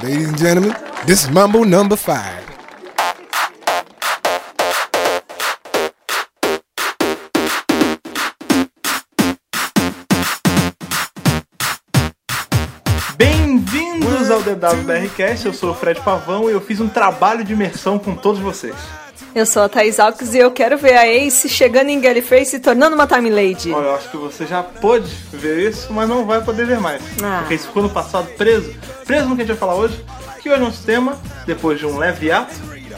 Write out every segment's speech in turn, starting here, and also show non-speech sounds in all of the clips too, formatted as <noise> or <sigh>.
Ladies and gentlemen, this is Mambo number five. Bem-vindos ao DWBRcast, eu sou o Fred Pavão e eu fiz um trabalho de imersão com todos vocês. Eu sou a Thais Alves e eu quero ver a Ace chegando em Gallifrey e se tornando uma Time Lady. Olha, eu acho que você já pôde ver isso, mas não vai poder ver mais. Ah. Porque isso ficou no passado preso. Preso no que a gente vai falar hoje, que hoje é nosso tema, depois de um leve ato.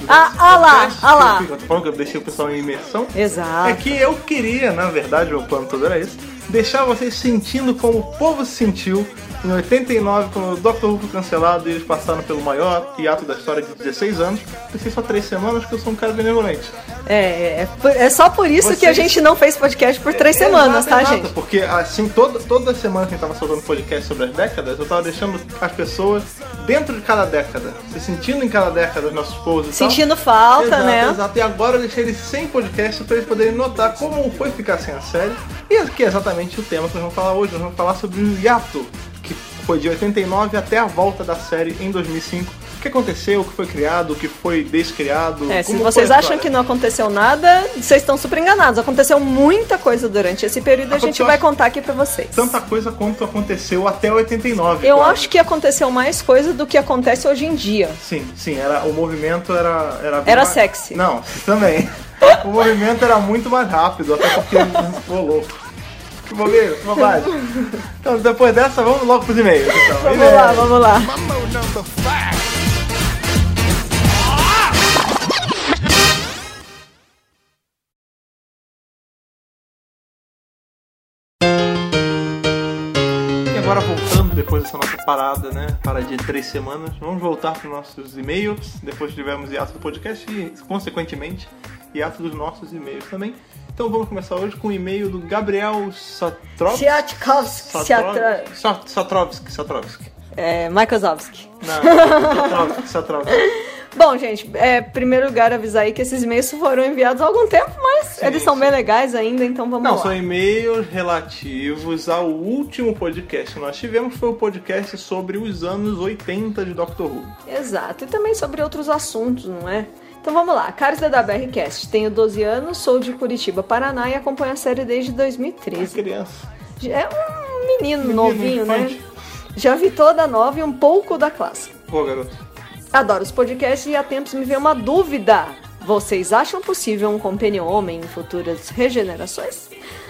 Ah, ah lá, ah lá. Eu falando que eu deixei o pessoal em imersão. Exato. É que eu queria, na verdade, o plano todo era esse, deixar vocês sentindo como o povo se sentiu em 89, quando o Dr. Who foi cancelado e eles passaram pelo maior hiato da história de 16 anos. Pensei só 3 semanas, porque eu sou um cara benevolente. É, é, por- é só por isso que a Vocês- gente não fez podcast por três Exato, semanas, tá, exato, gente? Porque assim, toda, toda semana que a gente tava soltando podcast sobre as décadas, eu tava deixando as pessoas dentro de cada década, se sentindo em cada década os nossos povos e tal. Sentindo falta, exato, né? Exato, e agora eu deixei eles sem podcast pra eles poderem notar como foi ficar sem a série. E que é exatamente o tema que nós vamos falar hoje. Nós vamos falar sobre o hiato, que foi de 89 até a volta da série em 2005. O que aconteceu, o que foi criado, o que foi descriado. É, se vocês acham que não aconteceu nada, vocês estão super enganados. Aconteceu muita coisa durante esse período e a gente vai contar aqui pra vocês. Tanta coisa quanto aconteceu até 89. Eu quase. acho que aconteceu mais coisa do que acontece hoje em dia. Sim, sim, era, o movimento era. Era, Era mais- sexy. Não, <laughs> também. o movimento era muito mais rápido, até porque <laughs> ele Que bobeira, bobagem. Então, depois dessa, vamos logo pros e-mails. Então. Vamos E-mails. lá, vamos lá. E agora voltando, depois dessa nossa parada, né? Para de três semanas, vamos voltar para os nossos e-mails. Depois tivemos hiato do podcast e, consequentemente, hiato dos nossos e-mails também. Então vamos começar hoje com o e-mail do Gabriel Satrovski. Satrovski. Satrovski. Satrovski. É. Não, <laughs> Satrovski. Satrovski. Bom, gente, é, primeiro lugar avisar aí que esses e-mails foram enviados há algum tempo, mas Sim, eles são sim. bem legais ainda, então vamos Não, lá. são e-mails relativos ao último podcast que nós tivemos, foi o podcast sobre os anos 80 de Doctor Who. Exato, e também sobre outros assuntos, não é? Então vamos lá, Caros da WRCast, tenho 12 anos, sou de Curitiba, Paraná e acompanho a série desde As 2013. crianças. É um menino, novinho, né? infante. Já vi toda a nova e um pouco da clássica. Pô, garoto. Adoro os podcasts e há tempos me veio uma dúvida. Vocês acham possível um companion homem em futuras regenerações?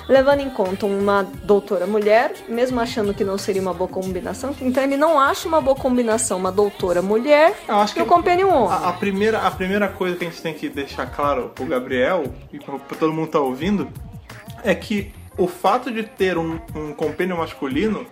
Levando em conta uma doutora mulher, mesmo achando que não seria uma boa combinação, então ele não acha uma boa combinação uma doutora mulher Eu acho e que companion homem. A, a primeira, a primeira coisa que a gente tem que deixar claro pro Gabriel e pra, pra todo mundo que tá ouvindo é que o fato de ter um, um compêndio masculino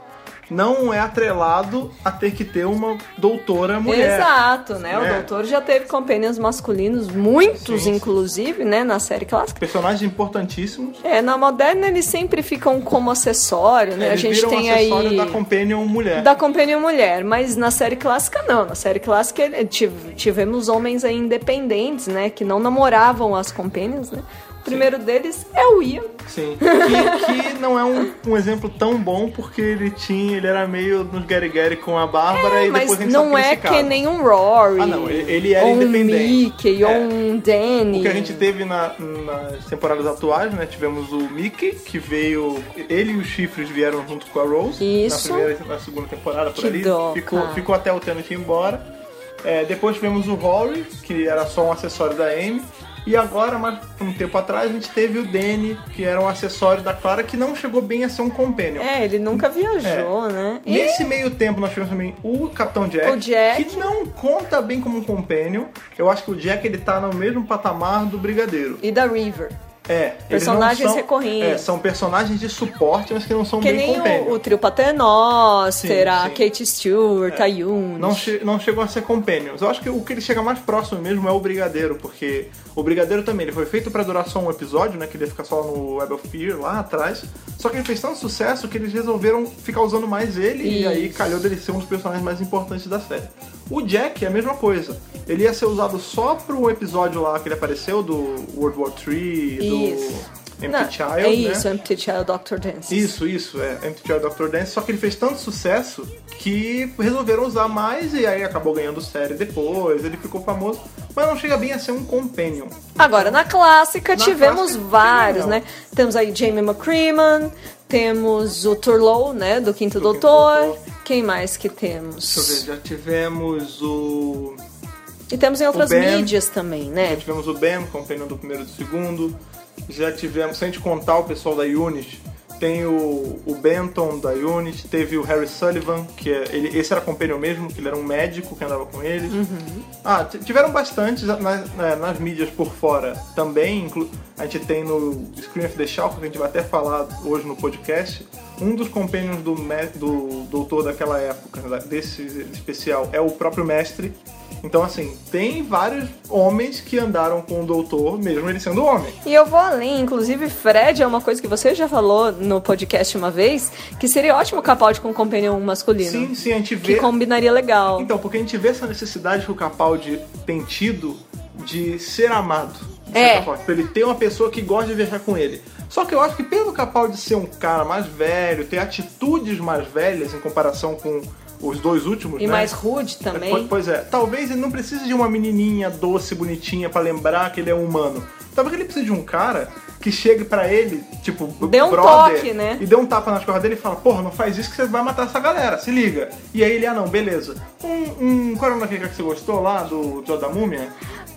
não é atrelado a ter que ter uma doutora mulher. Exato, né? O né? doutor já teve companions masculinos, muitos Sim, sim. inclusive, né, na série clássica. Personagens importantíssimos. É, na moderna eles sempre ficam como acessório, né? a Eles gente tem um acessório aí da Companion mulher. da Companion Mulher, mas na série clássica não. Na série clássica eh, tiv- tivemos homens aí independentes, né, que não namoravam as Companions, né? O primeiro deles é o Ian. Sim. Que, que não é um, um exemplo tão bom porque ele tinha, ele era meio nos Gary Gary com a Bárbara e É, mas depois a gente não é que nem um Rory. Ah, não, ele- ele era ou um independente. Mickey, É. ou um Danny. O que a gente teve na- nas temporadas atuais, né? Tivemos o Mickey, que veio. Ele e os chifres vieram junto com a Rose. Isso. Na primeira e na segunda temporada por Que ali. dó, ficou, cara. ficou até o Tennant ir embora. É, depois tivemos o Rory, que era só um acessório da Amy. E agora, um tempo atrás, a gente teve o Danny, que era um acessório da Clara, que não chegou bem a ser um companion. É, ele nunca viajou, né? E Nesse meio tempo nós tivemos também o Capitão Jack, O Jack. que não conta bem como um companion. Eu acho que o Jack ele tá no mesmo patamar do Brigadeiro. e da River. É, Personagens são- recorrentes. É, são personagens de suporte, mas que não são Que bem nem companion. o, o trio Paternoster, a. Kate Stewart, a Yunis. Não, che não chegou a ser companions. Eu acho que o que ele chega mais próximo mesmo é o Brigadeiro, porque o Brigadeiro também ele foi feito pra durar só um episódio, né? Que ele ia ficar só no Web of Fear lá atrás. Só que ele fez tanto sucesso que eles resolveram ficar usando mais ele e Isso. aí calhou dele ser um dos personagens mais importantes da série. O Jack é a mesma coisa. Ele ia ser usado só pro episódio lá que ele apareceu, do World War III, Isso. Empty Não, Child, é né? isso, Empty Child Dr. Dance. Isso, isso, é. Empty Child Dr. Dance, só que ele fez tanto sucesso que resolveram usar mais e aí acabou ganhando série depois, ele ficou famoso, mas não chega bem a ser um companion. Agora, na clássica, Na tivemos clássica, vários, né? Temos aí Jamie McCreeman, temos o Turlow, né? Do Quinto Do Quinto Doutor. Doutor. Quem mais que temos? Deixa eu ver, já tivemos o. E temos em outras mídias também, Já né? tivemos o Ben, companion do primeiro e do segundo. Já tivemos, se a gente contar o pessoal da Unity, tem o, o Benton da Unity, teve o Harry Sullivan, que é, ele, esse era companion mesmo, que ele era um médico que andava com eles. Ah, t- tiveram bastantes nas, na- nas mídias por fora também. inclu- a gente tem no Screen of the Shelf, que a gente vai até falar hoje no podcast. Um dos companions do, do doutor daquela época, da- desse especial, é o próprio mestre. Então, assim, tem vários homens que andaram com o doutor, mesmo ele sendo homem. E eu vou além, inclusive Fred é uma coisa que você já falou no podcast uma vez, que seria ótimo Capaldi com um companion masculino. Sim, sim, a gente Que vê. combinaria legal. Então, porque a gente vê essa necessidade que o Capaldi tem tido de ser amado. É. forma. Pra ele ter uma pessoa que gosta de viajar com ele. Só que eu acho que pelo Capaldi ser um cara mais velho, ter atitudes mais velhas em comparação com os dois últimos, E né? mais rude É, também. po- Pois é, talvez ele não precise de uma menininha doce, bonitinha pra lembrar que ele é humano. Talvez ele precise de um cara que chegue pra ele, tipo, Dê um brother, toque, né? e dê um tapa nas costas dele e fala, porra, não faz isso que você vai matar essa galera, se liga. E aí ele, ah não, beleza. Um, um qual era o nome que você gostou lá, do Joe da Múmia?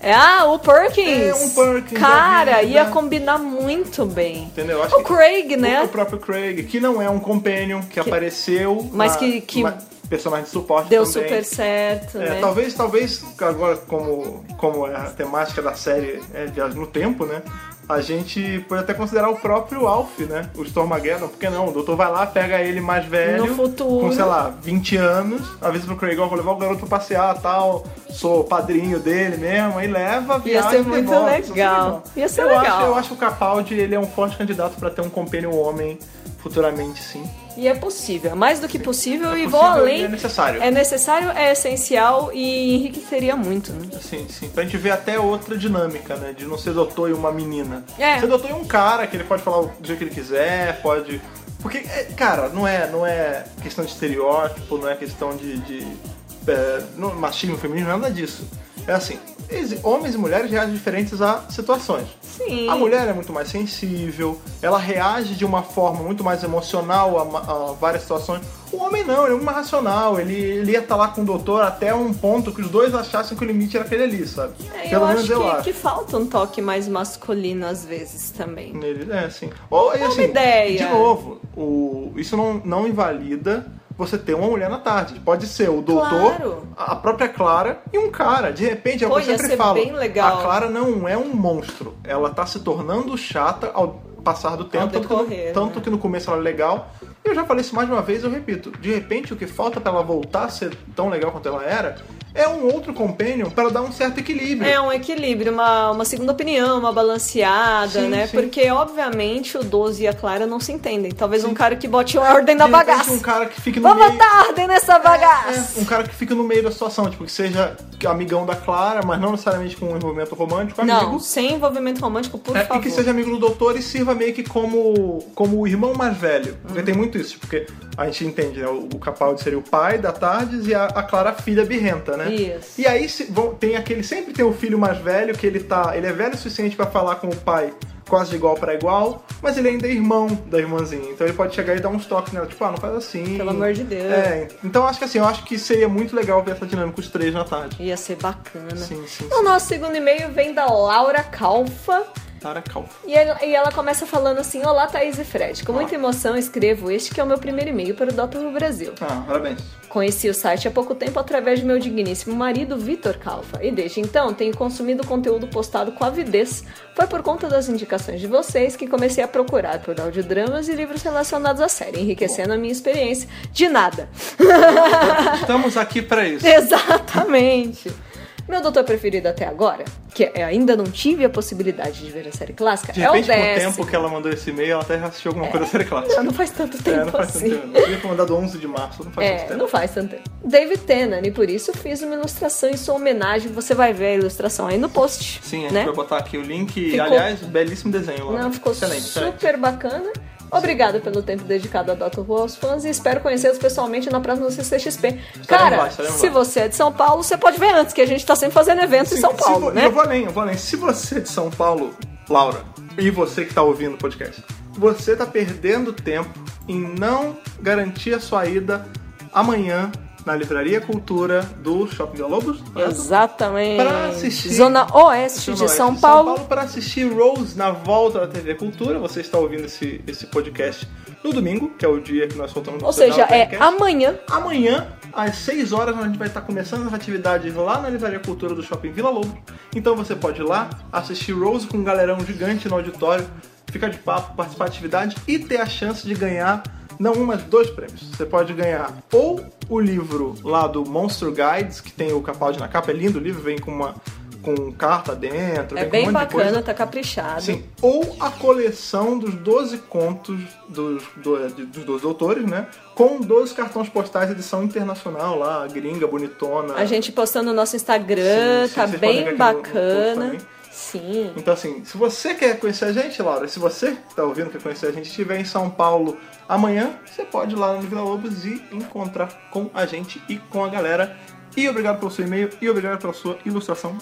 É, ah, o Perkins. É, um Perkins Cara, vida. ia combinar muito bem. Entendeu? Acho O Craig, o- né? O próprio Craig, que não é um companion, que, apareceu, Mas na- que- que uma- personagem de suporte Deu também. super certo, É, né? talvez, talvez, agora como, como é a temática da série é viagem no tempo, né? A gente pode até considerar o próprio Alf, né? O Stormageddon, porque não? O doutor vai lá, pega ele mais velho, No futuro. com, sei lá, 20 anos, avisa pro Craig, ó, vou levar o garoto pra passear tal, sou padrinho dele mesmo, aí leva, Ia viaja ser e vai muito. Isso legal. Ia ser eu legal. Acho, eu acho que o Capaldi, ele é um forte candidato pra ter um companion homem futuramente, sim. E é possível, é mais do que possível, É e possível vou além. é necessário. É necessário, é essencial e enriqueceria muito, né? Sim, sim. Pra gente ver até outra dinâmica, né? De não ser doutor e uma menina. É. Ser doutor e um cara que ele pode falar do jeito que ele quiser, pode. Porque, é, cara, não é, não é questão de estereótipo, não é questão de. de é, não- machismo, feminismo, nada disso. É assim, homens e mulheres reagem diferentes a situações. Sim. A mulher é muito mais sensível, ela reage de uma forma muito mais emocional a, a várias situações. O homem não, ele é muito mais racional, ele, ele ia estar lá com o doutor até um ponto que os dois achassem que o limite era aquele ali, sabe? É, Pelo eu menos acho eu que, acho. que falta um toque mais masculino às vezes também. Nele, é, assim. Ou, uma assim, ideia. De novo, o, isso não, não invalida você ter uma mulher na tarde. Pode ser o doutor, Claro. a própria Clara e um cara. De repente, é o que eu sempre falo. bem legal. A Clara não é um monstro. Ela tá se tornando chata ao passar do tempo. tanto que, decorrer, no, tanto né? que no começo ela é legal. Eu já falei isso mais de uma vez, eu repito. De repente, o que falta pra ela voltar a ser tão legal quanto ela era é um outro companion para dar um certo equilíbrio. É um equilíbrio, uma, uma segunda opinião, uma balanceada, Sim, né? sim. Porque, obviamente, o 12 e a Clara não se entendem. Talvez um cara que bote ordem na bagaça. um cara que fique no Vamos meio... botar ordem nessa bagaça! É, um cara que fica no meio da situação, tipo, que seja amigão da Clara, mas não necessariamente com um envolvimento romântico, amigo. Não, sem envolvimento romântico, por É, favor. e que seja amigo do doutor e sirva meio que como, como o irmão mais velho. Porque Uhum. tem muito isso, porque a gente entende, né? O, o Capaldi seria o pai da Tardes e a, a Clara a filha birrenta, né? Isso. E aí se- tem aquele. Sempre tem o filho mais velho, que ele tá. Ele é velho o suficiente pra falar com o pai quase de igual pra igual, mas ele ainda é irmão da irmãzinha. Então ele pode chegar e dar uns toques nela, tipo, ah, não faz assim. Pelo amor de Deus. É, então acho que assim, eu acho que seria muito legal ver essa dinâmica os três na tarde. Ia ser bacana. Sim, sim, O nosso segundo e-mail vem da Laura Calfa. Tara Calfa. E ela, e ela começa falando assim: Olá, Thaís e Fred. Com muita emoção escrevo este que é o meu primeiro e-mail para o Dr. do Brasil. Ah, parabéns. Conheci o site há pouco tempo através de meu digníssimo marido, Vitor Calfa, e desde então tenho consumido conteúdo postado com avidez. Foi por conta das indicações de vocês que comecei a procurar por audiodramas e livros relacionados à série, enriquecendo a minha experiência. De nada. Estamos aqui pra isso. <laughs> Exatamente. Meu doutor preferido até agora, que eu ainda não tive a possibilidade de ver a série clássica, De é o repente, com o décimo. tempo que ela mandou esse e-mail, ela até assistiu alguma coisa da série clássica. Não, faz tanto tempo É, não faz assim. tanto tempo. Devia ter mandado 11 de março, não faz tanto É, tempo. não faz tanto tempo. David Tennant, e por isso fiz uma ilustração em sua homenagem. Você vai ver a ilustração aí no post. Sim, a gente né? vai botar aqui o link. Ficou- Aliás, belíssimo desenho lá. Não, ficou excelente. excelente. super bacana. Obrigada pelo tempo dedicado a Dr. Who aos fãs e espero conhecê-los pessoalmente na próxima CCXP. Cara, lá, estaremos se você é de São Paulo, você pode ver antes, que a gente tá sempre fazendo eventos em São Paulo, né? Eu vou além, eu vou além. Se você é de São Paulo, Laura, e você que tá ouvindo o podcast, você tá perdendo tempo em não garantir a sua ida amanhã na Livraria Cultura do Shopping Vila Lobos? Exatamente. Pra assistir- Zona Oeste Zona de Oeste São de Paulo. para assistir Rose na volta da TV Cultura. Você está ouvindo esse, esse podcast no domingo, que é o dia que nós soltamos o Ou seja, é amanhã. Amanhã, às 6 horas, a gente vai estar começando as atividades lá na Livraria Cultura do Shopping Vila Lobo. Então você pode ir lá, assistir Rose com um galerão gigante no auditório, ficar de papo, participar da atividade e ter a chance de ganhar, não um, mas dois prêmios. Você pode ganhar ou o livro lá do Monster Guides, que tem o Capaldi na capa, é lindo o livro, vem com uma com carta dentro, É bem um bacana, tá caprichado. Sim, ou a coleção dos 12 contos dos, do- dos 12 doutores, né? Com 12 cartões postais edição internacional lá, gringa, bonitona. A gente postando no nosso Instagram, Sim, tá bem aqui no- no bacana. Sim. Então, assim, se você quer conhecer a gente, Laura, se você que tá ouvindo quer conhecer a gente, estiver em São Paulo amanhã, você pode ir lá no Vila Lobos e encontrar com a gente e com a galera. E obrigado pelo seu e-mail e obrigado pela sua ilustração.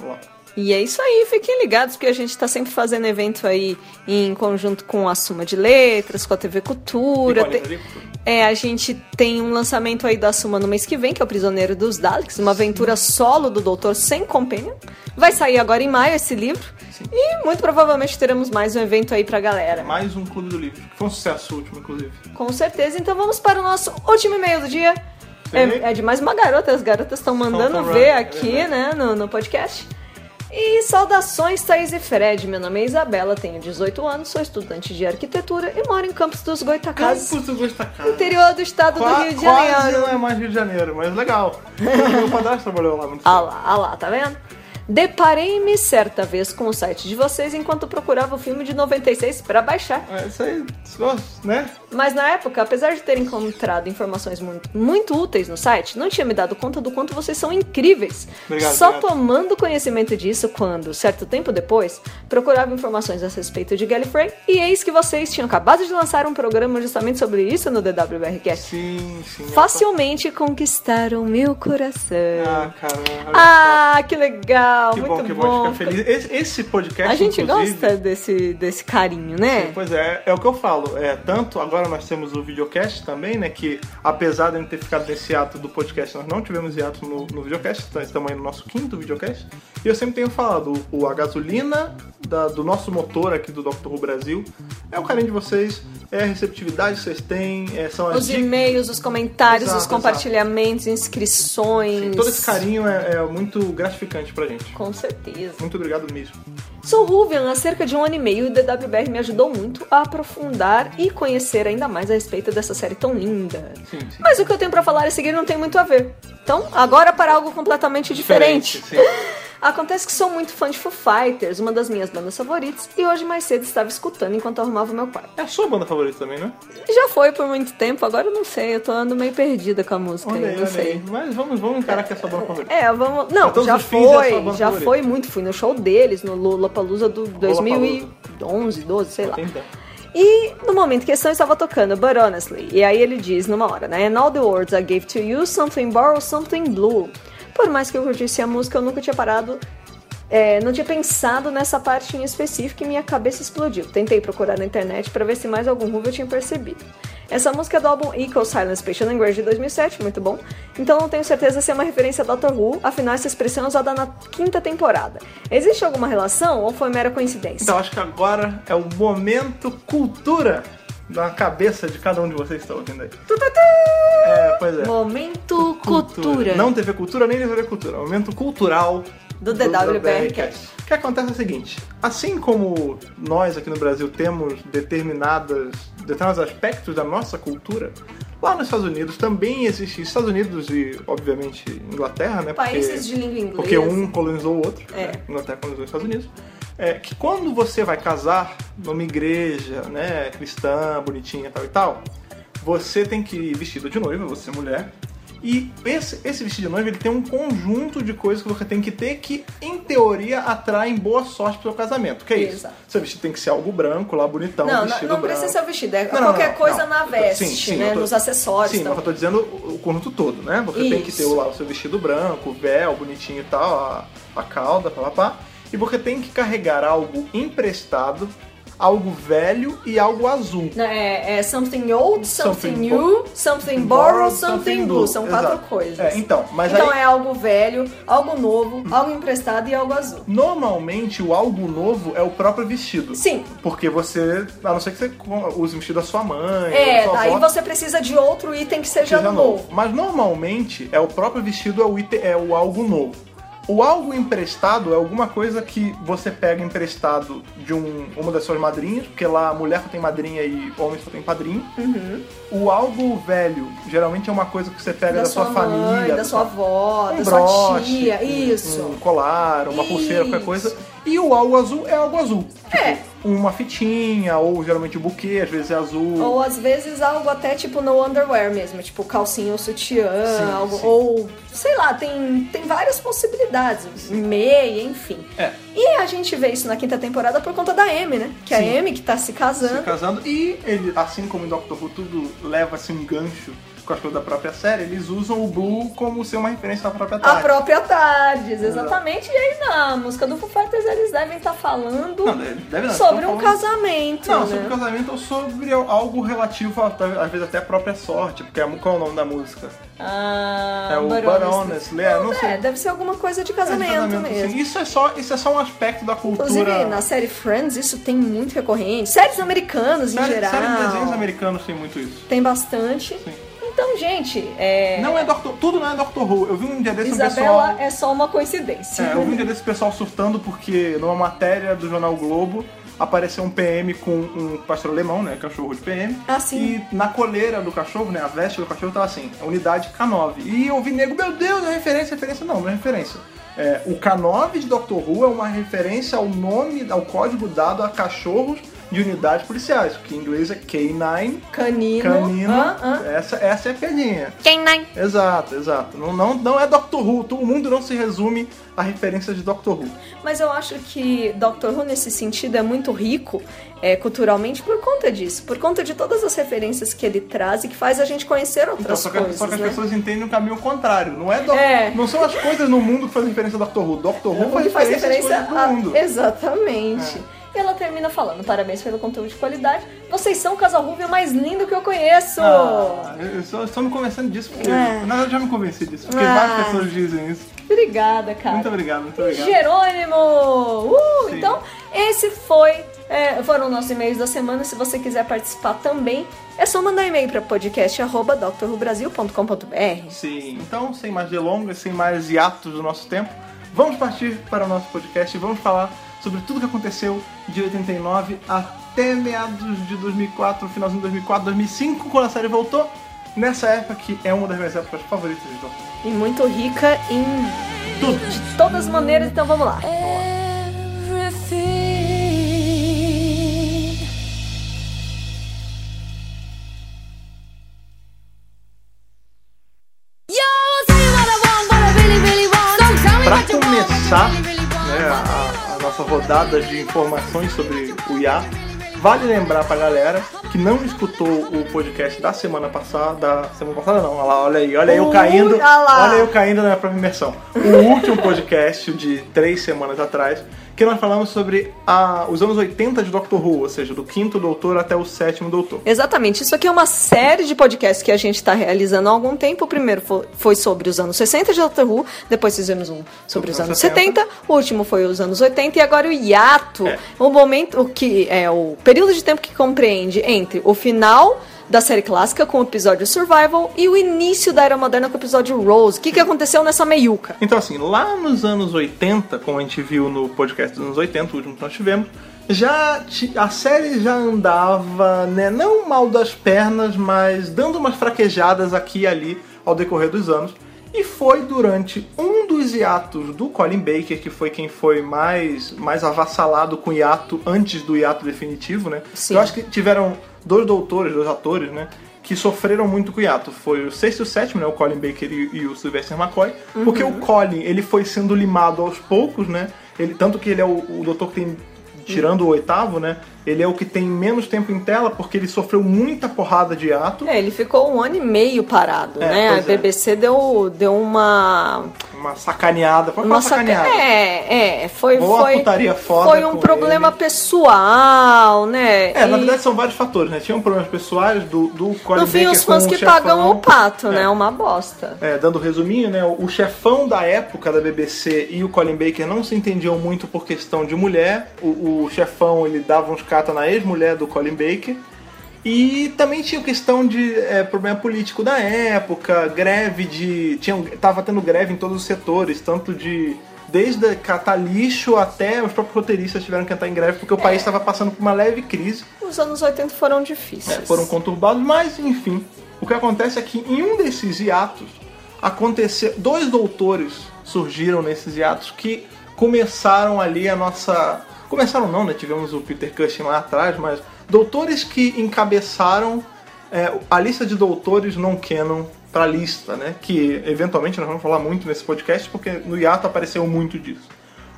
E é isso aí, fiquem ligados, porque a gente tá sempre fazendo evento aí em conjunto com a Suma de Letras, com a TV Cultura. Tem-. É, a gente tem um lançamento aí da Suma no mês que vem, que é o Prisioneiro dos Daleks, uma aventura solo do Doutor sem Companion. Vai sair agora em maio esse livro. E muito provavelmente teremos mais um evento aí pra galera. Mais um Clube do Livro, que foi um sucesso o último, inclusive. Com certeza. Então vamos para o nosso último e-mail do dia. Sim. É, é de mais uma garota, as garotas estão mandando ver running, aqui, é né, no, no podcast. E saudações, Thaís e Fred. Meu nome é Isabela, tenho 18 anos, sou estudante de arquitetura e moro em Campos dos Goitacazes, Campos do Goitacazes. interior do estado do Qua- Rio de Quase Janeiro. não é mais Rio de Janeiro, mas legal. Meu padrasto trabalhou lá muito Ah lá, ah lá, tá vendo? Deparei-me certa vez com o site de vocês enquanto procurava o filme de 96 para baixar. É, isso aí, né? Mas na época, apesar de ter encontrado informações muito, muito úteis no site, não tinha me dado conta do quanto vocês são incríveis. Obrigado, Só obrigado. tomando conhecimento disso quando, certo tempo depois, procurava informações a respeito de Gallifrey e eis que vocês tinham acabado de lançar um programa justamente sobre isso no DWRcast. Sim, sim. Facilmente conquistaram meu coração. Ah, caramba. Ah, que legal! que muito bom, que bom. bom, ficar feliz. Esse, esse podcast, A gente inclusive, gosta desse, desse carinho, né? Sim, pois é, é o que eu falo. É, tanto agora nós temos o videocast também, né? Que apesar de a gente ter ficado nesse ato do podcast, nós não tivemos hiato no, no videocast, então estamos aí no nosso quinto videocast. E eu sempre tenho falado, o, a gasolina da- do nosso motor aqui do Dr. Who Brasil é o carinho de vocês, é a receptividade que vocês têm, é, são as Os dicas. e-mails, os comentários, Exato, os compartilhamentos, inscrições. Todo esse carinho é, é muito gratificante pra gente. Com certeza. Muito obrigado mesmo. Sou Ruvian há cerca de um ano e meio e o DWBR me ajudou muito a aprofundar e conhecer ainda mais a respeito dessa série tão linda. Sim, sim. Mas o que eu tenho pra falar a seguir não tem muito a ver. Então, agora para algo completamente diferente. sim. Acontece que sou muito fã de Foo Fighters, uma das minhas bandas favoritas, e hoje mais cedo estava escutando enquanto arrumava o meu quarto. É a sua banda favorita também, né? Já foi por muito tempo, agora eu não sei, eu tô andando meio perdida com a música, aí, aí, não sei. Mas vamos, vamos encarar que é a sua banda favorita. É, vamos. Não, já é sua foi, banda já favorita. foi muito. Fui no show deles, no Lollapalooza do 2011, 12, sei lá. E no momento em questão eu estava tocando But Honestly. E aí ele diz numa hora, né? And all the words I gave to you, something borrow, something blue. Por mais que eu curtisse a música, eu nunca tinha parado. é, não tinha pensado nessa parte em específico e minha cabeça explodiu. Tentei procurar na internet para ver se mais algum ruvo eu tinha percebido. Essa música é do álbum Equal Silence Special Language de 2007, muito bom. Então não tenho certeza se é uma referência a Doctor Who, afinal essa expressão é usada na quinta temporada. Existe alguma relação ou foi mera coincidência? Então acho que agora é o momento cultura na cabeça de cada um de vocês que está ouvindo aí. É, pois é. Momento Cultura. Não TV Cultura nem TV Cultura. Momento cultural Do DWBR Cast. O que acontece é o seguinte: assim como nós aqui no Brasil temos determinadas, determinados aspectos da nossa cultura, Lá nos Estados Unidos também existe, Estados Unidos e, obviamente, Inglaterra, né? Porque, Países de língua inglesa. Porque um colonizou o outro, É. né? Inglaterra colonizou os Estados Unidos. É, que quando você vai casar numa igreja, né, cristã, bonitinha, tal e tal, você tem que ir vestido de noiva, você é mulher. E esse, esse vestido de noiva ele tem um conjunto de coisas que você tem que ter que, em teoria, atraem boa sorte pro seu casamento. Que é isso? Exato. Seu vestido tem que ser algo branco, lá bonitão, Não, não, vestido não branco. precisa ser o vestido, é Não, não, qualquer não, coisa não. na veste, sim, sim, né? tô- Nos acessórios. Sim, então. mas eu tô dizendo o conjunto todo, né? Você tem que ter Isso. lá o seu vestido branco, o véu bonitinho e tal, a, a cauda, pá, pá, pá. E você tem que carregar algo emprestado, algo velho e algo azul. É, é something old, something, Something new, something borrowed, something blue. São quatro Exato. coisas. É, então, mas então aí, é algo velho, algo novo, algo emprestado e algo azul. normalmente o algo novo é o próprio vestido. Sim. Porque você, a não ser que você use o vestido da sua mãe, É, sua daí avó, você precisa de outro item que seja, seja novo. Mas normalmente é o próprio vestido é o, item, é o algo novo. O algo emprestado é alguma coisa que você pega emprestado de um, uma das suas madrinhas, porque lá mulher só tem madrinha e homem só tem padrinho. Uhum. O algo velho geralmente é uma coisa que você pega da, sua, mãe, família, da sua avó, um da sua broche, tia, um- isso. um colar, uma pulseira, qualquer Isso. coisa. E o algo azul é algo azul. Tipo, É. uma fitinha, ou geralmente um buquê, às vezes é azul. Ou às vezes algo até tipo no underwear mesmo, tipo calcinha ou sutiã, Sim, algo, sim. ou sei lá, tem, tem várias possibilidades, meia, enfim. É. E a gente vê isso na quinta temporada por conta da Amy, né? Que Sim. a Amy que tá se casando. se casando. E ele, assim como em Doctor Who, tudo leva-se um gancho com as coisas da própria série, eles usam o Blue como ser uma referência da própria A Tarde. própria Tardes, exatamente. E aí na música do Foo Fighters eles devem estar falando Não, deve- não, sobre um falando- casamento, Não, né? sobre casamento ou sobre algo relativo, a- às vezes até a própria sorte, porque é, qual é o nome da música? Ah, É o honestly- Honestly, é, não sei. É, deve ser alguma coisa de É, casamento, de casamento, mesmo. sim. Isso é, só, isso é só um aspecto da cultura. Inclusive, na série Friends, isso tem muito recorrente. Séries americanas, em série, geral. série de desenhos americanos tem muito isso. Tem bastante. Sim. Então, gente, é... Não é Doctor, tudo não é Doctor Who. Eu vi um dia desse um Isabela pessoal. é só uma coincidência. É, eu vi um dia desse pessoal surtando porque numa matéria do jornal Globo apareceu um PM com um pastor alemão, né? Cachorro de PM. Ah, sim. E na coleira do cachorro, né? A veste do cachorro tava assim, a unidade K9. E eu vi nego, meu Deus, é referência, referência. Não, não é referência. É, o K9 de Doctor Who é uma referência ao nome, ao código dado a cachorros de unidades policiais, que em inglês é K9, Canino. canino. Ah, ah. Essa, essa é a piadinha. Canine. Exato, exato. Não, não, não é Doctor Who. O mundo não se resume a referências de Doctor Who. Mas eu acho que Doctor Who, nesse sentido, é muito rico é, culturalmente por conta disso. Por conta de todas as referências que ele traz e que faz a gente conhecer Então, outras só que, coisas, só que as né? pessoas entendem o caminho contrário. Não é, do- É. não são as coisas no mundo que fazem referência a Doctor Who. Doctor Who faz Ele faz referência, referência a... do mundo. Exatamente. E ela termina falando, parabéns pelo conteúdo de qualidade. Vocês são o casal Rubio mais lindo que eu conheço. Ah, eu só estou me convencendo disso porque. É. Na verdade, eu já me convenci disso. Porque Ah. várias pessoas dizem isso. Obrigada, cara. Muito obrigado, muito obrigado. Jerônimo! Uh, Sim. então, esse foi, é, foram nossos e-mails da semana. Se você quiser participar também, é só mandar e-mail para podcast.drrubrasil.com.br. Sim, então, sem mais delongas, sem mais hiatos do nosso tempo, vamos partir para o nosso podcast e vamos falar sobre tudo que aconteceu de 89 até meados de 2004, finalzinho de 2004, 2005, quando a série voltou. Nessa época que é uma das minhas épocas favoritas de Who. E muito rica em Tudo. de todas as maneiras, então vamos lá. Everything. What começar né, a nossa rodada de informações sobre o IA, vale lembrar pra galera que não escutou o podcast da semana passada, da semana passada não, olha lá, olha aí, olha aí eu caindo, olha eu caindo na própria imersão. O último podcast de três semanas atrás, que nós falamos sobre a- os anos 80 de Doctor Who, ou seja, do quinto doutor até o sétimo doutor. Exatamente. Isso aqui é uma série de podcasts que a gente está realizando há algum tempo. O primeiro fo- foi sobre os anos 60 de Doctor Who, depois fizemos um sobre os anos 70, o último foi os anos 80 e agora o hiato, É. o momento o que é o período de tempo que compreende entre o final da série clássica com o episódio Survival e o início da era moderna com o episódio Rose. O que, que aconteceu nessa meiuca? Então, assim, lá nos anos 80, como a gente viu no podcast dos anos 80, o último que nós tivemos, já a série já andava, né, não mal das pernas, mas dando umas fraquejadas aqui e ali ao decorrer dos anos. E foi durante um dos hiatos do Colin Baker, que foi quem foi mais, mais avassalado com o hiato antes do hiato definitivo, né? Sim. Eu acho que tiveram dois doutores, dois atores, né? Que sofreram muito com o hiato. Foi o sexto e o sétimo, né? O Colin Baker e, e o Sylvester McCoy. Porque o Colin, ele foi sendo limado aos poucos, né? Ele, tanto que ele é o, o doutor que tem tirando o oitavo, né? Ele é o que tem menos tempo em tela porque ele sofreu muita porrada de ato. É, ele ficou um ano e meio parado, É, né? A pois é. BBC deu, deu uma. Uma sacaneada. Foi uma uma saca- sacaneada. É, é, foi, uma foi, putaria foda foi um problema ele. pessoal, né? É, na E, verdade são vários fatores, né? Tinham problemas pessoais do, do Colin no fim, os fãs que chefão. pagam o pato, né? É. Uma bosta. É, dando resuminho, né? O chefão da época da BBC e o Colin Baker não se entendiam muito por questão de mulher. O, o chefão ele dava uns cata na ex-mulher do Colin Baker. E também tinha questão de é, problema político da época, greve de. Tinha, tava tendo greve em todos os setores, tanto de. Desde catar lixo até os próprios roteiristas tiveram que entrar em greve porque o país estava passando por uma leve crise. Os anos 80 foram difíceis. É, foram conturbados, mas enfim. O que acontece é que em um desses hiatos aconteceu. Dois doutores surgiram nesses hiatos que começaram ali a nossa. Começaram não, né? Tivemos o Peter Cushing lá atrás, mas doutores que encabeçaram é, a lista de doutores não canon pra lista, né? Que eventualmente nós vamos falar muito nesse podcast, porque no hiato apareceu muito disso.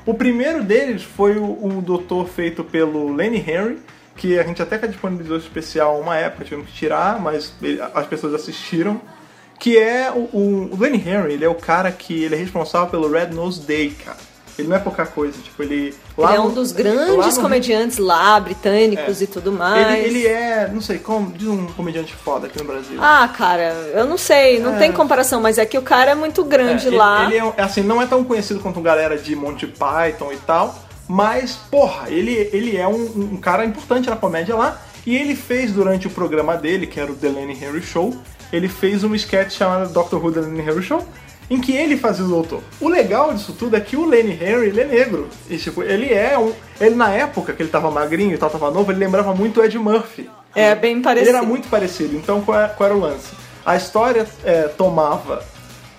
O primeiro deles foi o, o doutor feito pelo Lenny Henry, que a gente até que disponibilizou especial uma época, tivemos que tirar, mas ele- as pessoas assistiram. Que é o, o, o Lenny Henry, ele é o cara que ele é responsável pelo Red Nose Day, cara. Ele não é pouca coisa, tipo, ele. lá Ele é um dos grandes no- comediantes lá, britânicos É. e tudo mais. Ele, ele é, não sei, como, diz um comediante foda aqui no Brasil. Ah, cara, eu não sei, não É. tem comparação, mas é que o cara é muito grande É, ele- lá. Ele, é, assim, não é tão conhecido quanto galera de Monty Python e tal, mas, porra, ele, ele é um, um cara importante na comédia lá. E ele fez durante o programa dele, que era o The Lenny Henry Show, ele fez um sketch chamado Doctor Who The Lenny Henry Show, em que ele fazia o doutor. O legal disso tudo é que o Lenny Henry, ele é negro. E, tipo, ele é um... Ele, na época que ele tava magrinho e tal, tava novo, ele lembrava muito o Ed Murphy. É bem parecido. Ele era muito parecido. Então, qual era, qual era o lance? A história é, tomava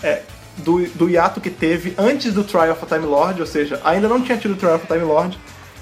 é, do, do hiato que teve antes do Trial of a Time Lord, ou seja, ainda não tinha tido o Trial of a Time Lord.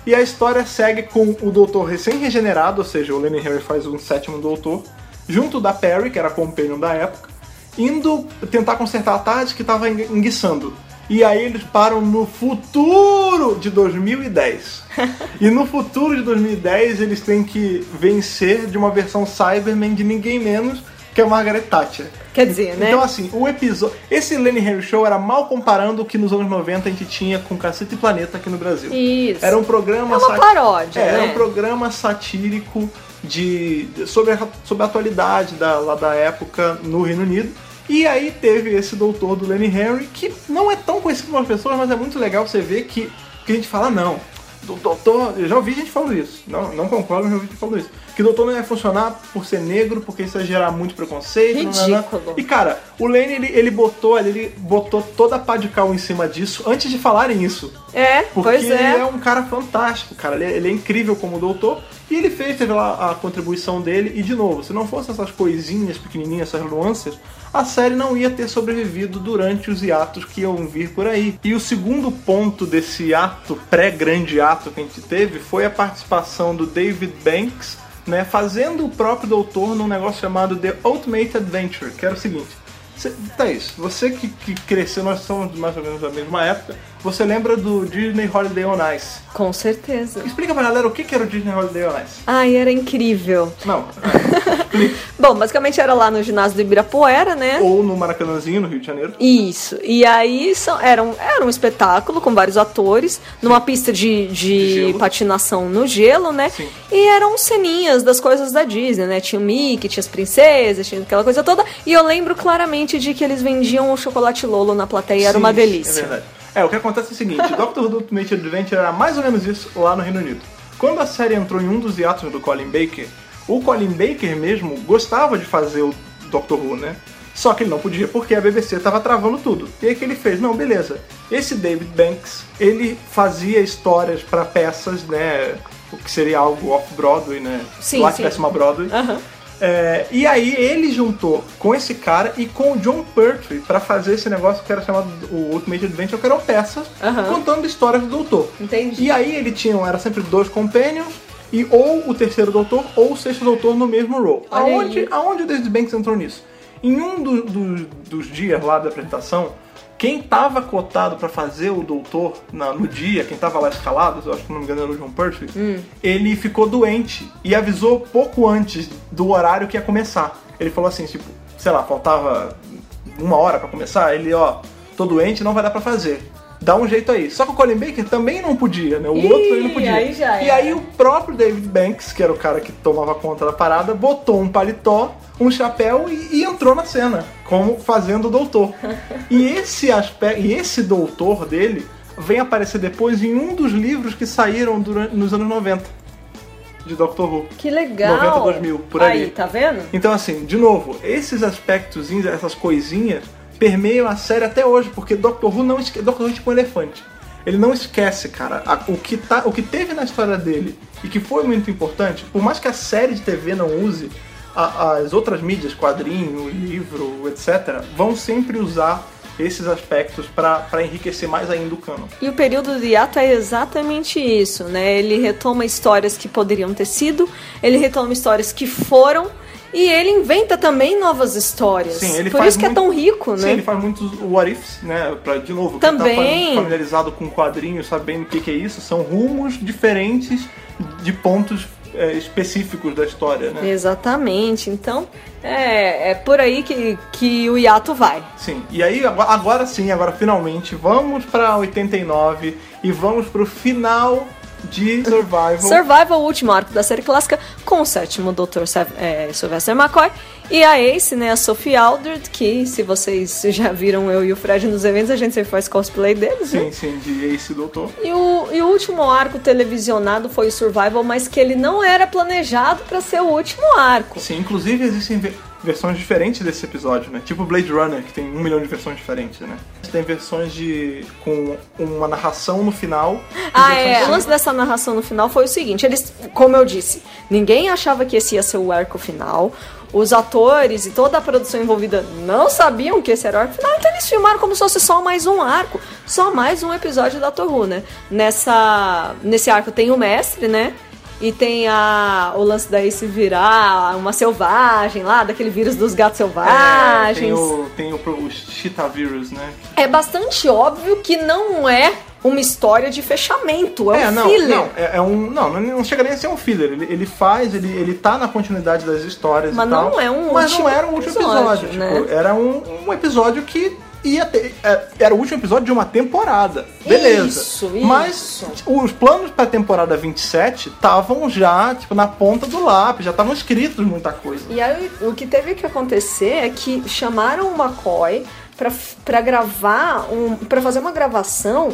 E a história segue com o doutor recém-regenerado, ou seja, o Lenny Henry faz um sétimo doutor, junto da Perry, que era a companion da época, indo tentar consertar a tarde que estava enguiçando. E aí eles param no futuro de 2010. <laughs> e no futuro de 2010 eles têm que vencer de uma versão Cyberman de ninguém menos que a Margaret Thatcher. Quer dizer, né? Então assim, o episódio... Esse Lenny Henry Show era mal comparando o que nos anos 90 a gente tinha com Cacete e Planeta aqui no Brasil. Isso. Era um programa... É uma sat- paródia, É, Era né? um programa satírico de, sobre, a, sobre a atualidade da, lá da época no Reino Unido. E aí teve esse doutor do Lenny Henry, que não é tão conhecido pelas pessoas, mas é muito legal você ver que, que a gente fala, não, do doutor, eu já ouvi gente falando isso, não, não concordo, mas já ouvi gente falando isso, que o doutor não ia funcionar por ser negro, porque isso ia gerar muito preconceito. nananã. Ridículo. E cara, o Lenny, ele, ele botou ele botou toda a pá de cal em cima disso antes de falarem isso. É, Porque pois ele é. é um cara fantástico, cara. Ele é, ele é incrível como doutor. E ele fez, teve lá a contribuição dele. E de novo, se não fosse essas coisinhas pequenininhas, essas nuances, a série não ia ter sobrevivido durante os hiatos que iam vir por aí. E o segundo ponto desse ato, pré-grande ato que a gente teve, foi a participação do David Banks, né, fazendo o próprio doutor num negócio chamado The Ultimate Adventure, que era o seguinte. Thaís, você que, que cresceu, nós somos mais ou menos da mesma época, você lembra do Disney Holiday on Ice? Com certeza. Explica pra galera o que, que era o Disney Holiday on Ice. Ai, era incrível. Não, é. <laughs> Bom, basicamente era lá no ginásio do Ibirapuera, né? Ou no Maracanãzinho, no Rio de Janeiro. Isso. E aí são, era, um, era um espetáculo com vários atores, numa pista de, de De patinação no gelo, né? Sim. E eram ceninhas das coisas da Disney, né? Tinha o Mickey, tinha as princesas, tinha aquela coisa toda. E eu lembro claramente de que eles vendiam o chocolate Lolo na plateia, era Sim, uma delícia. É verdade. É, o que acontece é o seguinte, <laughs> Doctor Who Ultimate Adventure era mais ou menos isso lá no Reino Unido. Quando a série entrou em um dos hiatos do Colin Baker, o Colin Baker mesmo gostava de fazer o Doctor Who, né? Só que ele não podia porque a BBC tava travando tudo. E aí que ele fez? Não, beleza. Esse David Banks, ele fazia histórias para peças, né? o que seria algo off-Broadway, né? Sim, Lá sim. tivesse uma Broadway. Aham. É, e aí ele juntou com esse cara e com o John Pertwee pra fazer esse negócio que era chamado o Ultimate Adventure, que eram peças Aham. contando histórias do doutor. Entendi. E aí ele tinha, era sempre dois companions, e ou o terceiro doutor ou o sexto doutor no mesmo role. Aonde, aonde o David Banks entrou nisso? Em um do- do- dos dias lá da apresentação, quem tava cotado pra fazer o doutor na- no dia, quem tava lá escalado, eu acho que não me engano era o John Pertwee, Hum. ele ficou doente e avisou pouco antes do horário que ia começar. Ele falou assim, tipo, sei lá, faltava uma hora pra começar, ele, ó, tô doente, não vai dar pra fazer. Dá um jeito aí. Só que o Colin Baker também não podia, né? O Ih, outro ele não podia. aí já e aí o próprio David Banks, que era o cara que tomava conta da parada, botou um paletó, um chapéu e, e entrou na cena, como fazendo o doutor. <laughs> e esse aspecto, e esse doutor dele vem aparecer depois em um dos livros que saíram durante, nos anos 90 de Doctor Who. Que legal. 90, 2000, por Aí, ali. tá vendo? Então, assim, de novo, esses aspectos, essas coisinhas, permeiam a série até hoje, porque Doctor Who não esquece. Doctor Who é tipo um elefante. Ele não esquece, cara, a- o, que tá, o que teve na história dele e que foi muito importante, por mais que a série de TV não use, a- as outras mídias, quadrinho, livro, etc., vão sempre usar esses aspectos pra enriquecer mais ainda o canon. E o período de hiato é exatamente isso, né? Ele retoma histórias que poderiam ter sido, ele retoma histórias que foram, e ele inventa também novas histórias. Sim, ele Por faz isso que é muito- tão rico, né? Sim, ele faz muitos what ifs, né? Pra, de novo, Também. quem tá familiarizado com quadrinhos, sabendo o que, que é isso, são rumos diferentes de pontos é, específicos da história, né? Exatamente. Então, é, é por aí que, que o hiato vai. Sim. E aí, agora, agora sim, agora finalmente, vamos pra 89 e vamos pro final de Survival. Survival, o último arco da série clássica, com o sétimo Dr. Sev- é, Sylvester McCoy e a Ace, né, a Sophie Aldred, que se vocês já viram eu e o Fred nos eventos, a gente sempre faz cosplay deles, né? Sim, sim, de Ace Doutor. E o, e o último arco televisionado foi o Survival, mas que ele não era planejado pra ser o último arco. Sim, inclusive existem versões diferentes desse episódio, né? Tipo Blade Runner, que tem um milhão de versões diferentes, né? Tem versões de. com uma narração no final. Ah, é. O lance dessa narração no final foi o seguinte: eles, como eu disse, ninguém achava que esse ia ser o arco final. Os atores e toda a produção envolvida não sabiam que esse era o arco final, então eles filmaram como se fosse só mais um arco, só mais um episódio da Who, né? Nessa, nesse arco tem o mestre, né? E tem a, o lance da Ace virar uma selvagem lá, daquele vírus dos gatos É, selvagens. tem o, tem o, o né? É bastante óbvio que não é uma história de fechamento, é, um não, filler. não, é, é um. Não, não, chega nem a ser um filler. Ele, ele faz, ele, ele tá na continuidade das histórias Mas e tal. não é um Mas não era um último episódio, episódio. né? tipo, era um, um episódio que ia ter. é, Era o último episódio de uma temporada. Beleza. Isso, Mas isso. os planos pra temporada 27 estavam já, tipo, na ponta do lápis, já estavam escritos muita coisa. E aí o que teve que acontecer é que chamaram o McCoy pra, pra gravar, um, pra fazer uma gravação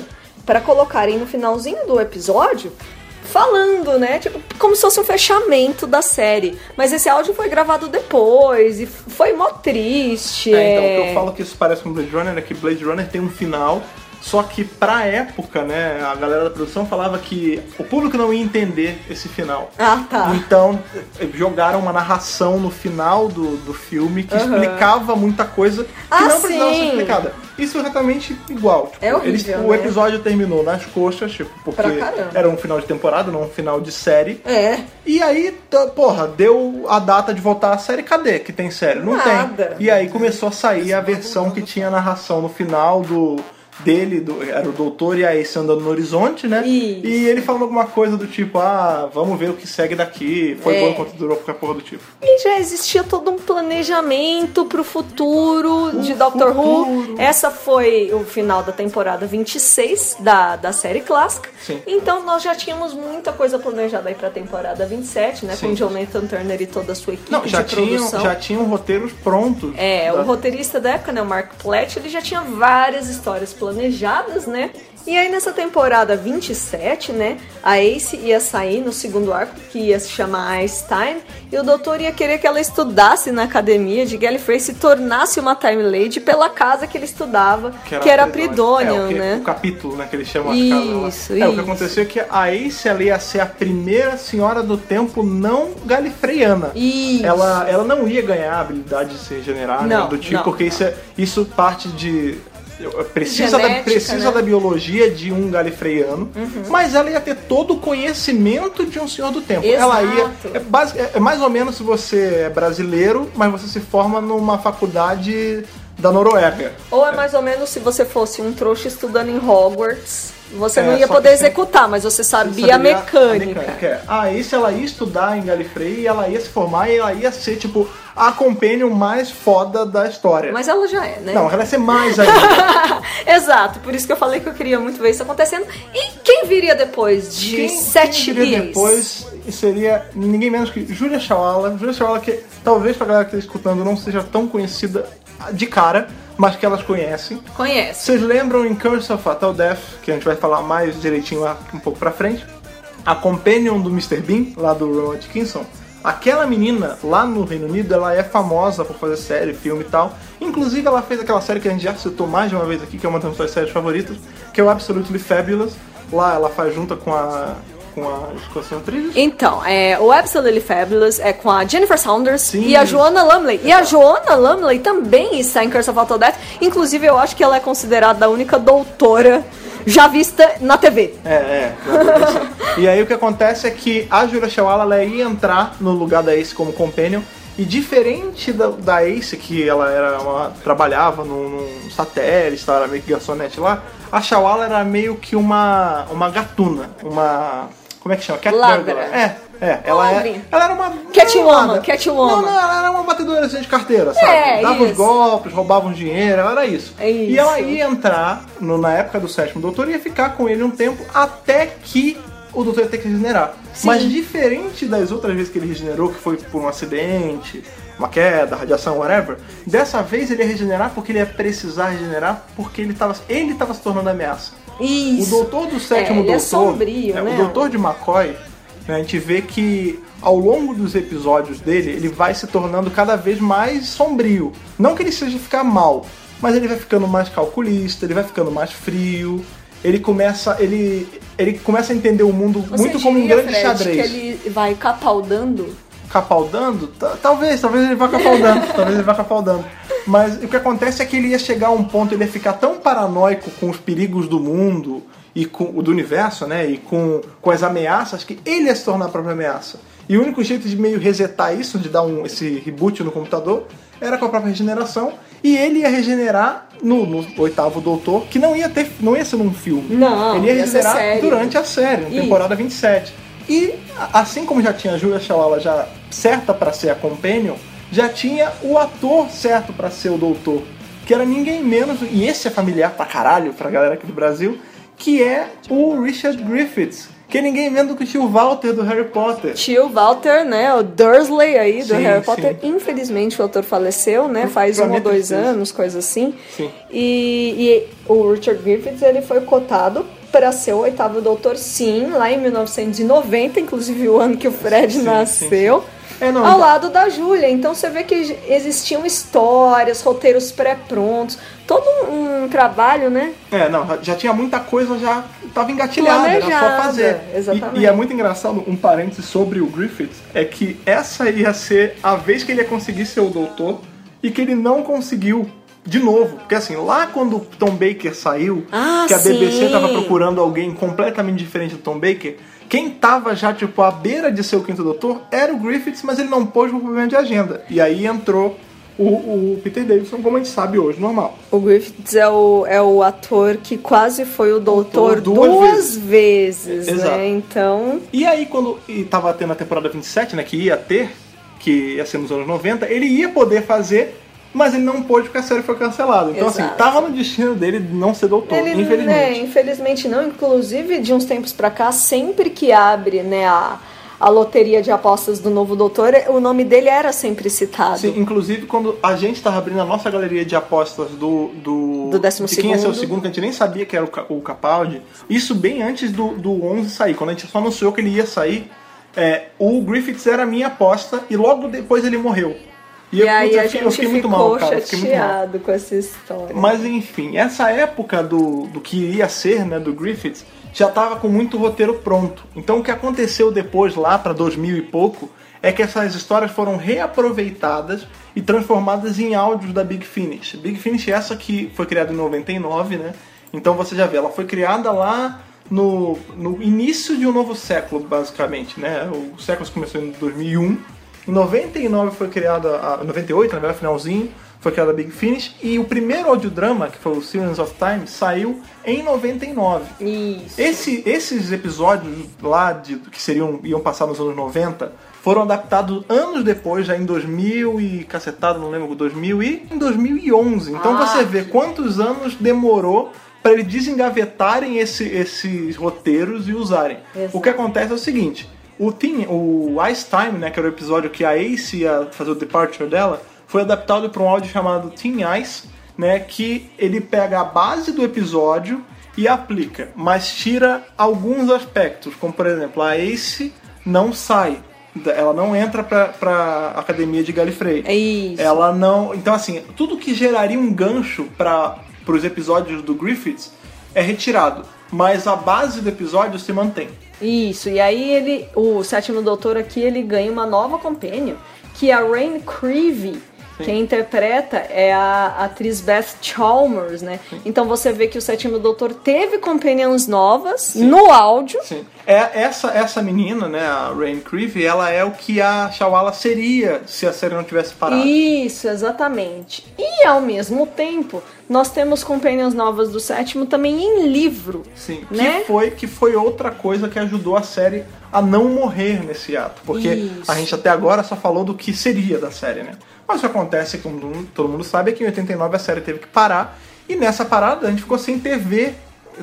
pra colocarem no finalzinho do episódio falando, né? Tipo, como se fosse um fechamento da série. Mas esse áudio foi gravado depois e foi mó triste. É, então, o que é. eu falo que isso parece com Blade Runner é que Blade Runner tem um final, só que pra época, né, a galera da produção falava que o público não ia entender esse final. Ah, tá. Então, jogaram uma narração no final do, do filme que explicava muita coisa que Ah, não precisava ser sim. explicada. Isso é exatamente igual. Tipo, É horrível, eles- né? O episódio terminou nas coxas, tipo, porque era um final de temporada, não um final de série. É. E aí, porra, deu a data de voltar a série, cadê que tem série? Não Nada. tem. E aí começou a sair a versão que tinha a narração no final do dele, do- era o doutor e a Ace andando no horizonte, né? Isso. E ele falando alguma coisa do tipo, ah, vamos ver o que segue daqui. Foi É. bom enquanto durou qualquer porra do tipo. E já existia todo um planejamento pro futuro de O Doctor Who. futuro. Essa foi o final da temporada 26 da, da série clássica. Sim. Então nós já tínhamos muita coisa planejada aí pra temporada 27, né? Sim. Com Jonathan Turner e toda a sua equipe Não, já de tinham, produção. já tinham roteiros prontos. É, da- o roteirista da época, né, o Mark Platt, ele já tinha várias histórias planejadas, né? E aí nessa temporada 27, né, a Ace ia sair no segundo arco, que ia se chamar Einstein, e o doutor ia querer que ela estudasse na academia de Gallifrey e se tornasse uma Time Lady pela casa que ele estudava, que era, a Pridonian, é, que- né? O capítulo, né, que eles chamam as casas lá. Isso, É, o que isso. aconteceu é que a Ace ela ia ser a primeira senhora do tempo não galifreiana. Isso. Ela, ela não ia ganhar a habilidade de se regenerar, né, Não, do tipo, não, porque Isso, é, isso parte de. Precisa, da, Genética, precisa né? Uhum. da biologia de um galifreiano, mas ela ia ter todo o conhecimento de um senhor do tempo. Ela ia. Exato. É, basi- é- é mais ou menos se você é brasileiro, mas você se forma numa faculdade da Noruega. Ou é mais ou menos se você fosse um trouxa estudando em Hogwarts, você É, não ia poder executar, mas você Você sabia a saberia mecânica. é. Ah, isso ela ia estudar em Gallifrey e ela ia se formar e ela ia ser, tipo, a companion mais foda da história. Mas ela já é, né? Não, ela ia ser mais ainda. <laughs> Exato, por isso que eu falei que eu queria muito ver isso acontecendo. E quem viria depois de quem, sete quem viria dias? depois seria ninguém menos que Julia Shawala. Julia Shawala que talvez pra galera que tá escutando não seja tão conhecida de cara, mas que elas conhecem. Conhece. Vocês lembram em Curse of Fatal Death, que a gente vai falar mais direitinho lá um pouco pra frente? A companion do Mr. Bean, lá do Rowan Atkinson, aquela menina lá no Reino Unido, ela é famosa por fazer série, filme e tal. Inclusive ela fez aquela série que a gente já citou mais de uma vez aqui, que é uma das nossas séries favoritas, que é o Absolutely Fabulous. Lá ela faz junto com a com a as atrizes. Então, é, o Absolutely Fabulous é com a Jennifer Saunders Sim. e a Joanna Lumley. E a Joanna Lumley também está em Curse of Fatal Death. Inclusive, eu acho que ela é considerada a única doutora já vista na TV. É, é. <laughs> E aí o que acontece é que a Julia Shawala ela ia entrar no lugar da Ace como companion. E diferente da, da Ace, que ela era uma, trabalhava num, num satélite, era meio que garçonete lá, a Shawala era meio que uma, uma gatuna, uma... Como é que chama? Cat burglar. É, é. Ela, é, ela era uma... Catwoman. Catwoman. Não, não, ela era uma batedora de carteira, sabe? É, Dava os isso. golpes, roubava um dinheiro, ela era isso. É E ela isso. ia entrar no- na época do sétimo doutor e ia ficar com ele um tempo até que o doutor ia ter que regenerar. Sim. Mas diferente das outras vezes que ele regenerou, que foi por um acidente, uma queda, radiação, whatever, dessa vez ele ia regenerar porque ele ia precisar regenerar porque ele estava ele tava se tornando ameaça. Isso. O doutor do sétimo É, ele é doutor, sombrio, é, né? o doutor de McCoy, né, a gente vê que ao longo dos episódios dele, ele vai se tornando cada vez mais sombrio. Não que ele seja ficar mal, mas ele vai ficando mais calculista, ele vai ficando mais frio. Ele começa, ele, ele começa a entender o mundo Você muito como um diria, grande Fred, xadrez. que ele vai capaldando? Capaldando? Ta- Talvez, talvez ele vá capaldando, <laughs> talvez ele vá capaldando. Mas o que acontece é que ele ia chegar a um ponto, ele ia ficar tão paranoico com os perigos do mundo e com o do universo, né? E com, com as ameaças, que ele ia se tornar a própria ameaça. E o único jeito de meio resetar isso, de dar um, esse reboot no computador, era com a própria regeneração. E ele ia regenerar no, no oitavo doutor, que não ia ter. não ia ser num filme. Não, Ele ia ia ser regenerar durante a série, na temporada 27. E assim como já tinha a Julia Shawala já certa pra ser a companion, já tinha o ator certo pra ser o doutor, que era ninguém menos, e esse é familiar pra caralho pra galera aqui do Brasil, que é o Richard Griffiths, que é ninguém menos do que o tio Walter do Harry Potter. Tio Walter, né? O Dursley aí do Sim, Harry Potter. sim. Infelizmente o autor faleceu, né? Faz um ou dois que anos, coisa assim. Sim. E, e o Richard Griffiths ele foi cotado para ser o oitavo doutor, sim, lá em 1990, inclusive o ano que o Fred Sim, nasceu. É, não, ao então- lado da Júlia. Então você vê que existiam histórias, roteiros pré-prontos, todo um, um trabalho, né? É, não, já tinha muita coisa, já tava engatilhada, era só fazer. exatamente. E, e é muito engraçado, um parênteses sobre o Griffith, é que essa ia ser a vez que ele ia conseguir ser o doutor e que ele não conseguiu de novo. Porque assim, lá quando o Tom Baker saiu, Ah, que a BBC sim. tava procurando alguém completamente diferente do Tom Baker, quem tava já, tipo, à beira de ser o quinto doutor era o Griffiths, mas ele não pôs por problema de agenda. E aí entrou o, o Peter Davidson, como a gente sabe hoje, normal. O Griffiths é o, é o ator que quase foi o doutor Doutor duas duas, vezes, Exato. né? Então, E aí, quando e tava tendo a temporada 27, né, que ia ter, que ia ser nos anos 90, ele ia poder fazer, mas ele não pôde porque a série foi cancelada. Então, assim, Exato. tava no destino dele não ser doutor, ele, né, infelizmente. infelizmente não. Inclusive, de uns tempos pra cá, sempre que abre, né, a, a loteria de apostas do novo doutor, o nome dele era sempre citado. Sim, inclusive quando a gente tava abrindo a nossa galeria de apostas do. Do, Do décimo de quem ia ser o segundo. segundo, que a gente nem sabia que era o, o Capaldi. Isso bem antes do, do 11 sair. Quando a gente só anunciou que ele ia sair, é, o Griffiths era a minha aposta e logo depois ele morreu. E, eu, aí eu a fiquei- gente eu fiquei muito mal, cara. eu fiquei muito mal. chateado com essa história. Mas enfim, essa época do, do que iria ser, né, do Griffiths, já estava com muito roteiro pronto. Então o que aconteceu depois, lá para 2000 e pouco, é que essas histórias foram reaproveitadas e transformadas em áudios da Big Finish. Big Finish é essa que foi criada em 99, né? Então você já vê, ela foi criada lá no, no início de um novo século, basicamente, né? O século começou em 2001. Em 99 foi criada, a, 98, na verdade, finalzinho, foi criada a Big Finish. E o primeiro audiodrama, que foi o Seasons of Time, saiu em 99. Isso. Esse- esses episódios lá de, que seriam iam passar nos anos 90 foram adaptados anos depois, já em 2000 e cacetado, não lembro, 2000 e em 2011. Então Ah, você vê quantos anos demorou para eles desengavetarem esse- esses roteiros e usarem. Exato. O que acontece é o seguinte, o, Teen, o Ice Time, né, que era o episódio que a Ace ia fazer o departure dela, foi adaptado para um áudio chamado Teen Ice, né, que ele pega a base do episódio e aplica, mas tira alguns aspectos, como por exemplo, a Ace não sai, ela não entra pra, pra academia de Gallifrey. É isso. Ela não. Então, assim, tudo que geraria um gancho para os episódios do Griffiths é retirado, mas a base do episódio se mantém. Isso, e aí ele, o sétimo doutor aqui, ele ganha uma nova companion, que é a Rain Creevy. Quem interpreta é a atriz Beth Chalmers, né? Então você vê que o sétimo doutor teve companions novas no áudio. Sim. É, essa, essa menina, né, a Rain Creevy, ela é o que a Shawala seria se a série não tivesse parado. Isso, exatamente. E ao mesmo tempo, nós temos companions novas do sétimo também em livro. Sim, né? que, foi, que foi outra coisa que ajudou a série a não morrer nesse ato. Porque Isso. a gente até agora só falou do que seria da série, né? Mas o que acontece, como todo mundo sabe, é que em 89 a série teve que parar. E nessa parada a gente ficou sem TV,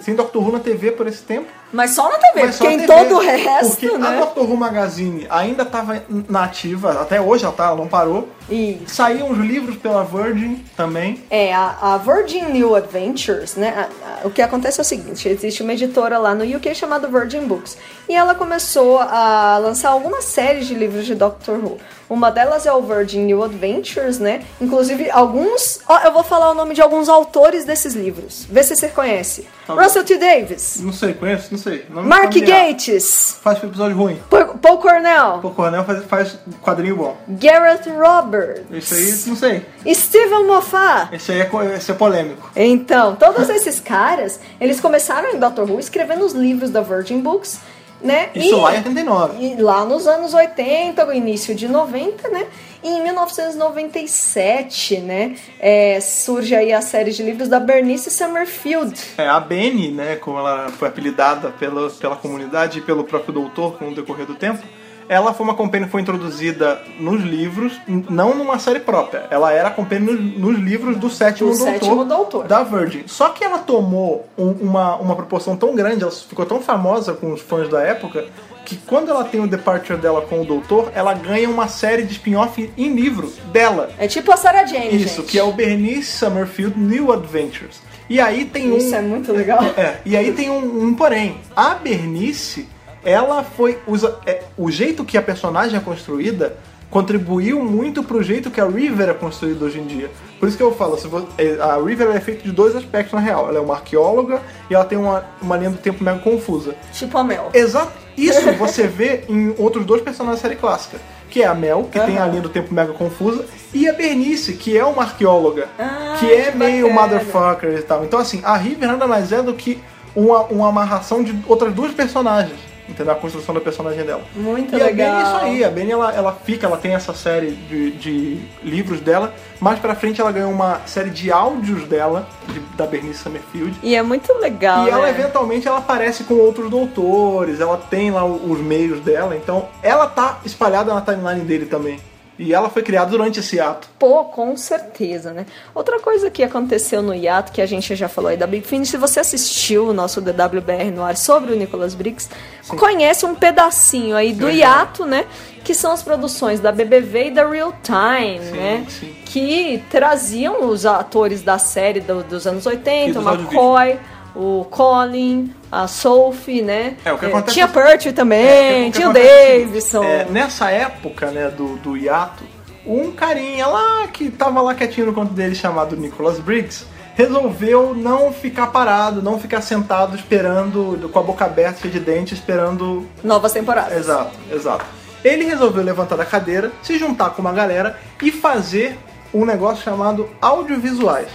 sem Doctor Who na TV por esse tempo. Mas só na TV, só porque a em todo o resto, Porque a né? Doctor Who Magazine ainda estava na ativa, até hoje ela, tá, ela não parou. Isso. Saíam os livros pela Virgin também. É, a, a Virgin New Adventures, né? a- a- o que acontece é o seguinte: existe uma editora lá no UK chamada Virgin Books. E ela começou a lançar algumas séries de livros de Doctor Who. Uma delas é o Virgin New Adventures, né? Inclusive, alguns. ó, eu vou falar o nome de alguns autores desses livros. Vê se você conhece: Tá. Russell T. Davis, Não sei, conheço? Não sei. Nome Mark familiar. Gates, Faz episódio ruim. Paul Paul Cornell, O Cornel faz, faz quadrinho bom. Gareth Roberts, Esse aí, não sei. Stephen Moffat. Esse aí é, esse é polêmico. Então, todos esses caras, eles começaram em Doctor Who escrevendo os livros da Virgin Books, né? Isso e, lá em 89. e lá nos anos 80, o início de 90, né? E em 1997, né? é, surge aí a série de livros da Bernice Summerfield. É, a Benny, né, como ela foi apelidada pela, pela comunidade e pelo próprio doutor com o decorrer do tempo, ela foi uma companhia que foi introduzida nos livros, não numa série própria. Ela era a companhia nos, nos livros do sétimo, Do doutor, sétimo doutor. da Virgin. Só que ela tomou um- uma, uma proporção tão grande, ela ficou tão famosa com os fãs da época, que quando ela tem o departure dela com o doutor, ela ganha uma série de spin-off em livro dela. É tipo a Sarah Jane, Isso, gente. que é o Bernice Summerfield New Adventures. E aí tem um. Isso é muito legal. É, e aí tem um, um porém. A Bernice, ela foi. Usa, é, o jeito que a personagem é construída contribuiu muito pro jeito que a River é construída hoje em dia. Por isso que eu falo, se vo- é, a River é feita de dois aspectos na real. Ela é uma arqueóloga e ela tem uma, uma linha do tempo mega confusa. Tipo a Mel. Exato. Isso <laughs> você vê em outros dois personagens da série clássica. Que é a Mel, que tem a linha do tempo mega confusa, e a Bernice, que é uma arqueóloga, Ah, que é que meio bacana. motherfucker e tal. Então, assim, a River nada mais é do que uma, uma amarração de outras duas personagens. Entendeu? A construção da personagem dela. Muito e legal. a Benny é isso aí. A Benny, ela, ela fica, ela tem essa série de, de livros dela. Mais pra frente, ela ganhou uma série de áudios dela, de- da Bernice Summerfield. E é muito legal. E ela né? eventualmente ela aparece com outros doutores, ela tem lá os meios dela, então ela tá espalhada na timeline dele também. E ela foi criada durante esse ato. Pô, com certeza, né? Outra coisa que aconteceu no hiato, que a gente já falou aí da Big Finish, se você assistiu o nosso DWBR no ar sobre o Nicholas Briggs, conhece um pedacinho aí do hiato, né? Que são as produções da BBV e da Real Time, Sim, né? sim. Que traziam os atores da série do- dos anos E 80, o McCoy, o Colin, a Sophie, né? É, o que Eh, acontece- Tinha Pertwee também, É, o que tinha o é Davidson. é, nessa época, né, do, do hiato, um carinha lá que tava lá quietinho no canto dele chamado Nicholas Briggs resolveu não ficar parado, não ficar sentado esperando, com a boca aberta, de dente, esperando Novas temporadas. Exato, exato. Ele resolveu levantar da cadeira, se juntar com uma galera e fazer um negócio chamado audiovisuais.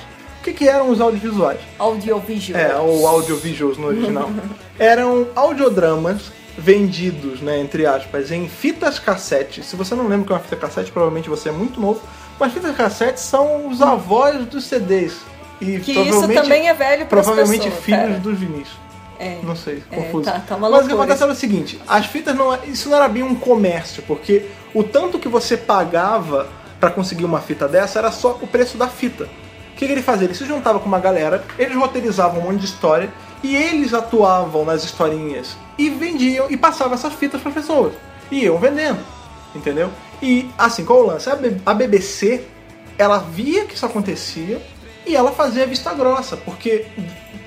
O que, que eram os audiovisuais? Audiovisual. É, ou audiovisuals no original. <laughs> eram audiodramas vendidos, né, entre aspas, em fitas cassete. Se você não lembra o que é uma fita cassete, provavelmente você é muito novo. Mas fitas cassete são os avós dos CDs. E Que isso também é velho Provavelmente pessoas, filhos pera. dos Vinícius. É. Não sei, É, confuso. tá- tá Mas o que acontece era o seguinte, as fitas não, isso não era bem um comércio, porque o tanto que você pagava pra conseguir uma fita dessa era só o preço da fita. O que, que ele fazia? Ele se juntava com uma galera, eles roteirizavam um monte de história e eles atuavam nas historinhas e vendiam e passavam essas fitas para pessoas. E iam vendendo, entendeu? E assim, qual é o lance? A BBC, ela via que isso acontecia e ela fazia vista grossa, porque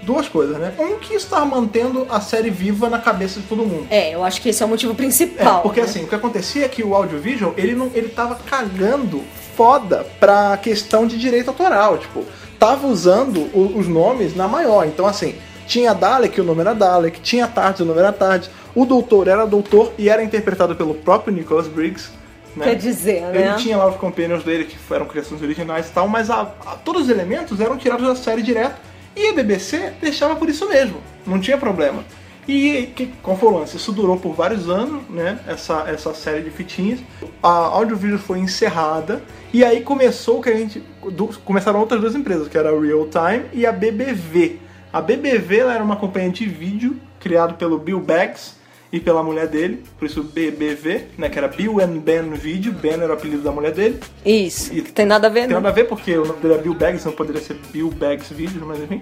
duas coisas, né? Um, que estava mantendo a série viva na cabeça de todo mundo. É, eu acho que esse é o motivo É, principal. porque né? assim, o que acontecia é que o audiovisual, ele não, ele tava cagando foda pra questão de direito autoral, tipo, tava usando o- os nomes na maior. Então assim, tinha Dalek, o nome era Dalek, tinha Tardes, o nome era Tardes, o doutor era doutor e era interpretado pelo próprio Nicholas Briggs. Né? Quer dizer, Ele né? tinha lá os companions dele que eram criações originais e tal, mas a- a- todos os elementos eram tirados da série direto e a BBC deixava por isso mesmo, não tinha problema. E que, qual foi o lance? Isso durou por vários anos, né? Essa, essa série de fitinhas. A audiovisual foi encerrada e aí começou que a gente. do- começaram outras duas empresas, que era a Real Time e a BBV. A BBV ela era uma companhia de vídeo criada pelo Bill Baggs e pela mulher dele, por isso BBV, né? Que era Bill and Ben Video, Ben era o apelido da mulher dele. Isso. E- Tem nada a ver, Tem né? nada a ver porque o nome dele é Bill Baggs, não poderia ser Bill Baggs Videos, mas enfim.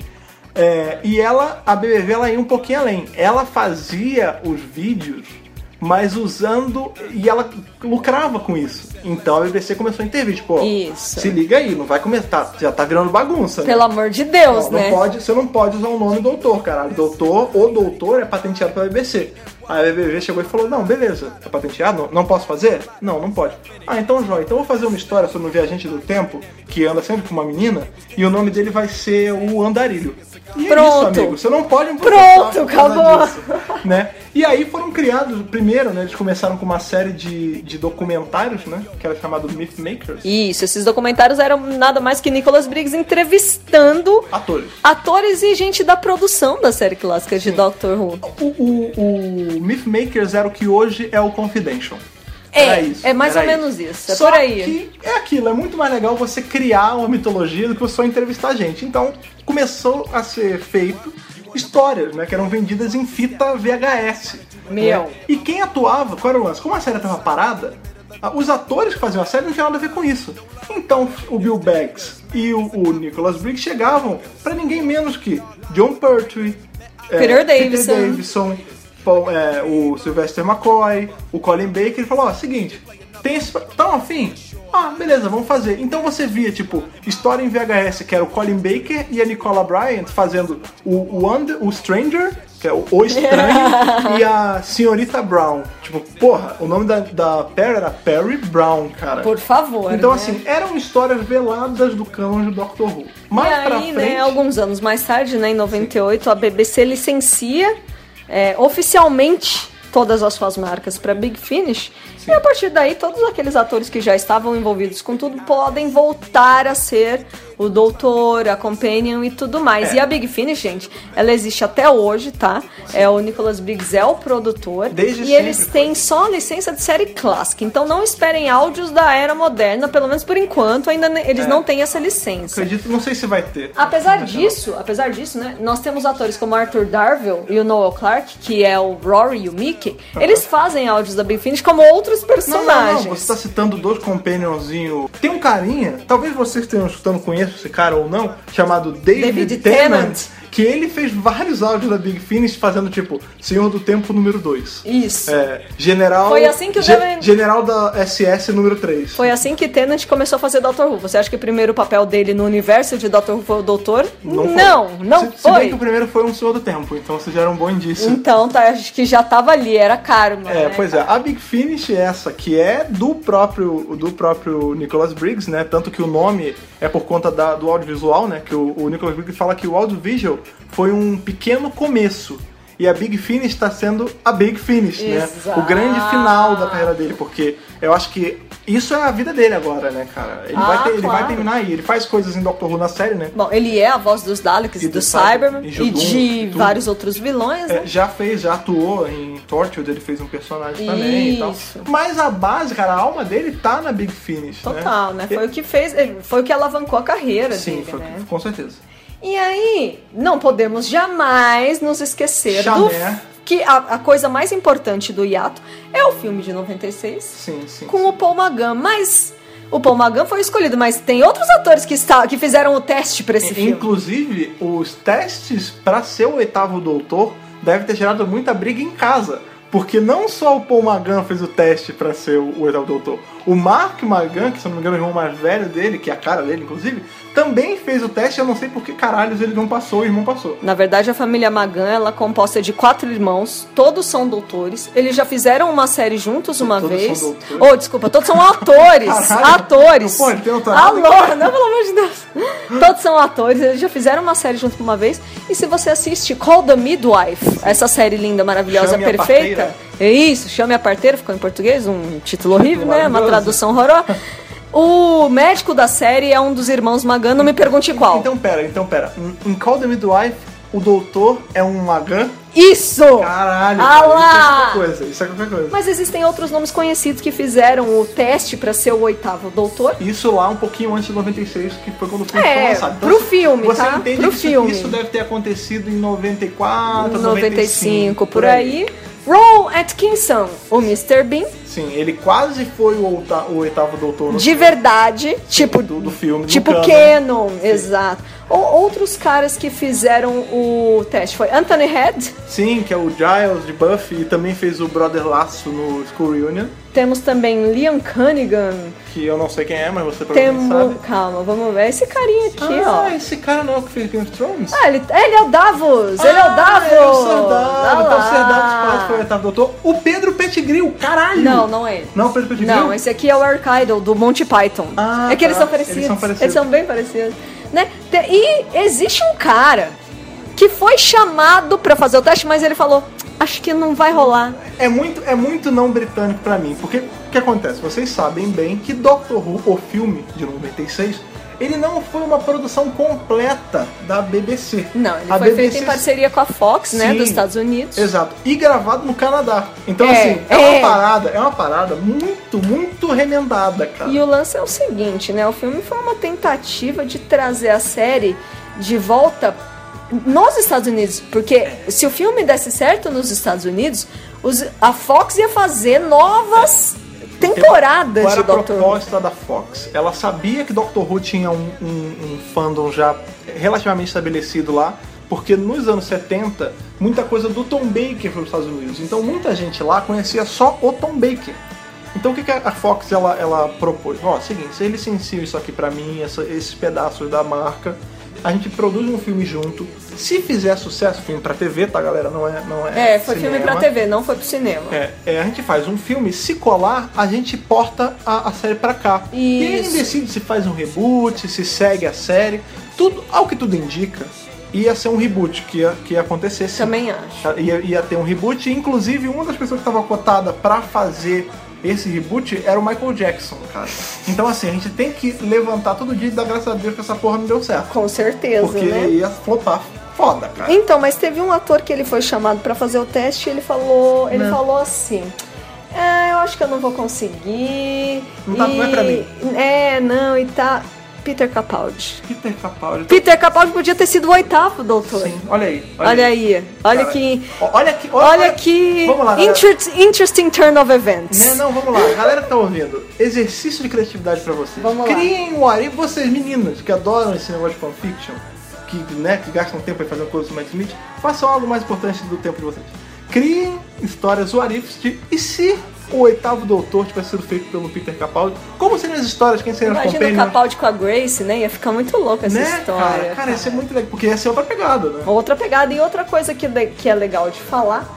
É, e ela, a BBV, ela ia um pouquinho além. Ela fazia os vídeos, mas usando. E ela lucrava com isso. Então a BBC começou a intervir, tipo, ó, Isso. se liga aí, não vai começar. Já tá virando bagunça, né? Pelo amor de Deus, Não, não né? pode, você não pode usar o nome doutor, caralho. Doutor ou doutor é patenteado pela BBC. Aí a BBC chegou e falou: Não, beleza, é patenteado? Não, não posso fazer? Não, não pode. Ah, então joia. Então eu vou fazer uma história sobre um viajante do tempo que anda sempre com uma menina e o nome dele vai ser o Andarilho. E é Pronto. isso, amigo. Você não pode Pronto, acabou. disso, né? E aí foram criados, primeiro, né? Eles começaram com uma série de, de documentários, né? Que era chamado Myth Makers. Isso, esses documentários eram nada mais que Nicholas Briggs entrevistando Atores. atores e gente da produção da série clássica de Doctor Who. O, o, o Mythmakers era o que hoje é o Confidential. É, Era isso, é mais ou menos isso, é Só por aí. que é aquilo, é muito mais legal você criar uma mitologia do que você só entrevistar gente. Então começou a ser feito histórias, né, que eram vendidas em fita VHS. Meu. né? E quem atuava, qual era o lance? Como a série estava parada, os atores que faziam a série não tinham nada a ver com isso. Então o Bill Baggs e o, o Nicholas Briggs chegavam pra ninguém menos que John Pertwee, é, Peter Davison. Paul- é, o Sylvester McCoy, o Colin Baker, ele falou, ó, seguinte, tem esse... Tão afim? Ah, beleza, vamos fazer. Então você via, tipo, história em VHS, que era o Colin Baker e a Nicola Bryant fazendo o, o, Und- o Stranger, que é o, o Estranho, <laughs> e a Senhorita Brown. Tipo, porra, o nome da, da Perry era Perry Brown, cara. Por favor. Então, né? assim, eram histórias veladas do canon de Doctor Who. Mais e aí, pra né, frente... alguns anos mais tarde, né, em 98, a BBC licencia é, oficialmente todas as suas marcas para Big Finish. E a partir daí, todos aqueles atores que já estavam envolvidos com tudo podem voltar a ser o doutor, a companion e tudo mais. É. E a Big Finish, gente, ela existe até hoje, tá? É o Nicholas Briggs é o produtor Desde e sempre eles têm só licença de série clássica. Então não esperem áudios da era moderna, pelo menos por enquanto, ainda eles É. não têm essa licença. Acredito, não sei se vai ter. Apesar disso, apesar disso, né, nós temos atores como Arthur Darvill e o Noel Clarke, que é o Rory e o Mickey, eles fazem áudios da Big Finish como outros outros Não, personagens. não, não, você tá citando dois companionzinhos. Tem um carinha, talvez vocês estejam escutando, conheçam esse cara ou não, chamado David, David Tennant, Tennant. Que ele fez vários áudios da Big Finish fazendo tipo Senhor do Tempo número 2. Isso. É, general. Foi assim que o Ge- Devin- General da SS número 3. Foi assim que Tennant começou a fazer Doctor Who. Você acha que o primeiro papel dele no universo de Doctor Who foi o Doutor? Não, foi. não, não se, Se bem foi. que o primeiro foi um Senhor do Tempo, então você já era um bom indício. Então, tá, acho que já tava ali, era karma. É, né? pois é. A Big Finish é essa, que é do próprio do próprio Nicholas Briggs, né? Tanto que o nome é por conta da- do audiovisual, né? Que o, o Nicholas Briggs fala que o audiovisual foi um pequeno começo. E a Big Finish está sendo a Big Finish, né? Exato. O grande final da carreira dele, porque eu acho que isso é a vida dele agora, né, cara? Ele, Ah, vai, ter- ele claro. vai terminar aí. Ele faz coisas em Doctor Who na série, né? Bom, ele é a voz dos Daleks E do do Cyberman, e e de tudo. vários outros vilões, né? É, já fez, já atuou em Torchwood, ele fez um personagem também e tal. Isso. Mas a base, cara, a alma dele tá na Big Finish, Total, né? E- Foi o que fez, foi o que alavancou a carreira Sim, dele, foi- né? com certeza. E aí, não podemos jamais nos esquecer Chamé. do que a, a coisa mais importante do hiato é o filme de 96 Sim, sim. com sim. o Paul Magan, mas o Paul Magan foi escolhido, mas tem outros atores que, está, que fizeram o teste pra esse filme. Inclusive, os testes pra ser o oitavo doutor devem ter gerado muita briga em casa. Porque não só o Paul Magan fez o teste pra ser o oitavo doutor. O Mark Magan, que se não me engano é o irmão mais velho dele, que é a cara dele, inclusive, também fez o teste. Eu não sei por que caralhos ele não passou, o irmão passou. Na verdade, a família Magan ela é composta de quatro irmãos, todos são doutores. Eles já fizeram uma série juntos uma Todos vez. são doutores? Oh, desculpa, todos são atores. <laughs> Caralho. atores. Ele tem doutorado, Alô, <laughs> não, pelo amor de Deus. Todos são atores, eles já fizeram uma série junto uma vez. E se você assiste Call the Midwife, essa série linda, maravilhosa, Chame perfeita. É isso, chame a parteira, ficou em português, um título horrível, né? Uma tradução horrorosa. O médico da série é um dos irmãos Magan, não me pergunte qual. Então pera, então pera. Em- Call the Midwife, o doutor é um Magan? Isso! Caralho, Ah lá! isso é qualquer coisa. Isso é qualquer coisa. Mas existem outros nomes conhecidos que fizeram o teste pra ser o oitavo doutor. Isso lá um pouquinho antes de 96, que foi quando o filme É, foi lançado. pro você- filme, você tá? entende Pro que isso- filme. Isso, deve ter acontecido em 94, 95, por aí. Ron Atkinson, o Mr. Bean, Sim, ele quase foi o, o oitavo doutor de verdade, tipo do, do filme. do tipo canon. Canon, exato. Ou outros caras que fizeram o teste foi Anthony Head, Sim, que é o Giles de Buffy e também fez o Brother Laço no School Reunion, temos também Liam Cunningham, que eu não sei quem é, mas você provavelmente temos, sabe. calma, vamos ver esse carinha aqui, ah, ó. esse cara não é o que fez Game of Thrones? Ah, ele, ele é o Davos! ele é o Davos! Ele é o Davos. Ah Então o. Davos quase foi o oitavo doutor. O Pedro Pettigrew, caralho! Não, não é ele. Não, o Pedro Pettigrew? Não, esse aqui é o Idle, do Monty Python. Ah, é que eles tá. são parecidos. Eles são parecidos. Eles são bem parecidos. Né? E existe um cara que foi chamado pra fazer o teste, mas ele falou: Acho que não vai rolar. É muito, é muito não britânico pra mim, porque o que acontece? Vocês sabem bem que Doctor Who, o filme de 96, ele não foi uma produção completa da BBC. Não, ele A foi BBC feito em parceria com a Fox, né, Sim. dos Estados Unidos. Exato. E gravado no Canadá. Então, É, assim, é, é. uma parada, é uma parada muito, muito remendada, cara. E o lance é o seguinte, né? O filme foi uma tentativa de trazer a série de volta nos Estados Unidos. Porque se o filme desse certo nos Estados Unidos, os- a Fox ia fazer novas temporadas Qual era de a Doctor Who. proposta da Fox? Ela sabia que Doctor Who tinha um, um- um fandom já relativamente estabelecido lá, porque nos anos 70, muita coisa do Tom Baker foi para os Estados Unidos. Então muita gente lá conhecia só o Tom Baker. Então o que, que a Fox ela, ela propôs? Ó, seguinte, você licencia isso aqui pra mim, essa- esses pedaços da marca, a gente produz um filme junto. Se fizer sucesso, filme pra TV, tá galera? Não é. Não é, É, foi filme cinema. pra TV, não foi pro cinema. É, é, a gente faz um filme, se colar, a gente porta a, a série pra cá. E aí a gente Isso. decide se faz um reboot, se segue a série. Tudo, ao que tudo indica, ia ser um reboot que ia, que ia acontecer sim. Também acho. Ia, ia ter um reboot, e, inclusive uma das pessoas que estava cotada pra fazer esse reboot era o Michael Jackson, cara. Então assim, a gente tem que levantar todo dia e dar graças a Deus que essa porra não deu certo. Com certeza, Porque né? ia flopar foda, cara. Então, mas teve um ator que ele foi chamado pra fazer o teste e ele falou, ele Não. falou assim: "É, eu acho que eu não vou conseguir". Não tá- e- não é pra mim. É, não, e tá. Peter Capaldi. Peter Capaldi. Peter Capaldi podia ter sido o oitavo doutor. Sim, olha aí. Olha aí, olha Cara, que. Olha que. Olha que Vamos lá, inter- interesting turn of events. Né, não, vamos lá. Galera que tá ouvindo, exercício de criatividade pra vocês. Vamos lá. Criem um arif, vocês meninas que adoram esse negócio de fanfiction, que, né, que gastam tempo aí fazendo coisas do Matt Smith, façam algo mais importante do tempo de vocês. Criem histórias warifs de e se o oitavo doutor tivesse sido feito pelo Peter Capaldi? Como seriam as histórias? Quem seriam os Imagina o companions? Capaldi com a Grace, né? Ia ficar muito louca essa Né, história. cara? Cara, ia ser muito legal, porque ia ser outra pegada, né? Outra pegada e outra coisa que, que é legal de falar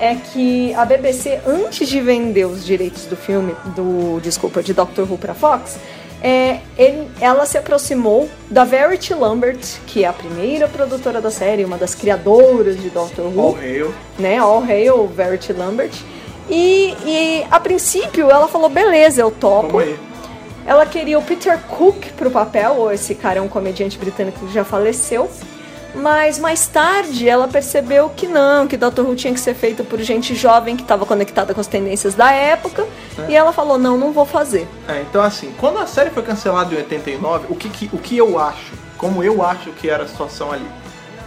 é que a BBC, antes de vender os direitos do filme, do desculpa, de Doctor Who pra Fox, é, ele- ela se aproximou da Verity Lambert, que é a primeira produtora da série, uma das criadoras de Doctor Who All hail. né? All Hail, Verity Lambert. E, e a princípio ela falou, beleza, eu topo. Ela queria o Peter Cook pro papel, ou esse cara é um comediante britânico que já faleceu. Mas mais tarde ela percebeu que não, que Doctor Who tinha que ser feito por gente jovem que estava conectada com as tendências da época. E ela falou, não, não vou fazer. É, então assim, quando a série foi cancelada em 89, o que, que- o que eu acho, como eu acho que era a situação ali?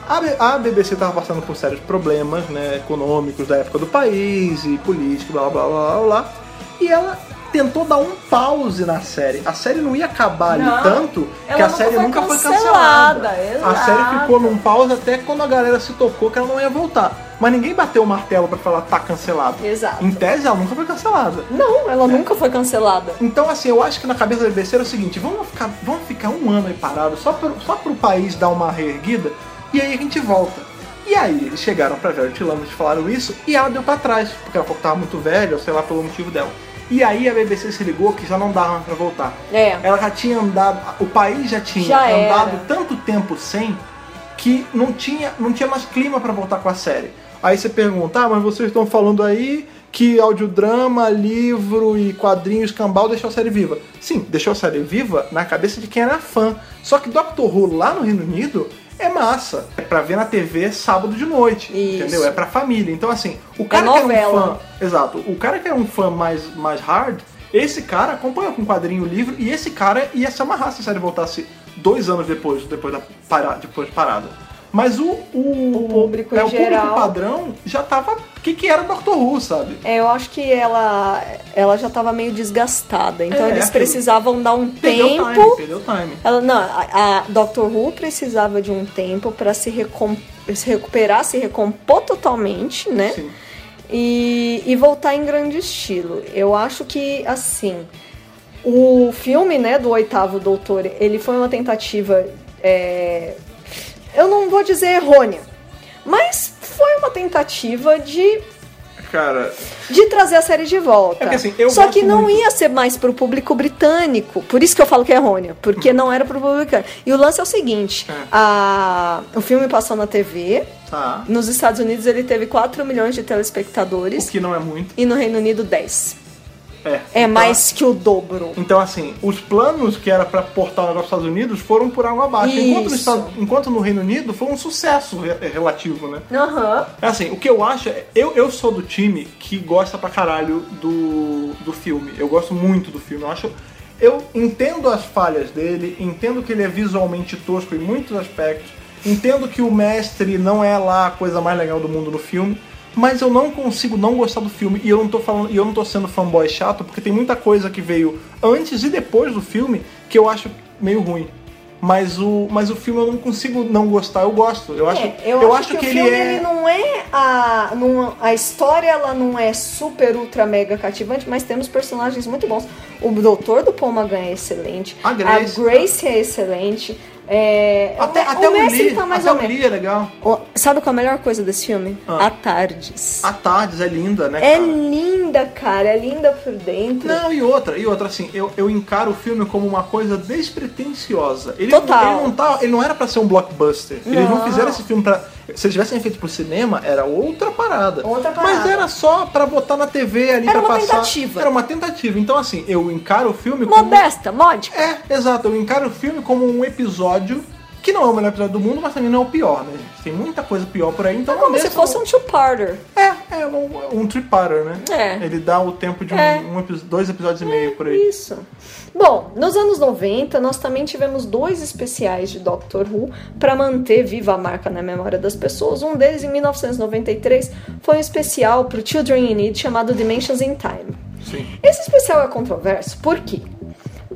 A, BBC estava passando por sérios problemas né, econômicos da época do país e políticos, blá blá blá blá blá. E ela tentou dar um pause na série. A série não ia acabar ali Não, tanto que a série foi nunca foi cancelada, cancelada. A exato. série ficou num pause até quando a galera se tocou que ela não ia voltar. Mas ninguém bateu o martelo pra falar tá cancelado. Exato. Em tese, ela nunca foi cancelada. Não, ela nunca foi cancelada. Então, assim, eu acho que na cabeça da BBC era o seguinte: vamos ficar, vamos ficar um ano aí parado só pro, só pro país dar uma reerguida e aí a gente volta. E aí eles chegaram pra Verity Lambert e falaram isso e ela deu pra trás, porque ela falou que tava muito velha, ou sei lá pelo motivo dela. E aí a BBC se ligou que já não dava mais pra voltar. É. Ela já tinha andado, o país já tinha Já andado era. tanto tempo sem que não tinha, não tinha mais clima pra voltar com a série. Aí você pergunta, ah, mas vocês estão falando aí que audiodrama, livro e quadrinhos cambal deixou a série viva. Sim, deixou a série viva na cabeça de quem era fã. Só que Doctor Who lá no Reino Unido é massa. É pra ver na TV sábado de noite. Isso. Entendeu? É pra família. Então, assim, o cara que era um fã. Exato. O cara que era um fã mais, mais hard, esse cara acompanhou com quadrinho o livro e esse cara ia se amarrar se a série voltasse dois anos depois, depois da para, depois de parada. Mas o, o, O público é, o geral- público padrão já tava. O que, que era Doctor Who, sabe? É, eu acho que ela, ela já tava meio desgastada, então É, eles precisavam dar um Perdeu tempo. time, perdeu time. Ela, não, a, a Doctor Who precisava de um tempo pra se, recom- se recuperar, se recompor totalmente, né? Sim. E, e voltar em grande estilo. Eu acho que, assim, o filme, né, do Oitavo Doutor, ele foi uma tentativa, é, eu não vou dizer errônea, mas foi uma tentativa de Cara, de trazer a série de volta. É assim, eu Só que não muito- ia ser mais pro público britânico. Por isso que eu falo que é errôneo. Porque não era pro público britânico. E o lance é o seguinte: É. a- o filme passou na TV. tá. Nos Estados Unidos ele teve 4 milhões de O telespectadores. que não é muito. E no Reino Unido 10. É. É Então, mais que o dobro. Então, assim, os planos que era pra portar o negócio dos Estados Unidos foram por água abaixo. Enquanto no. Estado- enquanto no Reino Unido foi um sucesso re- relativo, né? Aham. É assim, o que eu acho é. Eu, eu sou do time que gosta pra caralho do, do filme. Eu gosto muito do filme. Eu acho. Eu entendo as falhas dele, entendo que ele é visualmente tosco em muitos aspectos, entendo que o mestre não é lá a coisa mais legal do mundo no filme, mas eu não consigo não gostar do filme. E eu não tô falando, e eu não tô sendo fanboy chato, porque tem muita coisa que veio antes e depois do filme que eu acho meio ruim. Mas o, mas o filme eu não consigo não gostar, eu gosto. Eu acho, É, eu, acho, que, o ele filme é. ele não é a não, a história ela não é super ultra mega cativante, mas temos personagens muito bons. O doutor do Magan é excelente. A Grace. Grace é excelente. É, Até, o, até o o mestre Lee, tá mais até ou o menos. Lee é legal. O- Sabe qual é a melhor coisa desse filme? Ah. A Tardes. A Tardes é linda, né, É cara? linda, cara. É linda por dentro. Não, e outra, e outra, assim, eu, eu encaro o filme como uma coisa despretensiosa. Ele, Total. Ele não, tá, ele não era pra ser um blockbuster. Eles não Não. fizeram esse filme pra. Se eles tivessem feito pro cinema, era outra parada. Outra parada. Mas era só pra botar na TV ali Era pra uma passar. tentativa. Era uma tentativa. Então, assim, eu encaro o filme como. Modesta, módica. É, exato. Eu encaro o filme como um episódio que não é o melhor episódio do mundo, mas também não é o pior, né? Tem muita coisa pior por aí, então É como se fosse um two-parter. É, É um, um triparer, né? É. Ele dá o tempo de um, É. um dois episódios e meio por aí. Isso. Bom, nos anos 90, nós também tivemos dois especiais de Doctor Who para manter viva a marca na memória das pessoas. Um deles, em 1993, foi um especial para o Children in Need chamado Dimensions in Time. Sim. Esse especial é controverso, por quê?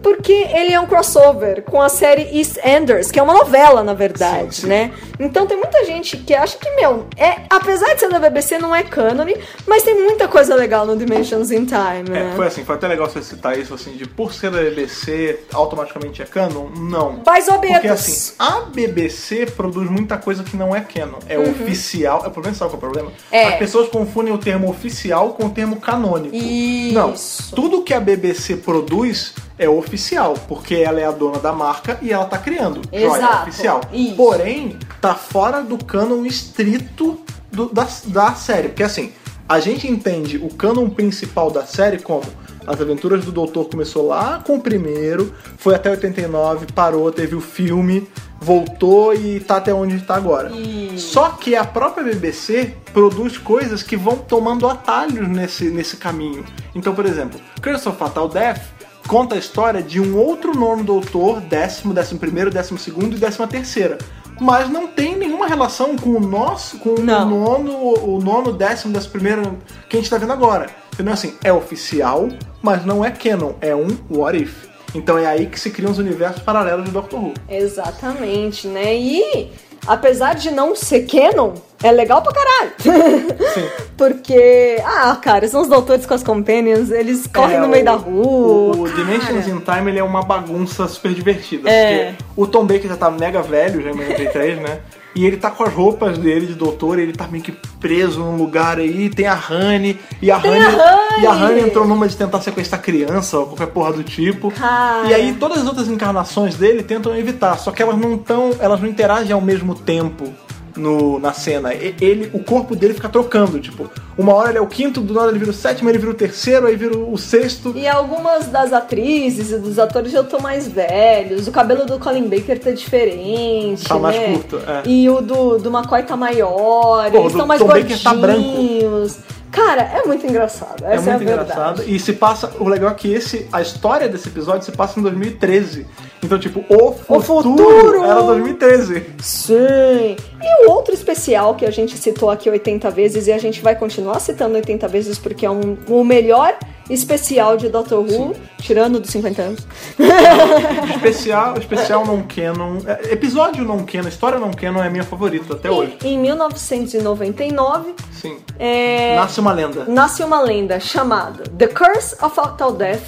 Porque ele é um crossover com a série EastEnders, que é uma novela, na verdade, Sim, sim. né? Então tem muita gente que acha que, meu, é, apesar de ser da BBC, não é cânone, mas tem muita coisa legal no Dimensions in Time, né? É, foi assim, foi até legal você citar isso, assim, de por ser da BBC, automaticamente é canon? Não. Pais obetos. Porque assim, a BBC produz muita coisa que não é canon. É oficial. É o problema, sabe qual é o problema? Uhum. É. As pessoas confundem o termo oficial com o termo canônico. Isso. Não. Tudo que a BBC produz é oficial, porque ela é a dona da marca e ela tá criando. Joia, Exato. oficial. Isso. Porém, tá fora do cânon estrito do- da, da série. Porque assim, a gente entende o cânon principal da série como as aventuras do Doutor começou lá com o primeiro, foi até 89, parou, teve o filme, voltou e tá até onde está agora. Só que a própria BBC produz coisas que vão tomando atalhos nesse, nesse caminho. Então, por exemplo, Curse of Fatal Death conta a história de um outro nono doutor, décimo, décimo primeiro, décimo segundo e décima terceira. Mas não tem nenhuma relação com o nosso, com Não. o nono, o nono, décimo, décimo primeiro que a gente tá vendo agora. Entendeu? Assim, é oficial, mas não é canon, é um what if. Então é aí que se criam os universos paralelos de Doctor Who. Exatamente, né? E apesar de não ser canon, é legal pra caralho. Sim. <laughs> Porque, ah, cara, são os doutores com as companions, eles correm É, no meio o- da rua. O, o. Dimensions in Time ele é uma bagunça super divertida. É. Porque o Tom Baker já tá mega velho, já em 93, né? E ele tá com as roupas dele de doutor, ele tá meio que preso num lugar aí, tem a Honey, e a Tem Honey, a Honey! e a Honey entrou numa de tentar sequestrar criança ou qualquer porra do tipo. E aí todas as outras encarnações dele tentam evitar, só que elas não tão, elas não interagem ao mesmo tempo no, na cena. Ele, o corpo dele fica trocando, tipo, uma hora ele é o quinto, do nada ele vira o sétimo, ele vira o terceiro, aí vira o sexto. E algumas das atrizes e dos atores já estão mais velhos. O cabelo do Colin Baker tá diferente. Tá mais né? curto, é. E o do, do McCoy tá maior. Pô, eles estão mais Tom gordinhos. Baker tá branco. Cara, é muito engraçado. É é, muito verdade. engraçado. E se passa. O legal é que esse, a história desse episódio se passa em 2013. Então, tipo, o futuro, futuro! era 2013. Sim. E o outro especial que a gente citou aqui 80 vezes e a gente vai continuar citando 80 vezes porque é um, o melhor especial de Doctor Who, tirando dos 50 anos. <laughs> Especial, especial não canon. é, Episódio não canon, história não canon é minha favorita até hoje. E, em 1999, Sim. é, Nasce uma lenda. nasce uma lenda chamada The Curse of Fatal Death.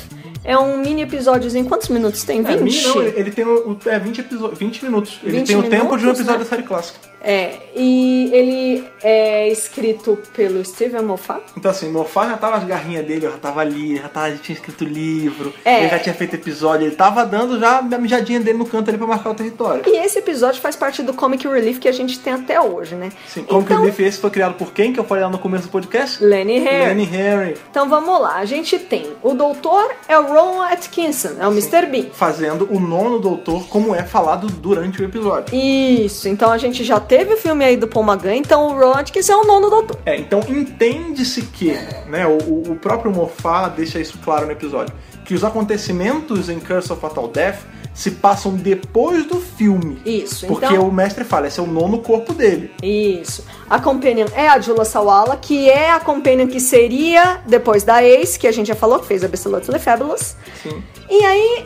É um mini episódio em quantos minutos tem? 20? É, não, ele, ele tem o, é, 20, episo- 20 minutos. Ele 20 tem o tempo de um minutos, episódio né? da série clássica. É, e ele é escrito pelo Steven Moffat. Então assim, Moffat já tava as garrinhas dele, já tava ali, já, tava, já tinha escrito livro, É. ele já tinha feito episódio, ele tava dando já a mijadinha dele no canto ali pra marcar o território. E esse episódio faz parte do Comic Relief que a gente tem até hoje, né? Sim, que então, Leaf esse foi criado por quem? Que eu falei lá no começo do podcast? Lenny Harry. Lenny Henry. Então vamos lá, a gente tem o doutor é o Ron Atkinson, é o Mr. Bean. Fazendo o nono doutor, como é falado durante o episódio. Isso, então a gente já teve o filme aí do Paul McGann, então o Ron Atkinson é o nono doutor. É, então entende-se que, né, o, o próprio Moffat deixa isso claro no episódio, que os acontecimentos em Curse of Fatal Death se passam depois do filme. Isso, Porque então- o mestre fala, esse é o nono corpo dele. Isso. A Companion é a Jula Sawala, que é a Companion que seria depois da Ace, que a gente já falou, que fez Absolutely Fabulous. Sim. E aí,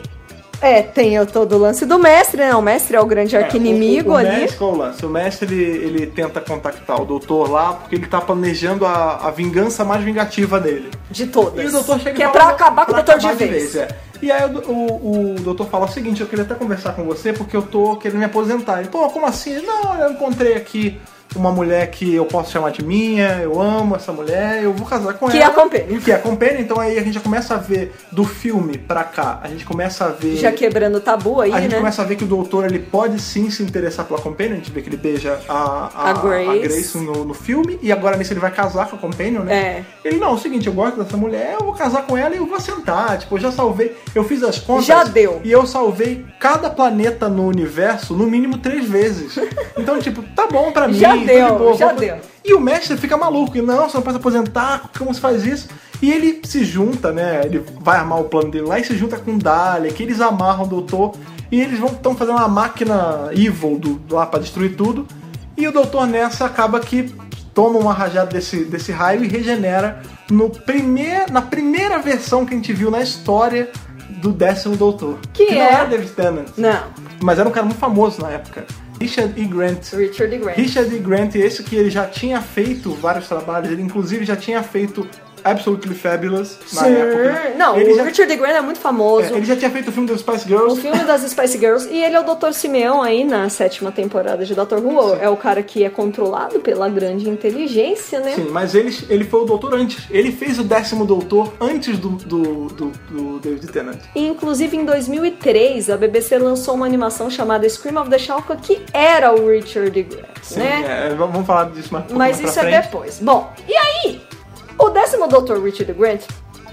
é, tem o todo o lance do mestre, né? O mestre é o grande arqui-inimigo o, o, o ali. Mestre, é o lance? O mestre ele, ele tenta contactar o doutor lá porque ele tá planejando a, a vingança mais vingativa dele. De todas. E o doutor chega que é fala, pra acabar com o pra doutor de acabar vez. é. E aí o, o, o doutor fala o seguinte, eu queria até conversar com você porque eu tô querendo me aposentar. Ele, pô, como assim? Não, eu encontrei aqui uma mulher que eu posso chamar de minha, eu amo essa mulher, eu vou casar com Que ela. é a Companion. Que é a Companion, então aí a gente já começa a ver do filme pra cá, a gente começa a ver... Já quebrando o tabu aí, A gente né? começa a ver que o doutor ele pode sim se interessar pela Companion, a gente vê que ele beija a, A Grace. Grace no, no filme, e agora nesse ele vai casar com a Companion, né? É. Ele, não, é o seguinte, eu gosto dessa mulher, eu vou casar com ela e eu vou sentar. Tipo, eu já salvei, eu fiz as contas. Já deu. E eu salvei cada planeta no universo no mínimo três vezes. <laughs> Então, tipo, tá bom pra mim. Já de deu, boa, já deu. E o mestre fica maluco, e não, você não pode se aposentar, como se faz isso? E ele se junta, né? Ele vai armar o plano dele lá e se junta com o Dalek, eles amarram o doutor e eles vão estão fazendo uma máquina evil do, lá pra destruir tudo. E o doutor nessa acaba que toma uma rajada desse, desse raio e regenera no primeir, na primeira versão que a gente viu na história do décimo doutor. Que não é? era David Tennant, Não, mas era um cara muito famoso na época. Richard E. Grant. Richard Grant. Richard E. Grant, esse que ele já tinha feito vários trabalhos, ele inclusive já tinha feito Absolutely Fabulous na Sim. época. Não, ele o já, Richard Grant é muito famoso. é, ele já tinha feito o filme dos Spice O Girls. filme das Spice Girls. E ele é o Dr. Simeão aí na sétima temporada de Dr. Who. É o cara que é controlado pela grande inteligência, né? Sim, mas ele, ele foi o doutor antes. Ele fez o décimo doutor antes do, do, do, do David Tennant. E, inclusive em 2003 a BBC lançou uma animação chamada Scream of the Shalka que era o Richard Grant, Sim, né? é, vamos falar disso mais um Mas isso é frente. depois. Bom, e aí? O décimo Dr. Richard Grant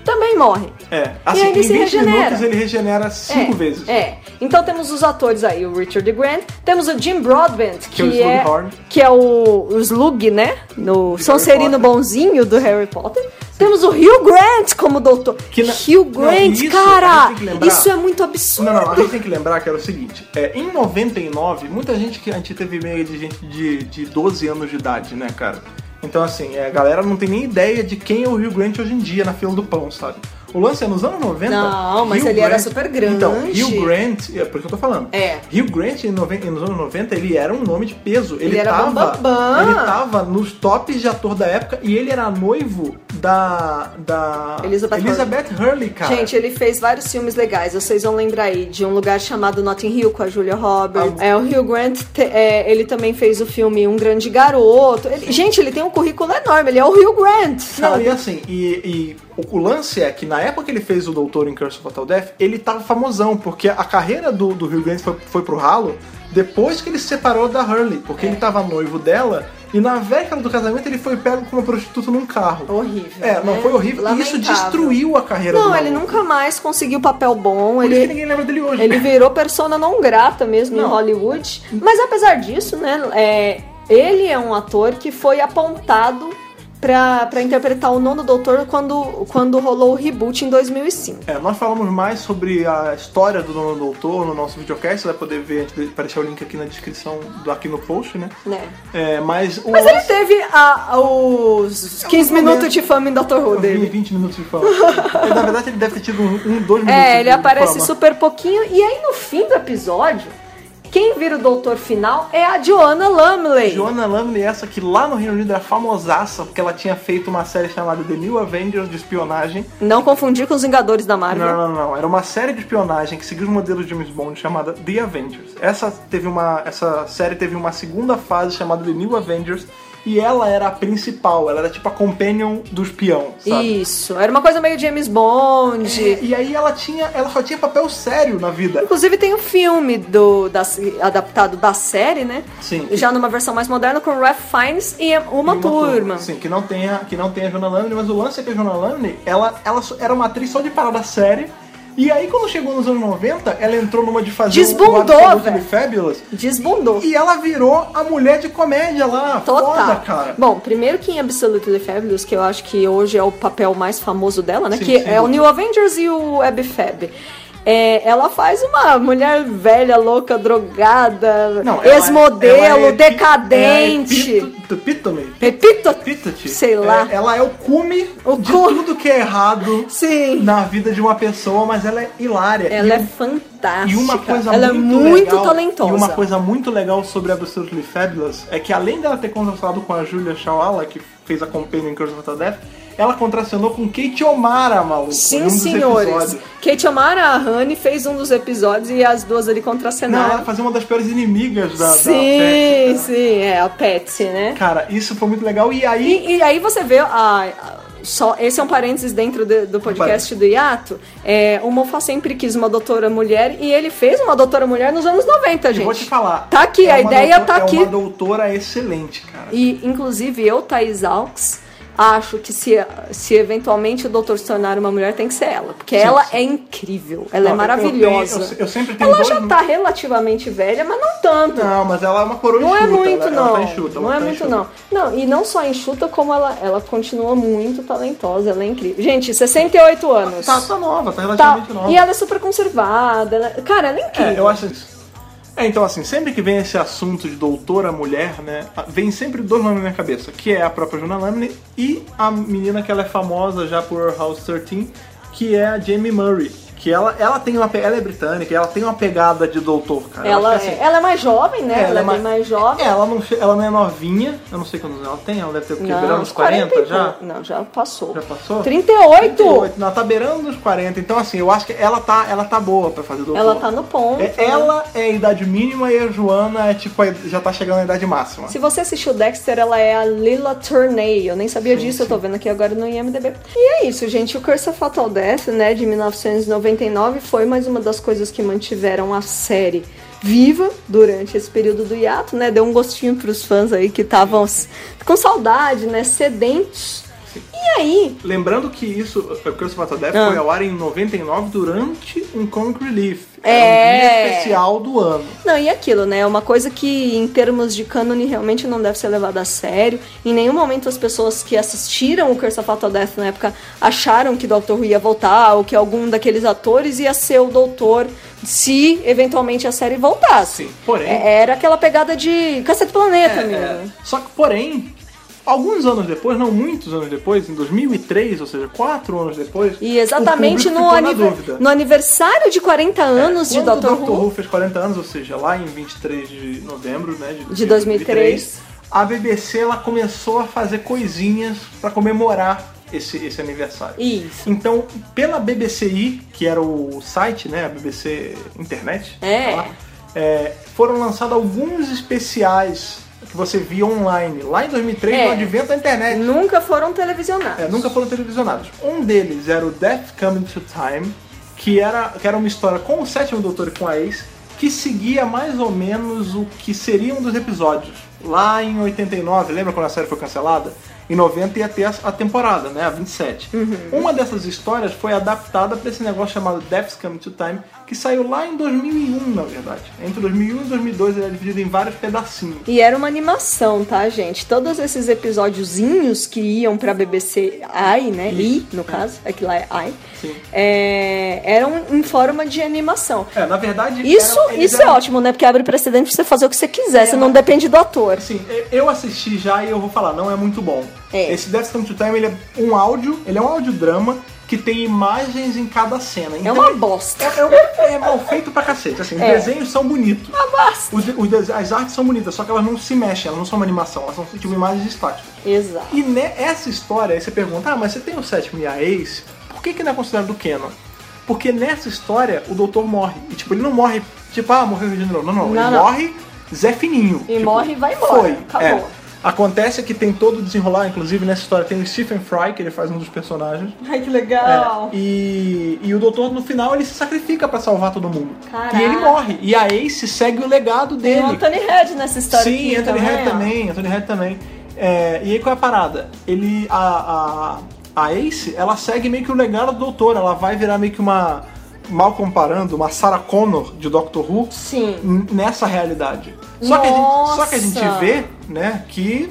também morre. É, E assim, aí ele em se 20 regenera. minutos ele regenera cinco é, vezes. É. Então temos os atores aí, o Richard Grant, temos o Jim Broadbent, que, é o Slughorn. que é o, o Slug, né? No Sonserino bonzinho do Harry Potter. Temos o Hugh Grant como doutor. Que na- Hugh Não, Grant, isso a cara! que lembrar. Isso é muito absurdo. Não, não, a gente tem que lembrar que era o seguinte: é, em 99, muita gente que a gente teve e-mail de gente de, de 12 anos de idade, né, cara? Então, assim, é, a galera não tem nem ideia de quem é o Rio Grant hoje em dia na fila do pão, sabe? O lance é nos anos 90. Não, mas Hugh ele era super grande. Então, Hugh Grant, é por isso que eu tô falando. É. Hugh Grant, em noven- nos anos 90, ele era um nome de peso. Ele, Ele era tava, bambambam. Ele tava nos tops de ator da época e ele era noivo da. da Elizabeth Elizabeth Hurley, cara. Gente, ele fez vários filmes legais. Vocês vão lembrar aí de um lugar chamado Notting Hill com a Julia Roberts. Ah, É, o Hugh Grant, te- é, ele também fez o filme Um Grande Garoto. Ele- gente, ele tem um currículo enorme. Ele é o Hugh Grant, Não, sabe? e assim, e, e o, lance é que na época que ele fez o Doutor em Curse of Fatal Death, ele tava famosão, porque a carreira do, do Hugh Grant foi, foi pro ralo depois que ele se separou da Hurley, porque É. ele tava noivo dela, e na vécada do casamento ele foi pego como prostituta num carro. Horrível. É, não, né? foi horrível. E isso Lamentável. destruiu a carreira do Não, ele nunca mais conseguiu papel bom. Por isso que Ele, ninguém lembra dele hoje. ele virou persona não grata mesmo em Não. Hollywood. Mas apesar disso, né, é, ele é um ator que foi apontado pra, pra interpretar o nono doutor quando, quando rolou o reboot em 2005. É, nós falamos mais sobre a história do Nono Doutor no nosso videocast, você vai poder ver, a vai deixar o link aqui na descrição, do, aqui no post, né? Né? É, mas o Mas ele teve a- os 15 momento. minutos de fama em Doctor Who dele. 20 minutos de fama. Ele, na verdade, ele deve ter tido um, um dois minutos. É, ele aparece fama. super pouquinho. E aí no fim do episódio, quem vira o doutor final é a Joanna Lumley. Joanna Lumley, essa que lá no Reino Unido era famosaça, porque ela tinha feito uma série chamada The New Avengers de espionagem. Não confundir com os Vingadores da Marvel. Não, não, não. Era uma série de espionagem que seguia os modelos de James Bond chamada The Avengers. Essa, teve uma, essa série teve uma segunda fase chamada The New Avengers. E ela era a principal, ela era tipo a companion do espião, sabe? Isso, era uma coisa meio James Bond. É, e aí ela tinha. Ela só tinha papel sério na vida. Inclusive tem o filme do, da, adaptado da série, né? Sim. Já numa versão mais moderna com Ralph Fiennes e uma, E turma. Sim, que não tenha, que não tenha a Joanna Lumley, mas o lance é que a Joanna Lumley, ela, ela era uma atriz só de parada série. E aí, quando chegou nos anos 90, ela entrou numa de fazer Desbundou, o velho. Fabulous. Desbundou. E ela virou a mulher de comédia lá. Total. Foda, cara. Bom, primeiro que em Absolutely Fabulous, que eu acho que hoje é o papel mais famoso dela, né? Sim, que sem é o dúvida. New Avengers e o Abby Fab. É, ela faz uma mulher velha, louca, drogada, é- ex-modelo, é decadente. É epítome. Epítome. sei lá. É, ela é o cume O de cu- tudo que é errado Sim. na vida de uma pessoa, mas ela é hilária. Ela E é fantástica. E uma coisa ela muito, é muito legal, talentosa. E uma coisa muito legal sobre Absolutely Fabulous é que além dela ter contrastado com a Julia Shawala, que fez a Companion em Curse of Fatal Death, ela contracenou com Kate O'Mara, maluco. Sim, um senhores. episódios. Kate O'Mara, a Honey, fez um dos episódios e as duas ali Não, contracenaram. ela fazia uma das piores inimigas da, da sim, Patsy, né? sim, é a Patsy, né? Cara, isso foi muito legal. E aí, E, e aí você vê a, a- só esse é um parênteses dentro de- do podcast do Iato. É, o Moffat sempre quis uma doutora mulher e ele fez uma doutora mulher nos anos 90, eu gente. vou te falar. Tá aqui, é a ideia doutora- tá aqui. É uma doutora excelente, cara. E inclusive eu, Thaís Alves, acho que se, se eventualmente o doutor se tornar uma mulher, tem que ser ela. Porque ela sim. é incrível. Ela Não, é maravilhosa. Eu, eu- eu sempre tenho ela dois- já tá relativamente velha, mas não tanto. Não, mas ela é uma coroa Não é enxuta, muito, ela, não. Ela tá enxuta, não é tá muito, enxuta. não. Não, e não só enxuta, como ela, ela continua muito talentosa, ela é incrível. Gente, 68 anos. Tá, tá nova, tá Tá, relativamente nova. E ela é super conservada. ela- Cara, ela é incrível. É, eu acho isso. É, então assim, sempre que vem esse assunto de doutora mulher, né, vem sempre dois nomes na minha cabeça, que é a própria Jonah Lamney e a menina que ela é famosa já por House 13, que é a Jamie Murray. Que ela, ela tem uma ela é britânica, e ela tem uma pegada de doutor, cara. Ela, assim, é, ela é mais jovem, né? é, ela, é ma- bem mais jovem. É, ela não, ela não é novinha, eu não sei quantos anos ela tem, ela deve ter o quê? beirando os 40, e já? Não, já passou. Já passou? 38! 38, Não, tá beirando os 40. Então, assim, eu acho que ela tá, ela tá boa pra fazer doutor. Ela tá no ponto. É, ela é a idade mínima e a Joana é tipo, já tá chegando na idade máxima. Se você assistiu Dexter, ela é a Lila Turney. Eu nem sabia disso, eu tô vendo aqui agora no IMDB. E é isso, gente. O Curse of Fatal Death, né, de 1999, foi mais uma das coisas que mantiveram a série viva durante esse período do hiato, né? Deu um gostinho pros fãs aí que estavam com saudade, né? Sedentos. E aí, Lembrando que isso, o Curse of Fatal Death Ah. foi ao ar em 99 durante um Comic Relief. É. Era um dia especial do ano. Não, e aquilo, né? É uma coisa que, em termos de cânone, realmente não deve ser levada a sério. Em nenhum momento as pessoas que assistiram o Curse of Fatal Death na época acharam que o Dr. Who ia voltar ou que algum daqueles atores ia ser o Doutor se eventualmente a série voltasse. Sim, porém- É- Era aquela pegada de Cacete Planeta É, mesmo. é. Só que, porém, alguns anos depois, não muitos anos depois, em 2003, ou seja, quatro anos depois, E exatamente no, aniver- no aniversário de 40 anos de Quando Dr. o Dr. Who. Who fez 40 anos, ou seja, lá em 23 de novembro né, de, De 2003. a BBC ela começou a fazer coisinhas para comemorar esse, esse aniversário. Isso. Então, pela BBCI, que era o site, né, a BBC Internet, É. sei lá, é, foram lançados alguns especiais que você via online, lá em 2003, É. no advento da internet. Nunca foram televisionados. É, nunca foram televisionados. Um deles era o Death Coming to Time, que era, que era uma história com o sétimo doutor e com a Ace, que seguia mais ou menos o que seria um dos episódios. Lá em 89, lembra quando a série foi cancelada? Em 90 ia ter a, temporada, né? A 27. Uma dessas histórias foi adaptada para esse negócio chamado Death's Coming to Time, que saiu lá em 2001, na verdade. Entre 2001 e 2002 ele é dividido em vários pedacinhos. E era uma animação, tá, gente? Todos esses episódiozinhos que iam pra BBC I, né? I, no caso, aqui lá é I, Sim. é, eram em forma de animação. É, na verdade... Isso, era- isso é eram- ótimo, né? Porque abre precedente pra você fazer o que você quiser, você não depende do ator. Assim, eu assisti já e eu vou falar, não é muito bom. É. Esse Death Come to Time, ele é um áudio, ele é um audiodrama que tem imagens em cada cena. É Então, uma é- bosta. É, é, é mal feito pra cacete. Assim, os É. desenhos são bonitos. Uma bosta. Os os as artes são bonitas, só que elas não se mexem, elas não são uma animação, elas são tipo imagens estáticas. Exato. E nessa história, aí você pergunta, ah, mas você tem o sétimo e a Ace, por que, que não é considerado canon? Porque nessa história o doutor morre. E tipo, ele não morre, tipo, ah, morreu de novo. Não, não, Não, ele não. morre Zé Fininho. E Tipo, morre e vai embora. Foi. Acabou. É. Acontece que tem todo o desenrolar, inclusive nessa história tem o Stephen Fry, que ele faz um dos personagens. Ai, que legal. É, e, e o doutor, no final, ele se sacrifica pra salvar todo mundo. Caraca. E ele morre. E a Ace segue o legado Tem dele. o Anthony Head nessa história Sim, Anthony Head também, Anthony Head também. É, e aí qual é a parada? Ele. A, a, a Ace, ela segue meio que o legado do doutor, ela vai virar meio que uma. Mal comparando, uma Sarah Connor de Doctor Who Sim. nessa realidade. Só que, a gente, só que a gente vê, né, que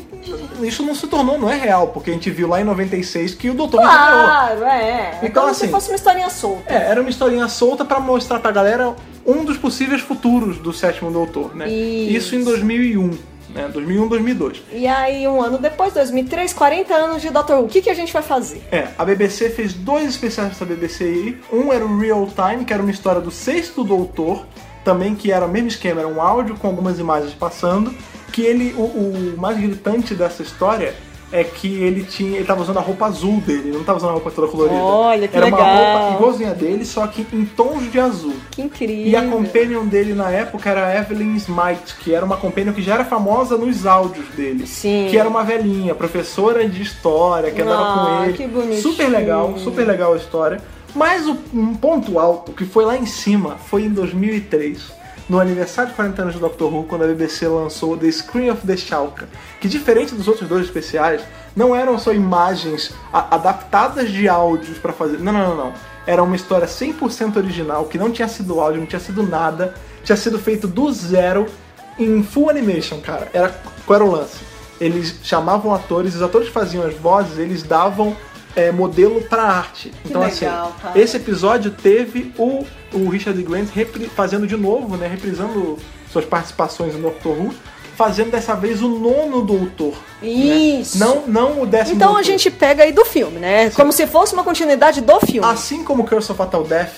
isso não se tornou, não é real, porque a gente viu lá em 96 que o doutor ganhou. Claro, é. É Então, como assim, se fosse uma historinha solta. É, era uma historinha solta pra mostrar pra galera um dos possíveis futuros do sétimo doutor, né? Isso. em 2001, né? 2001, 2002. E aí, um ano depois, 2003, 40 anos de Doctor Who. O que, que a gente vai fazer? É, a BBC fez dois especiais dessa BBC aí. Um era o Real Time, que era uma história do sexto doutor, também que era o mesmo esquema, era um áudio com algumas imagens passando. Que ele, o, o mais gritante dessa história é que ele tinha, ele tava usando a roupa azul dele, ele não tava usando a roupa toda colorida. Olha, que era uma legal. roupa igualzinha dele, só que em tons de azul. Que incrível. E a companion dele na época era a Evelyn Smite, que era uma companion que já era famosa nos áudios dele. Sim. Que era uma velhinha, professora de história, que andava Ah, com ele. que bonitinho. Super legal, super legal a história. Mas o, um ponto alto que foi lá em cima foi em 2003. No aniversário de 40 anos do Doctor Who, quando a BBC lançou The Screen of the Shalka, que diferente dos outros dois especiais, não eram só imagens adaptadas de áudios pra fazer. Não, não, não, não. Era uma história 100% original, que não tinha sido áudio, não tinha sido nada. Tinha sido feito do zero em full animation, cara. Era, qual era o lance? Eles chamavam atores, os atores que faziam as vozes, eles davam é, modelo pra arte. então, legal, assim, cara. esse episódio teve o, o Richard Grant fazendo de novo, né? Reprisando suas participações no Doctor Who, fazendo dessa vez o nono doutor. né? Isso. Não, não o décimo Então a doutor. gente pega aí do filme, né? Como se fosse uma continuidade do filme. Assim como Curse of Fatal Death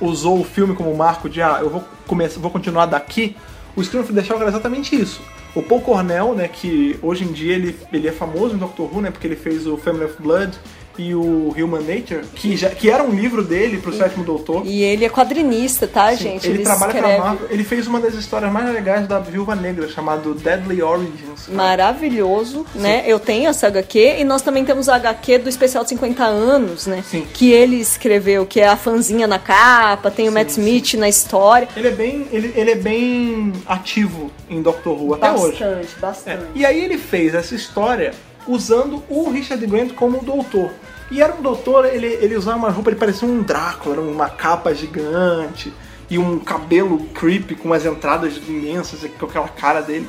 usou o filme como marco de ah, eu vou começar, vou continuar daqui, o Scream of the Shock era exatamente isso. O Paul Cornell, né, que hoje em dia ele, ele é famoso em Doctor Who, né, porque ele fez o Family of Blood e o Human Nature, que, já, que era um livro dele pro sétimo doutor. E ele é quadrinista, tá, Sim, gente? ele, trabalha escreve pra Marvel. Ele fez uma das histórias mais legais da Viúva Negra, chamado Deadly Origins. cara. Maravilhoso, né? Eu tenho essa HQ e nós também temos a HQ do especial de 50 anos, né? Sim. Que ele escreveu, que é a fanzinha na capa, tem o Matt Smith na história. Ele é bem, ele, ele é bem ativo em Doctor Who até hoje. bastante, É, bastante. E aí ele fez essa história usando o Richard Grant como doutor. E era um doutor, ele, ele usava uma roupa, ele parecia um Drácula, era uma capa gigante e um cabelo creepy com as entradas imensas, com aquela cara dele.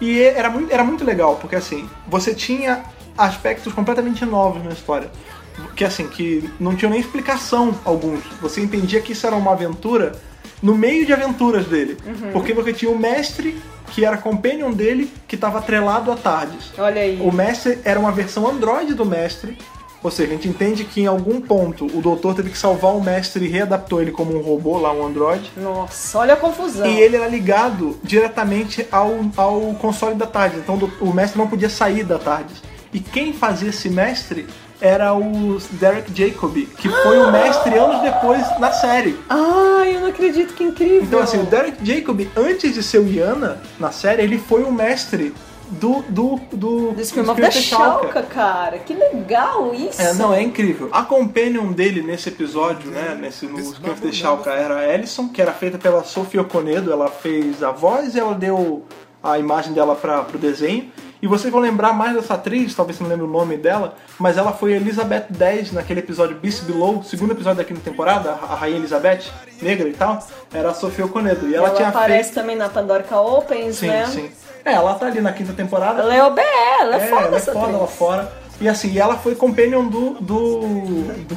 E era muito, era muito legal, porque assim, você tinha aspectos completamente novos na história. Que assim, que não tinham nem explicação alguns. Você entendia que isso era uma aventura no meio de aventuras dele. Porque você tinha o mestre, que era companion dele, que estava atrelado a Tardes. Olha aí. O mestre era uma versão androide do mestre. Ou seja, a gente entende que em algum ponto o doutor teve que salvar o mestre e readaptou ele como um robô, lá um androide. Nossa, olha a confusão. E ele era ligado diretamente ao, ao console da Tardes. Então o mestre não podia sair da Tardes. E quem fazia esse mestre era o Derek Jacobi, que foi o mestre anos depois na série. Ai, eu não acredito que incrível. Então, assim, o Derek Jacobi, antes de ser o Iana na série, ele foi o mestre do. do. do. Do Scream of the Shalka, cara. Que legal isso. É, não, é incrível. A companion dele nesse episódio, né, nesse, no Scream of the Shalka, era a Alison, que era feita pela Sophie Okonedo. Ela fez a voz e ela deu a imagem dela para pro desenho. E vocês vão lembrar mais dessa atriz, talvez você não lembre o nome dela, mas ela foi Elizabeth 10 naquele episódio Beast Below, segundo episódio da quinta temporada, a Rainha Elizabeth, negra e tal, era a Sophie Okonedo. E ela, Ela, tinha aparece feito... também na Pandorica Opens, Sim, né? sim. É, ela tá ali na quinta temporada. Ela é OBE, ela é, foda ela é foda atriz. lá fora. E assim, ela foi companion do, do,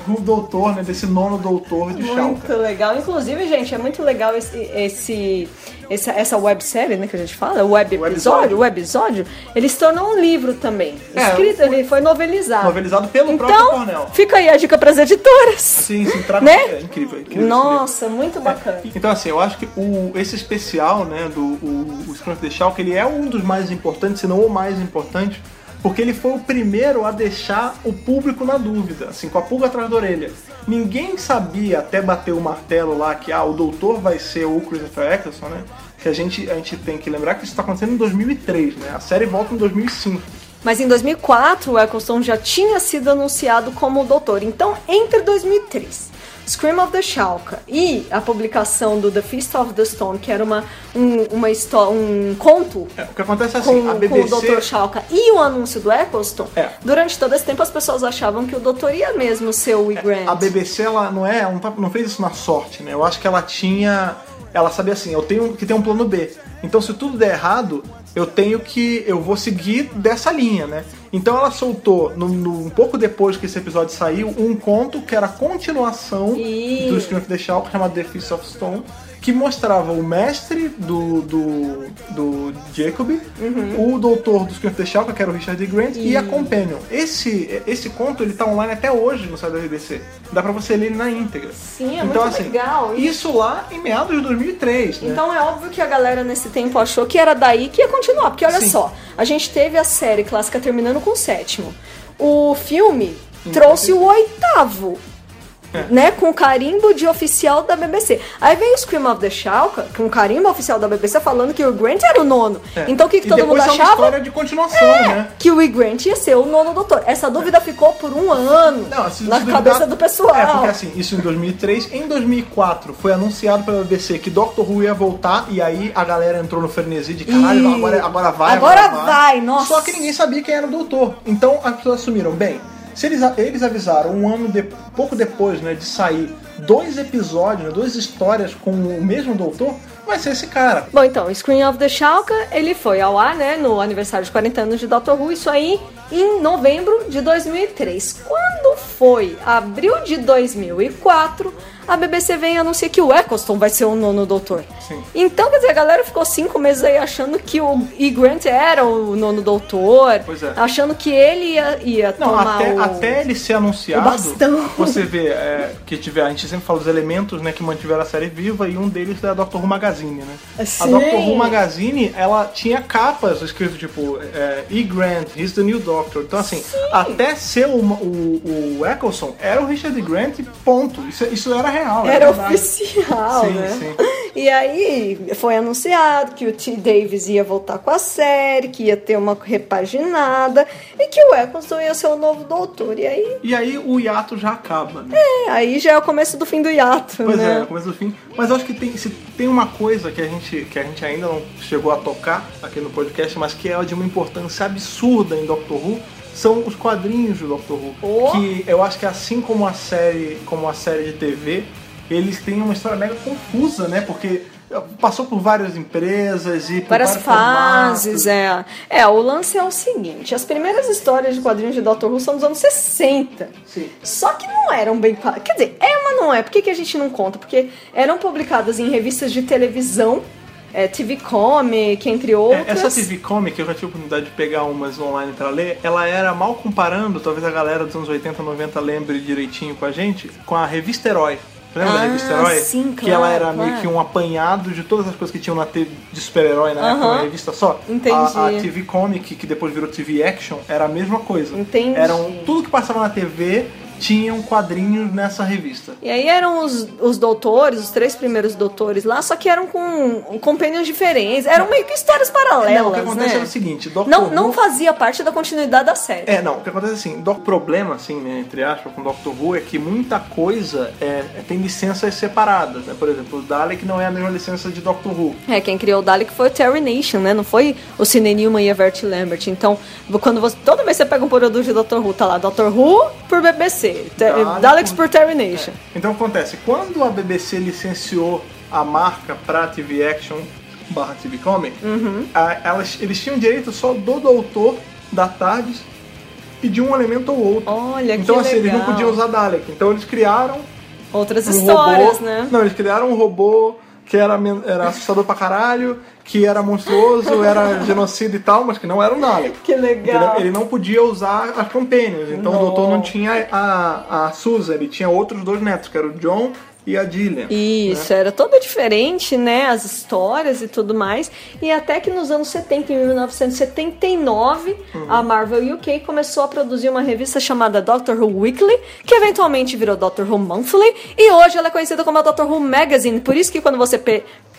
do doutor, né? Desse nono doutor de Muito Shalka. legal. Inclusive, gente, é muito legal esse, esse, essa, essa websérie, né, que a gente fala, o web episódio, o episódio, ele se tornou um livro também. É, Escrito, foi- ele foi novelizado. Novelizado pelo próprio Então, Cornell. fica aí a dica pras editoras. Sim, sim, traga Né? é incrível, incrível. Nossa, muito bacana. Então assim, eu acho que o, esse especial, né, do o, o Scream of the Shalka, ele é um dos mais importantes, se não o mais importante, porque ele foi o primeiro a deixar o público na dúvida, assim, com a pulga atrás da orelha. Ninguém sabia até bater o martelo lá que ah, o doutor vai ser o Christopher Eccleston, né? Que a gente, a gente tem que lembrar que isso está acontecendo em 2003, né? A série volta em 2005. Mas em 2004, o Eccleston já tinha sido anunciado como o doutor. Então, entre 2003, Scream of the Shalka e a publicação do The Feast of the Stone, que era uma, um, uma um conto É, o que acontece é com, assim, a com o BBC... Dr. Shalka e o anúncio do Eccleston, É. durante todo esse tempo as pessoas achavam que o doutor ia mesmo ser o E. Grant. A BBC ela não é, ela não, tá- não fez isso na sorte, né? Eu acho que ela tinha, ela sabia assim, eu tenho que ter um plano B. Então se tudo der errado, eu tenho que, eu vou seguir dessa linha, né? Então ela soltou, no, no- um pouco depois que esse episódio saiu, um conto que era a continuação do Scream of the Shalka, chamado The Feast of Stone, que mostrava o mestre do, do, do Jacob, o doutor do Scream of the Shalka, que era o Richard Grant, e a Companion. Esse, esse conto ele tá online até hoje no site da BBC. Dá pra você ler ele na íntegra. Sim, é então, muito assim, legal. E- Isso lá em meados de 2003, né? Então é óbvio que a galera nesse tempo achou que era daí que ia continuar. Porque olha Sim. só, a gente teve a série clássica terminando com o sétimo. O filme trouxe o oitavo. Né, com carimbo de oficial da BBC. Aí veio o Scream of the Shalka, com carimbo oficial da BBC, falando que o Grant era o nono. É. Então o que, que E todo mundo depois é uma achava? história de continuação, né? Que o Grant ia ser o nono doutor. Essa dúvida ficou por um ano Não, se na cabeça duvidar- do pessoal. É, porque assim, isso em 2003. Em 2004 foi anunciado pela BBC que Doctor Who ia voltar e aí a galera entrou no frenesi de caralho, Ih, agora, agora vai, agora vai, nossa. Só que ninguém sabia quem era o doutor. Então as pessoas assumiram, bem, se eles, eles avisaram um ano de, pouco depois né, de sair dois episódios, né, duas histórias com o mesmo doutor, vai ser esse cara. Bom, então, Screen of the Shalka, ele foi ao ar, né, no aniversário de 40 anos de Doctor Who, isso aí em novembro de 2003. Quando foi abril de 2004, a BBC vem e anuncia que o Eccleston vai ser o nono doutor. Sim. Então, quer dizer, a galera ficou cinco meses aí achando que o E. Grant era o nono doutor, Pois é. achando que ele ia, ia Não, tomar até, o... até ele ser anunciado, você vê é, que tiver, a gente sempre fala os elementos né, que mantiveram a série viva e um deles é a Doctor Who Magazine, né? A Sim. Doctor Who Magazine, ela tinha capas escrito tipo é, E. Grant, he's the new Doctor. Então assim, até ser o, o, o Eccleston era o Richard Grant, ponto. Isso, isso era real. Era verdade. oficial, Sim, né? sim. E aí foi anunciado que o T. Davis ia voltar com a série, que ia ter uma repaginada e que o Eccleston ia ser o novo doutor. E aí, E aí o hiato já acaba, né? é, aí já é o começo do fim do hiato, Pois né? é, no começo do fim. Mas eu acho que tem, se tem uma coisa que a, gente, que a gente ainda não chegou a tocar aqui no podcast, mas que é de uma importância absurda em Doctor Who, são os quadrinhos do Doctor Who. Oh. Que eu acho que assim como a série, como a série de TV, eles têm uma história mega confusa, né? Porque passou por várias empresas e por Várias fases, formatos. é. É, o lance é o seguinte: as primeiras histórias de quadrinhos de Doctor Who são dos anos 60. Sim. Só que não eram bem. Quer dizer, é, mas não é. Por que, que a gente não conta? Porque eram publicadas em revistas de televisão, é, TV Comic, entre É, outras. essa TV Comic, eu já tive a oportunidade de pegar umas online pra ler, ela era mal comparando, talvez a galera dos anos 80, 90 lembre direitinho com a gente, com a revista Herói. Você Lembra da Ah, revista Herói? sim, Que ela claro, era meio claro. que um apanhado de todas as coisas que tinham na TV de super-herói na época, Aham. uma revista só. Entendi. A, a TV Comic, que depois virou TV Action, era a mesma coisa. Entendi. Eram, tudo que passava na TV tinham quadrinhos nessa revista. E aí eram os, os doutores, os três primeiros doutores lá, só que eram com companions diferentes. Eram meio que histórias paralelas, Não, o que acontece né? era o seguinte, Doctor não, Who- não fazia parte da continuidade da série. É, não, o que acontece é assim, o problema, assim, né, entre aspas, com Doctor Who é que muita coisa é, é- tem licenças separadas, né? Por exemplo, o Dalek não é a mesma licença de Doctor Who. É, quem criou o Dalek foi o Terry Nation, né? Não foi o Cine Newman e a Vert Lambert. Então, quando você. Toda vez que você pega um produto de Dr. Who, tá lá Dr. Who por BBC. Daleks por- por Terry Nation. Então acontece, quando a BBC licenciou a marca pra TV Action barra TV Comic, Uhum. a- elas, eles tinham direito só do Doutor, da Tardes e de um elemento ou outro. Olha, então que assim, eles não legal. podiam usar Dalek. Então eles criaram Outras um histórias, robô. né? Não, eles criaram um robô que era, era assustador pra caralho, que era monstruoso, era genocida e tal, mas que não era um Dalek. Que legal. Entendeu? Ele não podia usar as companions, então o Não. doutor não tinha a, a Susan, ele tinha outros dois netos, que era o John e a Gillian. Isso, era toda diferente, né? As histórias e tudo mais. E até que nos anos 70, em 1979, Uhum. a Marvel UK começou a produzir uma revista chamada Doctor Who Weekly, que eventualmente virou Doctor Who Monthly, e hoje ela é conhecida como a Doctor Who Magazine. Por isso que quando você,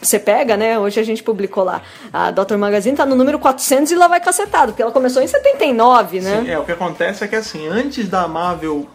você pega, né? Hoje a gente publicou lá, a Doctor Magazine tá no número 400 e lá vai cacetado, porque ela começou em 79, né? Sim, é, o que acontece é que assim, antes da Marvel,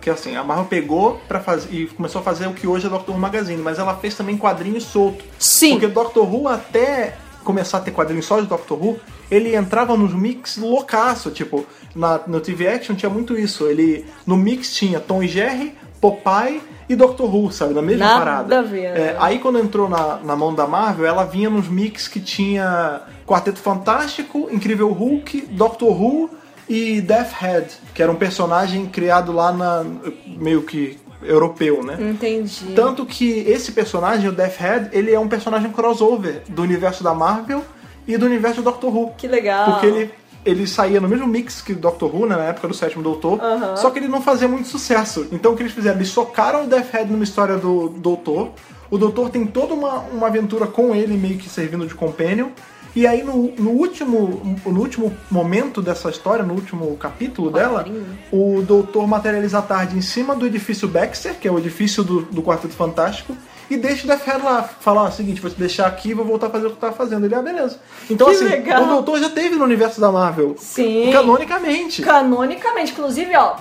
que assim, a Marvel pegou para fazer e começou a fazer o que hoje é Doctor Who Magazine, mas ela fez também quadrinhos soltos. Sim. Porque Doctor Who até começar a ter quadrinhos só de Doctor Who, ele entrava nos mix loucaço, tipo, na, no TV Action tinha muito isso. Ele no mix tinha Tom e Jerry, Popeye e Doctor Who, sabe, na mesma Nada parada. a ver, É, né? Aí quando entrou na, na mão da Marvel, ela vinha nos mix que tinha Quarteto Fantástico, Incrível Hulk, Doctor Who e Death Head, que era um personagem criado lá na meio que europeu, né? Entendi. Tanto que esse personagem, o Death Head, ele é um personagem crossover do universo da Marvel e do universo do Doctor Who. Que legal. Porque ele, ele saía no mesmo mix que o Doctor Who, né, na época do sétimo Doutor, Aham. só que ele não fazia muito sucesso. Então o que eles fizeram? Eles socaram o Death Head numa história do Doutor. O Doutor tem toda uma, uma aventura com ele, meio que servindo de companion. E aí no, no último no último momento dessa história, no último capítulo dela, o doutor materializa a tarde em cima do edifício Baxter, que é o edifício do, do Quarteto Fantástico, e deixa o Death Head lá, falar o seguinte, vou te deixar aqui e vou voltar a fazer o que eu tava fazendo. Ele, ah, beleza. Então Que assim, legal. o doutor já teve no universo da Marvel. Sim. Canonicamente. Canonicamente, inclusive, ó,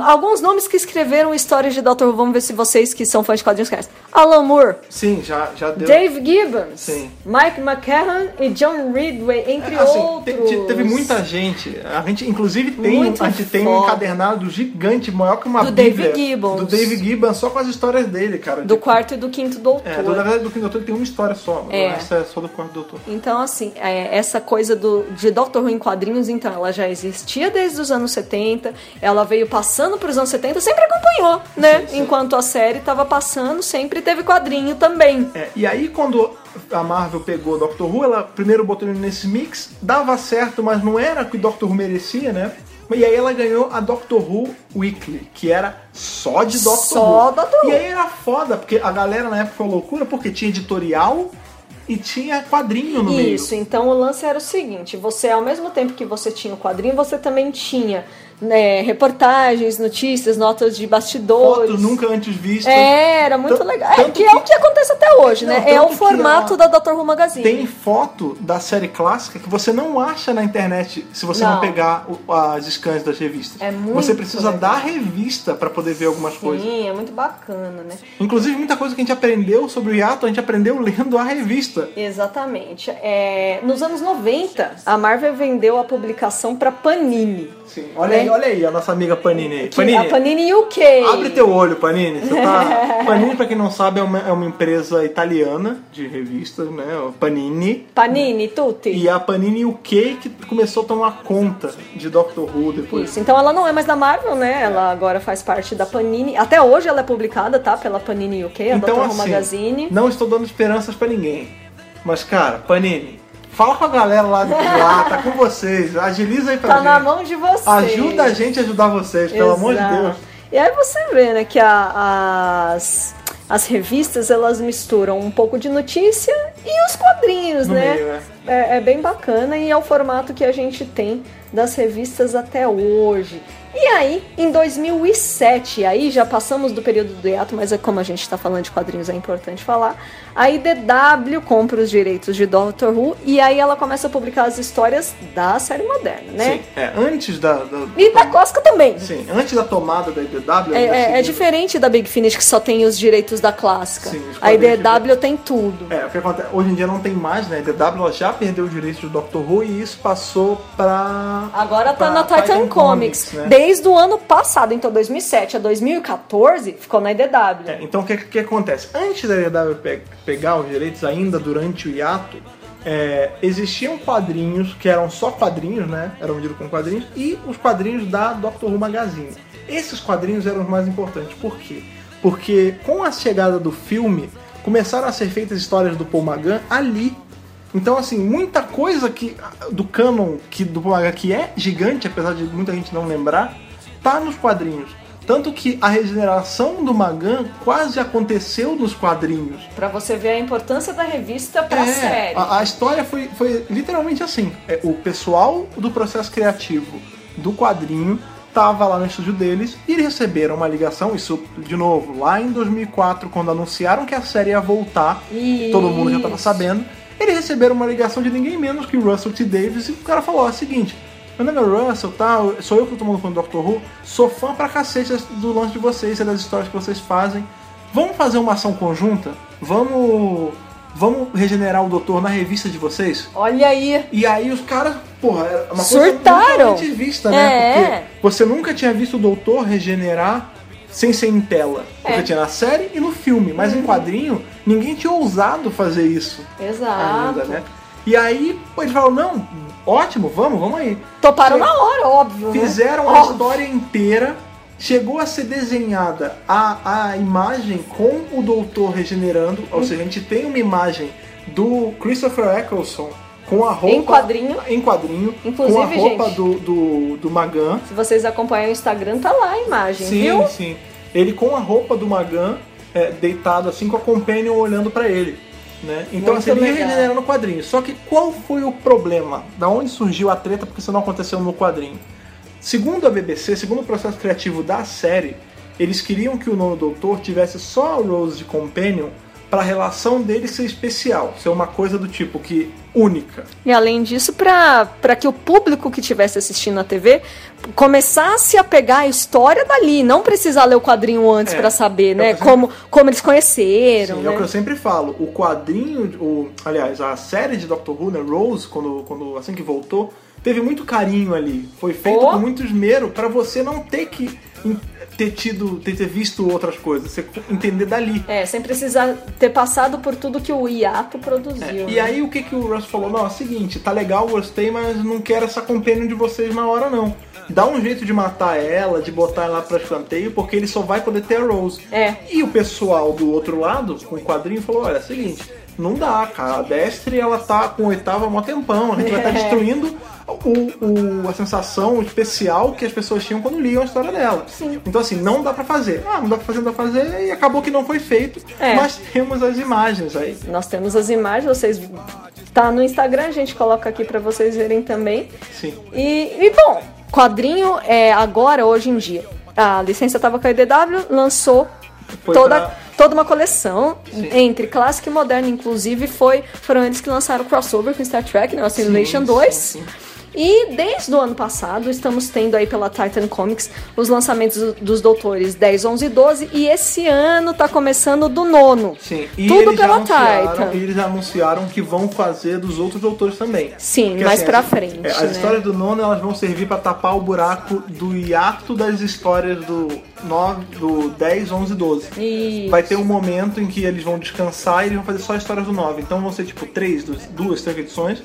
alguns nomes que escreveram histórias de Doctor Who, vamos ver se vocês que são fãs de quadrinhos conhecem. Alan Moore, Sim, já, já deu. Dave Gibbons, Sim. Mike McCarran e John Ridway, entre Assim, te- outros. te- teve muita gente. A gente, inclusive, tem, Muito a gente tem um encadernado gigante, maior que uma Do bíblia. David Gibbons. Do David Gibbons, só com as histórias dele, cara. Do De- quarto e do quinto doutor. É, do, na verdade, do Quinto Doutor ele tem uma história só. É. Resto é só do quarto doutor. Então, assim, é, essa coisa do, de Doctor Who em quadrinhos, então, ela já existia desde os anos 70, ela veio passando para os anos 70, sempre acompanhou, né? Sim, sim. Enquanto a série estava passando, sempre teve quadrinho também. É, e aí, quando a Marvel pegou o Doctor Who, ela primeiro botou ele nesse mix, dava certo, mas não era o que o Doctor Who merecia, né? E aí ela ganhou a Doctor Who Weekly, que era só de Doctor Só Who. Doctor Who. E aí era foda, porque a galera na época foi loucura, porque tinha editorial e tinha quadrinho no meio. Isso, então o lance era o seguinte: você, ao mesmo tempo que você tinha o quadrinho, você também tinha né, reportagens, notícias, notas de bastidores. Fotos nunca antes vistas. É, era muito Tanto- legal. É, tanto que é o que acontece até hoje, Não, né? É o que formato da Dr. Who Magazine. Tem foto da série clássica que você não acha na internet se você não, Não. pegar o- as scans das revistas. É muito você precisa legal. da revista pra poder ver algumas coisas. Sim, é muito bacana, né? Inclusive, muita coisa que a gente aprendeu sobre o hiato, a gente aprendeu lendo a revista. Exatamente. É, nos anos 90, a Marvel vendeu a publicação para Panini. Sim. Olha aí, olha aí a nossa amiga Panini. Que- Panini, A Panini UK. abre teu olho, Panini. Você tá... <laughs> Panini, pra quem não sabe, é uma, é uma empresa italiana de revistas, né? Panini. Panini, tutti. E a Panini UK que começou a tomar conta de Doctor Who depois. Isso, então ela não é mais da Marvel, né? Ela agora faz parte da Panini. Até hoje ela é publicada, tá? Pela Panini UK, a Então, Dr. Who assim, Magazine. não estou dando esperanças pra ninguém. Mas, cara, Panini, fala com a galera lá de lá, tá com vocês. Agiliza aí pra Tá gente. na mão de vocês. Ajuda a gente a ajudar vocês, pelo amor de Exato. Deus. E aí você vê, né, que a- as, as revistas elas misturam um pouco de notícia e os quadrinhos, No né? meio, é. É, é bem bacana e é o formato que a gente tem das revistas até hoje. E aí, em 2007, aí já passamos do período do hiato, mas é como a gente está falando de quadrinhos, é importante falar. A IDW compra os direitos de Doctor Who e aí ela começa a publicar as histórias da série moderna, né? Sim, é, antes da... da- E da Cosca também. Sim, antes da tomada da IDW... É, é- é seguida- diferente da Big Finish que só tem os direitos da clássica. Sim, os a IDW tem tudo. É, o que acontece, hoje em dia não tem mais, né? A IDW já perdeu os direitos do Doctor Who e isso passou pra... Agora tá pra na Titan, Comics. né? Desde o ano passado, então 2007 a 2014, ficou na IDW. É, então o que, que acontece? Antes da IDW pe- pegar os direitos, ainda durante o hiato, é, existiam quadrinhos que eram só quadrinhos, né? Eram vendidos com quadrinhos, e os quadrinhos da Doctor Who Magazine. Esses quadrinhos eram os mais importantes. Por quê? Porque com a chegada do filme, começaram a ser feitas histórias do Paul Magan ali. Então, assim, muita coisa que do canon que, do que é gigante, apesar de muita gente não lembrar, tá nos quadrinhos. Tanto que a regeneração do Magan quase aconteceu nos quadrinhos. Pra você ver a importância da revista pra É, série. A, a história foi, foi literalmente assim. É, o pessoal do processo criativo do quadrinho tava lá no estúdio deles e eles receberam uma ligação, isso de novo, lá em 2004, quando anunciaram que a série ia voltar, todo mundo já tava Isso. sabendo, eles receberam uma ligação de ninguém menos que o Russell T. Davis e o cara falou, ó, é o seguinte, meu nome é Russell, tá? Sou eu que tô tomando conta do Doctor Who, sou fã pra cacete do lance de vocês, das histórias que vocês fazem. Vamos fazer uma ação conjunta? Vamos. Vamos regenerar o doutor na revista de vocês? Olha aí. E aí os caras, porra, é uma Surtaram. coisa nunca vista, né? É. Porque você nunca tinha visto o doutor regenerar sem ser em tela. Porque É. Uhum. tinha na série e no filme, mas em quadrinho, ninguém tinha ousado fazer isso Exato. ainda, né? E aí, eles falaram, não, ótimo, vamos, vamos aí. Toparam na hora, óbvio. né? Fizeram a Óbvio. história inteira, chegou a ser desenhada a, a imagem com o doutor regenerando, ou seja, a gente tem uma imagem do Christopher Eccleston com a roupa... Em quadrinho. Em quadrinho, Inclusive, com a roupa gente. do, do, do Magan. Se vocês acompanham o Instagram, tá lá a imagem, Sim, viu? sim. Ele com a roupa do Magan, é, deitado assim, com a Companion olhando pra ele. Né? Então Muito assim, ele ia legal. regenerando o quadrinho. Só que qual foi o problema? Da onde surgiu a treta? Porque isso não aconteceu no quadrinho. Segundo a BBC, segundo o processo criativo da série, eles queriam que o nono doutor tivesse só a Rose de Companion para a relação dele ser especial, ser uma coisa do tipo que única. E além disso, para que o público que estivesse assistindo a TV começasse a pegar a história dali, não precisar ler o quadrinho antes É, para saber, é né? eu Como, como eles conheceram, Sim, né? É o que eu sempre falo. O quadrinho, o, aliás, a série de Doctor Who, né, Rose, quando, quando assim que voltou, teve muito carinho ali. Foi feito Oh. com muito esmero para você não ter que ter tido, ter, ter visto outras coisas, você entender dali. É, sem precisar ter passado por tudo que o hiato produziu. É, né? E aí o que, que o Russ falou? Não, é o seguinte, tá legal, gostei, mas não quero essa companion de vocês na hora não. Dá um jeito de matar ela, de botar ela pra escanteio, porque ele só vai poder ter a Rose. É. E o pessoal do outro lado, com o quadrinho, falou, olha, é o seguinte, não dá, cara, a Destry ela tá com oitava há mó tempão, a gente vai estar <laughs> É. destruindo o, o- a sensação especial que as pessoas tinham quando liam a história dela. Sim. Então assim, não dá pra fazer. Ah, não dá pra fazer, não dá pra fazer, e acabou que não foi feito, É. mas temos as imagens aí. Nós temos as imagens, vocês tá no Instagram, a gente coloca aqui para vocês verem também. Sim. E, e, bom, quadrinho é agora, hoje em dia. A licença tava com a IDW, lançou Foi toda, pra- toda uma coleção Sim. entre clássico e moderno, inclusive foi, foram eles que lançaram o crossover com Star Trek, né, o Assimilation Sim, 2. sim, sim. E desde o ano passado estamos tendo aí pela Titan Comics os lançamentos do- dos doutores 10, 11 e 12 e esse ano tá começando do nono. Sim, e Tudo eles pela Titan. e eles anunciaram que vão fazer dos outros doutores também. Sim, Porque, mais assim, pra as- frente, é, as né? histórias do nono elas vão servir pra tapar o buraco do hiato das histórias do 9, do 10, 11 e 12. E Vai ter um momento em que eles vão descansar e eles vão fazer só histórias do 9. Então vão ser tipo três, duas, duas três edições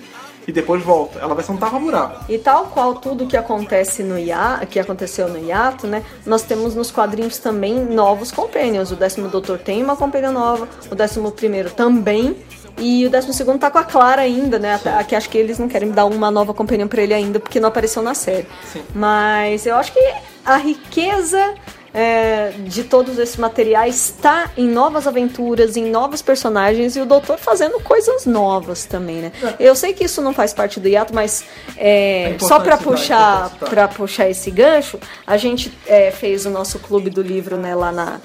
e depois volta. Ela vai ser um tapa-buraco. E tal qual tudo que acontece no hiato, que aconteceu no hiato, né? Nós temos nos quadrinhos também novos companions. O décimo doutor tem uma companion nova, o décimo primeiro também. E o décimo segundo tá com a Clara ainda, né? Que acho que eles não querem dar uma nova companion pra ele ainda, porque não apareceu na série. Sim. Mas eu acho que a riqueza é, de todos esses materiais está em novas aventuras, em novos personagens e o doutor fazendo coisas novas também, né? Eu sei que isso não faz parte do hiato, mas é, É só para é puxar citar. para puxar esse gancho, a gente é, fez o nosso clube do livro né, lá na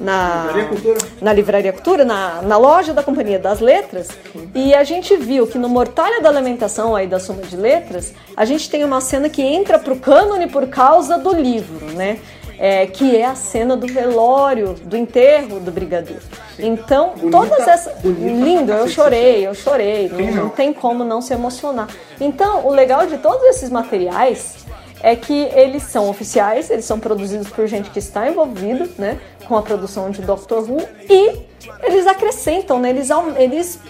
na Livraria Cultura? na Livraria Cultura, na, na loja da Companhia das Letras, e a gente viu que no Mortalha da Lamentação, aí da Soma de Letras, a gente tem uma cena que entra pro cânone por causa do livro, né? É, que é a cena do velório, do enterro do brigadeiro. Então, Bonita, todas essas. bonita Lindo, eu cacete. chorei, eu chorei. Não, não? tem como não se emocionar. Então, o legal de todos esses materiais é que eles são oficiais, eles são produzidos por gente que está envolvida, né, com a produção de Doctor Who e eles acrescentam, né, eles, eles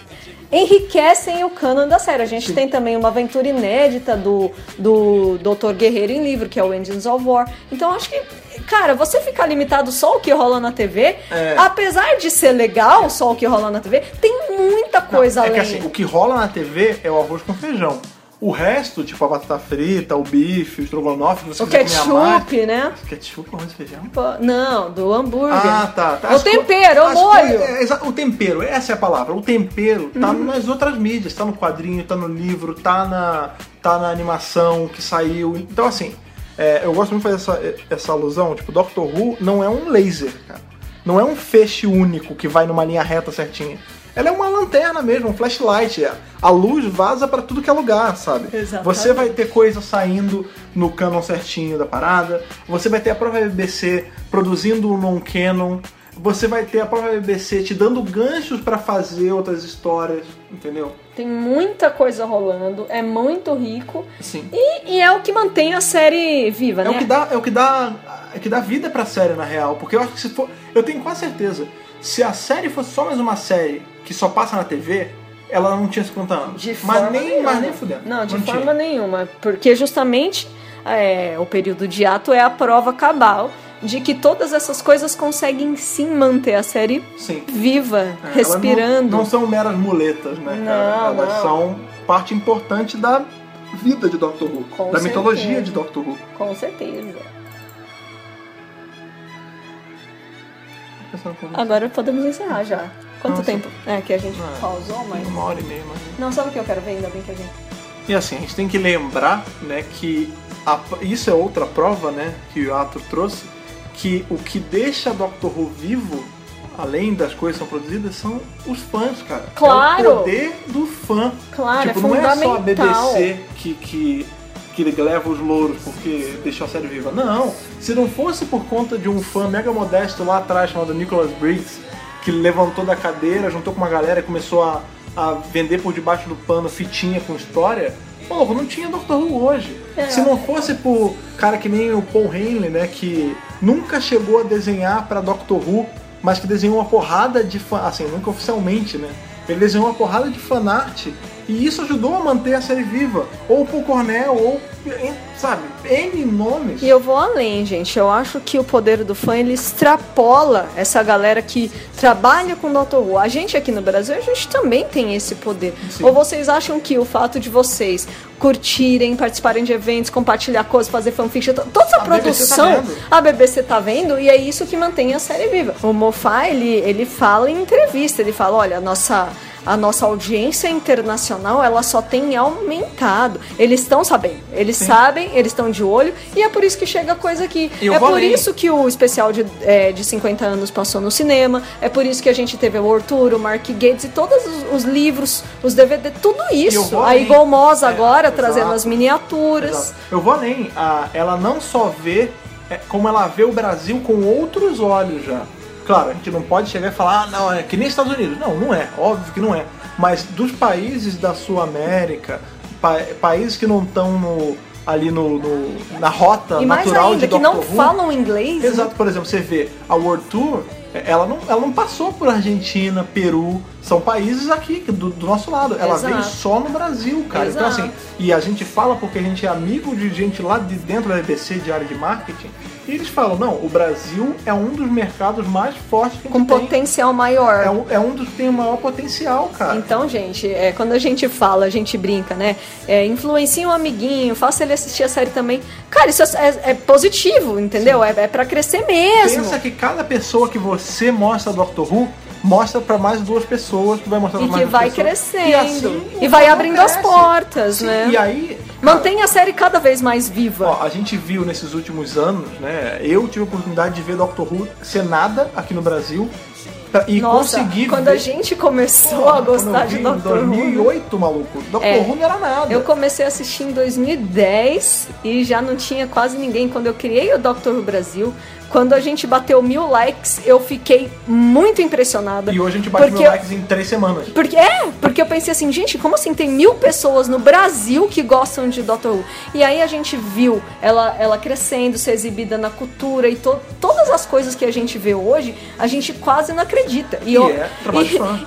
enriquecem o canon da série. A gente tem também uma aventura inédita do, do Doutor Guerreiro em livro, que é o Engines of War. Então acho que, cara, você ficar limitado só ao que rola na TV, É. apesar de ser legal só o que rola na TV, tem muita coisa é além. que assim, o que rola na TV é o arroz com feijão. O resto, tipo a batata frita, o bife, o estrogonofe, você o ketchup, né? Ketchup, arroz e feijão? Não, do hambúrguer. Ah, tá. tá. O As tempero, o molho. é, exa- o tempero, essa é a palavra. O tempero tá Uhum. nas outras mídias. Tá no quadrinho, tá no livro, tá na, tá na animação que saiu. Então, assim, é, eu gosto muito de fazer essa, essa alusão. Tipo, Doctor Who não é um laser, cara. Não é um feixe único que vai numa linha reta certinha. Ela é uma lanterna mesmo, um flashlight. A luz vaza pra tudo que é lugar, sabe? Exatamente. Você vai ter coisa saindo no canon certinho da parada. Você vai ter a própria BBC produzindo um non-canon. Você vai ter a própria BBC te dando ganchos pra fazer outras histórias, entendeu? Tem muita coisa rolando, é muito rico. Sim. E, e é o que mantém a série viva, É né? o que dá, é o que dá, é que dá vida pra série na real, porque eu acho que se for, eu tenho quase certeza, se a série fosse só mais uma série que só passa na TV, ela não tinha 50 anos. De mas forma nem, nenhuma. mas nem fudendo. Não, de tinha. forma nenhuma. Porque justamente é, o período de ato é a prova cabal de que todas essas coisas conseguem sim manter a série Sim. viva, É, respirando. Não, não são meras muletas, né, cara? Não, Elas não. são parte importante da vida de Doctor Who, Com da mitologia certeza. de Doctor Who. Com certeza. Agora podemos encerrar já. Quanto Nossa. tempo? É, que a gente Ah, pausou, mas... Uma hora e meia, mais. Não, sabe o que eu quero ver? Ainda bem que a gente... E assim, a gente tem que lembrar, né, que a- isso é outra prova, né, que o Arthur trouxe, que o que deixa Doctor Who vivo, além das coisas que são produzidas, são os fãs, cara. Claro! É o poder do fã. Claro, tipo, é não é só a. BBC que, que, que leva os louros porque deixou a série viva. Não, se não fosse por conta de um fã mega modesto lá atrás chamado Nicholas Briggs, que levantou da cadeira, juntou com uma galera e começou a, a vender por debaixo do pano fitinha com história, pô, não tinha Doctor Who hoje. É. Se não fosse por cara que nem o Paul Henley, né, que nunca chegou a desenhar pra Doctor Who, mas que desenhou uma porrada de fan, assim, nunca oficialmente, né? Ele desenhou uma porrada de fanart e isso ajudou a manter a série viva. Ou o Paul Cornell, ou, sabe, N nomes. E eu vou além, gente. Eu acho que o poder do fã ele extrapola essa galera que trabalha com Dr. Who. A gente aqui no Brasil, a gente também tem esse poder. Sim. Ou vocês acham que o fato de vocês curtirem, participarem de eventos, compartilhar coisas, fazer fanfiction, to- toda essa A BBC tá produção, vendo. a BBC tá vendo e é isso que mantém a série viva. O Moffat, ele, ele fala em entrevista, ele fala, olha, nossa a nossa audiência internacional ela só tem aumentado. Eles estão sabendo, eles sabem, eles estão de olho e é por isso que chega coisa aqui. Eu é por isso que o especial de, é, de 50 anos passou no cinema, é por isso que a gente teve o Arturo, o Mark Gates e todos os, os livros, os DVD, tudo isso. A. Igor Moz É, agora exato. trazendo as miniaturas. Exato. Eu vou além. A- ela não só vê é, como ela vê o Brasil com outros olhos já. Claro, a gente não pode chegar e falar, ah, não, é que nem Estados Unidos. Não, não é. Óbvio que não é. Mas dos países da Sul América, pa- países que não estão no- ali no, no- na rota E natural ainda, de que não Doctor Who, falam inglês. né? Exato, por exemplo, você vê a World Tour, ela não, ela não passou por Argentina, Peru, são países aqui do, do nosso lado. Ela Exato. veio só no Brasil, cara. Então Exato. assim, e a gente fala porque a gente é amigo de gente lá de dentro da BBC, de área de marketing, e eles falam, não, o Brasil é um dos mercados mais fortes que a Com tem. potencial maior. É um, é um dos que tem o maior potencial, cara. Então, gente, é, quando a gente fala, a gente brinca, né? É, influencia um amiguinho, faça ele assistir a série também. Cara, isso é, é- é positivo, entendeu? É, é para crescer mesmo. Pensa que cada pessoa que você mostra Doctor Who mostra pra mais duas pessoas, que vai mostrar E que mais vai duas pessoas. crescendo. E, assim, E o vai canal abrindo as cresce. portas, Sim, né? E aí. cara, Mantém a série cada vez mais viva. Ó, a gente viu nesses últimos anos, né? Eu tive a oportunidade de ver Doctor Who ser nada aqui no Brasil pra- e Nossa, conseguir quando ver. a gente começou Porra, a gostar de Doctor Em Who. 2008, maluco. Doctor É. Who não era nada. Eu comecei a assistir em 2010 e já não tinha quase ninguém. Quando eu criei o Doctor Who Brasil, quando a gente bateu mil likes, eu fiquei muito impressionada. E hoje a gente bate mil likes em três semanas. Porque, é, porque eu pensei assim, gente, como assim? Tem mil pessoas no Brasil que gostam de Doctor Who. E aí a gente viu ela, ela crescendo, ser exibida na cultura e to, todas as coisas que a gente vê hoje, a gente quase não acredita. E, E eu, é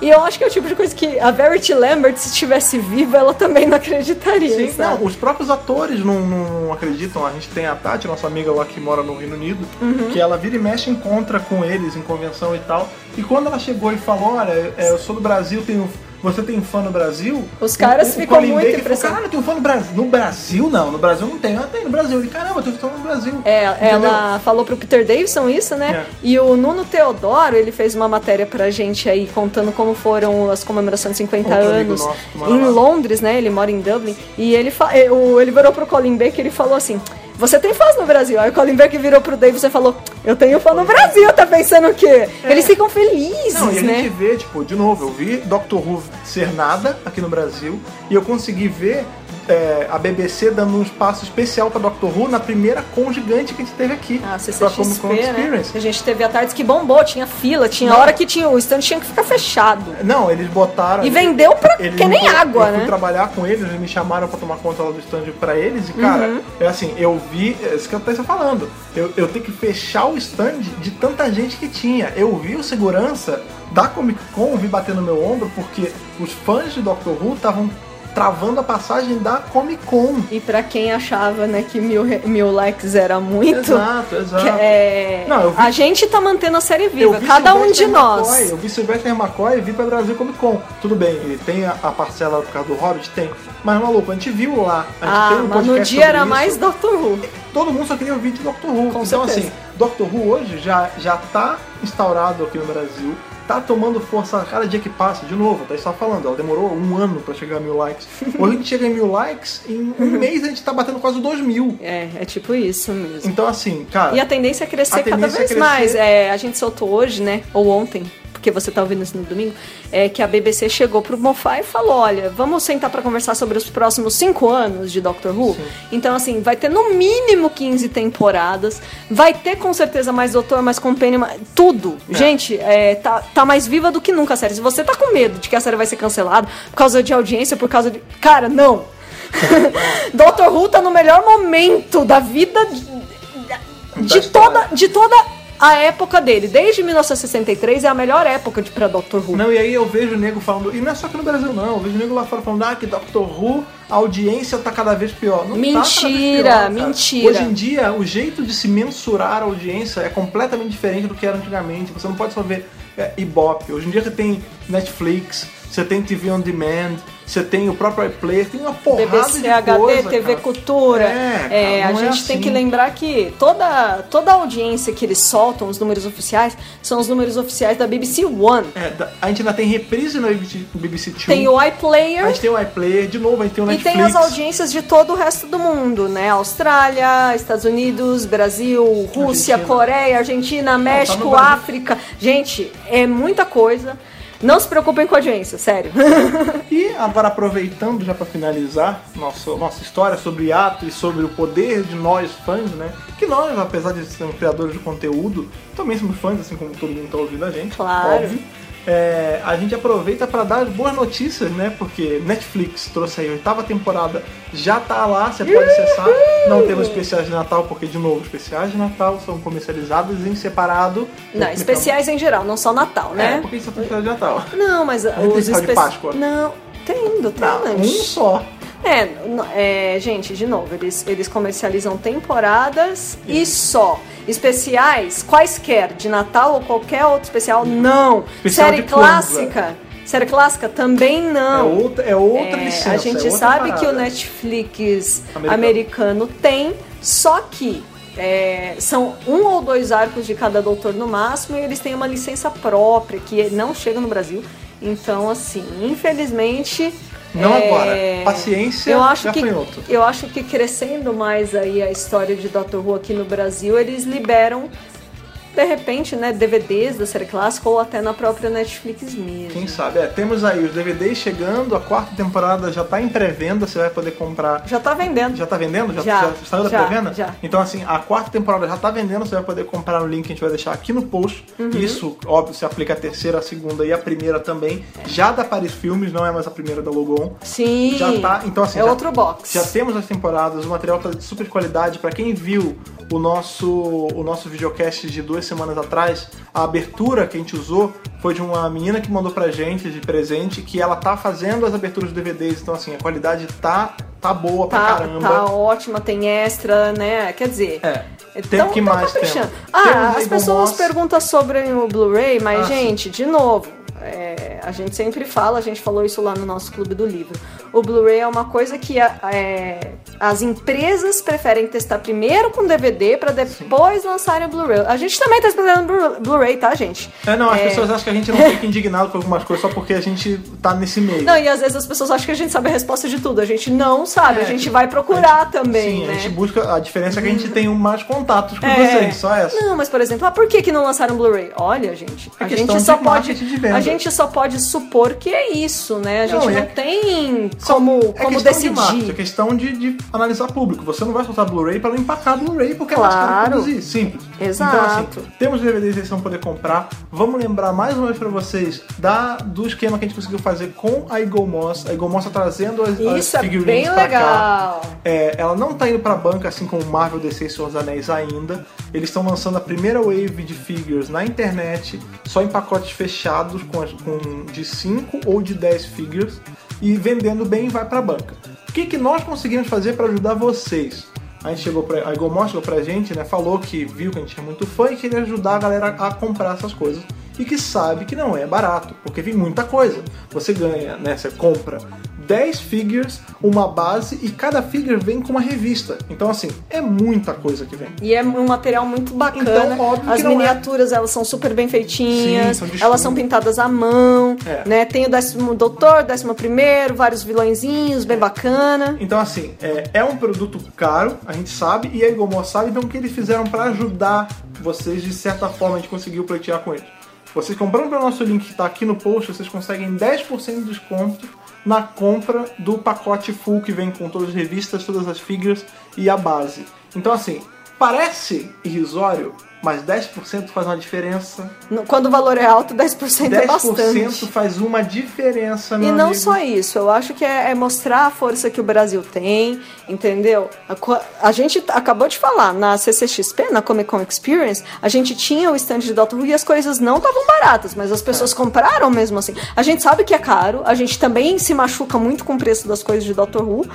e, e eu acho que é o tipo de coisa que a Verity Lambert, se estivesse viva, ela também não acreditaria. Sim, sabe? não, os próprios atores não, não acreditam. A gente tem a Tati, nossa amiga lá que mora no Reino Unido, Uhum. Que ela vira e mexe, encontra com eles em convenção e tal. E quando ela chegou e falou, olha, é, eu sou do Brasil, tenho. Você tem fã no Brasil? Os caras O- o ficam Colin muito Baker impressionados. Caralho, tem um fã no Brasil. No Brasil, não. No Brasil não tem. Ah, tem no Brasil. Ele, caramba, tem fã no Brasil. É, Entendeu? ela falou pro Peter Davidson isso, né? É. E o Nuno Teodoro, ele fez uma matéria pra gente aí contando como foram as comemorações de 50 Outro anos nosso em. Londres, né? Ele mora em Dublin. E ele, fa- ele virou pro Colin Baker e ele falou assim: Você tem fãs no Brasil? Aí o Colin Baker virou pro Davidson e falou: Eu tenho fã no Brasil, tá pensando o quê? Eles ficam felizes, Não, e a né? gente vê, tipo, de novo, eu vi Doctor Who ser nada aqui no Brasil e eu consegui ver é, a BBC dando um espaço especial pra Doctor Who na primeira com gigante que a gente teve aqui. A pra Comic CCXP, Con né? Experience. A gente teve a tarde que bombou, tinha fila, tinha Não. hora que tinha, o stand tinha que ficar fechado. Não, eles botaram. E vendeu pra, Eles que nem água, eu fui né? trabalhar com eles, eles me chamaram pra tomar conta lá do stand pra eles, e cara, Uhum. é assim, eu vi, é isso que eu tô falando, eu, eu tenho que fechar o stand de tanta gente que tinha. Eu vi o segurança da Comic Con vir bater no meu ombro, porque os fãs de Doctor Who estavam travando a passagem da Comic Con. E pra quem achava, né, que mil, mil likes era muito. Exato, exato. é- Não, vi- A gente tá mantendo a série viva, vi cada um de nós. McCoy, eu vi Sylvester McCoy e vi pra Brasil Comic Con. Tudo bem, ele tem a, a parcela por causa do Hobbit? Tem. Mas, maluco, a gente viu lá. A gente Ah, tem um mas no dia era isso. mais Doctor Who. Todo mundo só queria ouvir de Doctor Who. Com então, certeza. assim, Doctor Who hoje já, já tá instaurado aqui no Brasil. Tá tomando força a cada dia que passa. De novo, tá só falando, ela demorou um ano pra chegar a mil likes. Hoje <laughs> a gente chega em mil likes, em um mês a gente tá batendo quase dois mil. É, é tipo isso mesmo. Então, assim, cara. E a tendência é crescer A cada tendência é vez crescer. mais. É, a gente soltou hoje, né? Ou ontem, porque você tá ouvindo isso no domingo, é que a BBC chegou pro Mofá e falou: olha, vamos sentar pra conversar sobre os próximos cinco anos de Doctor Who. Então, assim, vai ter no mínimo 15 temporadas, vai ter com certeza mais Doutor, mais Companion, mais- tudo. Gente, é, tá, tá mais viva do que nunca a série. Se você tá com medo de que a série vai ser cancelada por causa de audiência, por causa de. Cara, não! <laughs> Doctor Who tá no melhor momento da vida de, de toda, de toda a época dele. Desde 1963 é a melhor época de pra Doctor Who. Não, e aí eu vejo o nego falando, e não é só aqui no Brasil não, eu vejo o nego lá fora falando, ah, que Doctor Who, a audiência tá cada vez pior. Não Mentira, tá cada vez pior, mentira. Hoje em dia, o jeito de se mensurar a audiência é completamente diferente do que era antigamente. Você não pode só ver é, Ibope. Hoje em dia você tem Netflix, você tem TV On Demand, você tem o próprio iPlayer, tem uma porrada BBC de HD, coisa, TV cara. Cultura. É, É, cara, a não é gente tem assim. que lembrar que toda, toda a audiência que eles soltam, os números oficiais, são os números oficiais da BBC One. É, a gente ainda tem reprise na BBC, BBC Two. Tem o A iPlayer gente tem o iPlayer, de novo, a gente tem o e Netflix. tem as audiências de todo o resto do mundo, né? Austrália, Estados Unidos, Brasil, Rússia, Argentina. Coreia, Argentina, México, Brasil. África. Gente, é muita coisa. Não se preocupem com a audiência, sério. <laughs> E agora aproveitando já para finalizar nosso, nossa história sobre ato e sobre o poder de nós fãs, né? Que nós, apesar de sermos criadores de conteúdo, também somos fãs, assim como todo mundo tá ouvindo a gente. Claro. Óbvio. É, a gente aproveita para dar as boas notícias, né? Porque Netflix trouxe aí a oitava temporada, já tá lá, você pode acessar. Não temos especiais de Natal, porque, de novo, especiais de Natal são comercializados em separado. Não, especiais em geral, não só Natal, É, né? porque isso é especial de Natal. Não, mas tem os especial de Páscoa? Não, tendo, Não, tendo. um só. É, é, gente, de novo, eles, eles comercializam temporadas e só. Especiais, quaisquer, de Natal ou qualquer outro especial, não. Especial Série clássica. Série clássica também É não. outra, é outra É, licença. a gente é sabe parada. que o Netflix Americano. americano, tem, só que é, são um ou dois arcos de cada doutor no máximo e eles têm uma licença própria que não chega no Brasil. Então, assim, infelizmente. Não é, agora. Paciência, eu acho que gafanhoto. Eu acho que crescendo mais aí a história de Doctor Who aqui no Brasil, eles liberam. De repente, né, DVDs da série clássica ou até na própria Netflix mesmo. Quem sabe? É, temos aí os DVDs chegando, a quarta temporada já tá em pré-venda, você vai poder comprar. Já tá vendendo. Já tá vendendo? Já, Já, saiu da já, pré-venda? já. Então, assim, a quarta temporada já tá vendendo, você vai poder comprar no link que a gente vai deixar aqui no post. Uhum. Isso, óbvio, se aplica a terceira, a segunda e a primeira também. Já da Paris Filmes, não é mais a primeira da Logon. Sim. Já tá, então assim, É já- outro box. Já temos as temporadas, o material tá de super qualidade. Pra quem viu o nosso, o nosso videocast de duas semanas atrás, a abertura que a gente usou foi de uma menina que mandou pra gente de presente, que ela tá fazendo as aberturas de DVDs. Então, assim, a qualidade tá, tá boa pra Tá, caramba. tá ótima, tem extra, né? Quer dizer. É. Tem Então, que tá mais? Ah, Temos as pessoas perguntam sobre o Blu-ray, mas, Ah, sim. gente, de novo, é, a gente sempre fala, a gente falou isso lá no nosso clube do livro. O Blu-ray é uma coisa que a- é, as empresas preferem testar primeiro com DVD pra depois lançarem o Blu-ray. A gente também tá esperando Blu- Blu-ray, tá, gente? É, não, as É. pessoas acham que a gente não fica indignado com algumas coisas só porque a gente tá nesse meio. Não, e às vezes as pessoas acham que a gente sabe a resposta de tudo. A gente não sabe, É, a gente tipo, vai procurar a gente- também, Sim, né? a gente busca. A diferença é que a gente tem mais contatos com É. vocês, só essa. Não, mas por exemplo, ah, por que, que não lançaram Blu-ray? Olha, gente, É a questão gente só pode. de venda. A gente só pode supor que é isso, né? A gente Não, não, é- tem como, é como questão de marketing, é decidir. questão de, de analisar público. Você não vai soltar Blu-ray para não empacar Blu-ray porque é mais caro Claro. produzir. Simples. Exato. Então, assim, temos DVDs que vocês vão poder comprar. Vamos lembrar mais uma vez para vocês da, do esquema que a gente conseguiu fazer com a Eagle Moss. A Eagle Moss tá trazendo as, Isso as é figurines bem pra cá. legal. É, ela não tá indo pra banca assim como Marvel DC e Senhor dos Anéis ainda. Eles estão lançando a primeira wave de figures na internet, só em pacotes fechados com, as- com de 5 ou de 10 figures e vendendo bem vai pra banca. O que, que nós conseguimos fazer para ajudar vocês? A gente chegou pra, a Igor chegou pra gente, né? Falou que viu que a gente é muito fã e queria ajudar a galera a comprar essas coisas. E que sabe que não é barato, porque vem muita coisa. Você ganha, né? Você compra 10 figures, uma base e cada figure vem com uma revista. Então assim, é muita coisa que vem. E é um material muito bacana. Então, óbvio As que não é- miniaturas, elas são super bem feitinhas. Sim, são de elas são pintadas à mão, É. né? Tem o décimo doutor, décimo primeiro, vários vilõezinhos, bem bacana. Então, assim, é, é um produto caro, a gente sabe, e a Igomor sabe, então o que eles fizeram pra ajudar vocês, de certa forma, a gente conseguiu pleitear com eles. Vocês comprando pelo nosso link que tá aqui no post, vocês conseguem 10% de desconto na compra do pacote full que vem com todas as revistas, todas as figures e a base. Então, assim, parece irrisório, mas 10% faz uma diferença. Quando o valor é alto, 10% é 10% bastante. faz uma diferença, meu E não amigo. só isso, eu acho que é, é mostrar a força que o Brasil tem, entendeu? A, a gente acabou de falar, na CCXP, na Comic Con Experience, a gente tinha o stand de Doctor Who e as coisas não estavam baratas, mas as pessoas É. compraram mesmo assim. A gente sabe que é caro, a gente também se machuca muito com o preço das coisas de Doctor Who,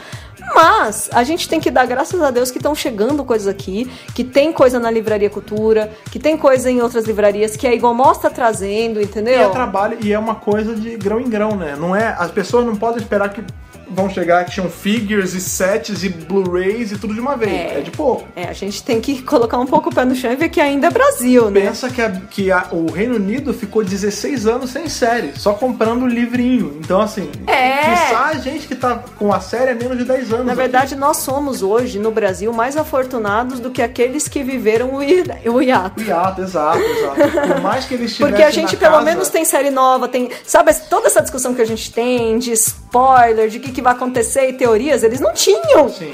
mas a gente tem que dar graças a Deus que estão chegando coisas aqui, que tem coisa na Livraria Cultura, que tem coisa em outras livrarias, que a Igomos está trazendo, E entendeu? é trabalho e é uma coisa de grão em grão, né? Não é, as pessoas não podem esperar que vão chegar action figures e sets e Blu-rays e tudo de uma vez. É. É, de pouco. É, a gente tem que colocar um pouco o pé no chão e ver que ainda é Brasil, né? Pensa que, a- que a- o Reino Unido ficou 16 anos sem série, só comprando livrinho. Então, assim, É. quiçá a gente que tá com a série há menos de 10 anos. Na verdade, nós somos hoje, no Brasil, mais afortunados do que aqueles que viveram o o hiato. aqui. Hiato, exato, exato. Por mais que eles Porque a gente pelo casa- menos tem série nova, tem. Sabe, toda essa discussão que a gente tem de spoiler, de o que, que vai acontecer e teorias, eles não tinham. Sim.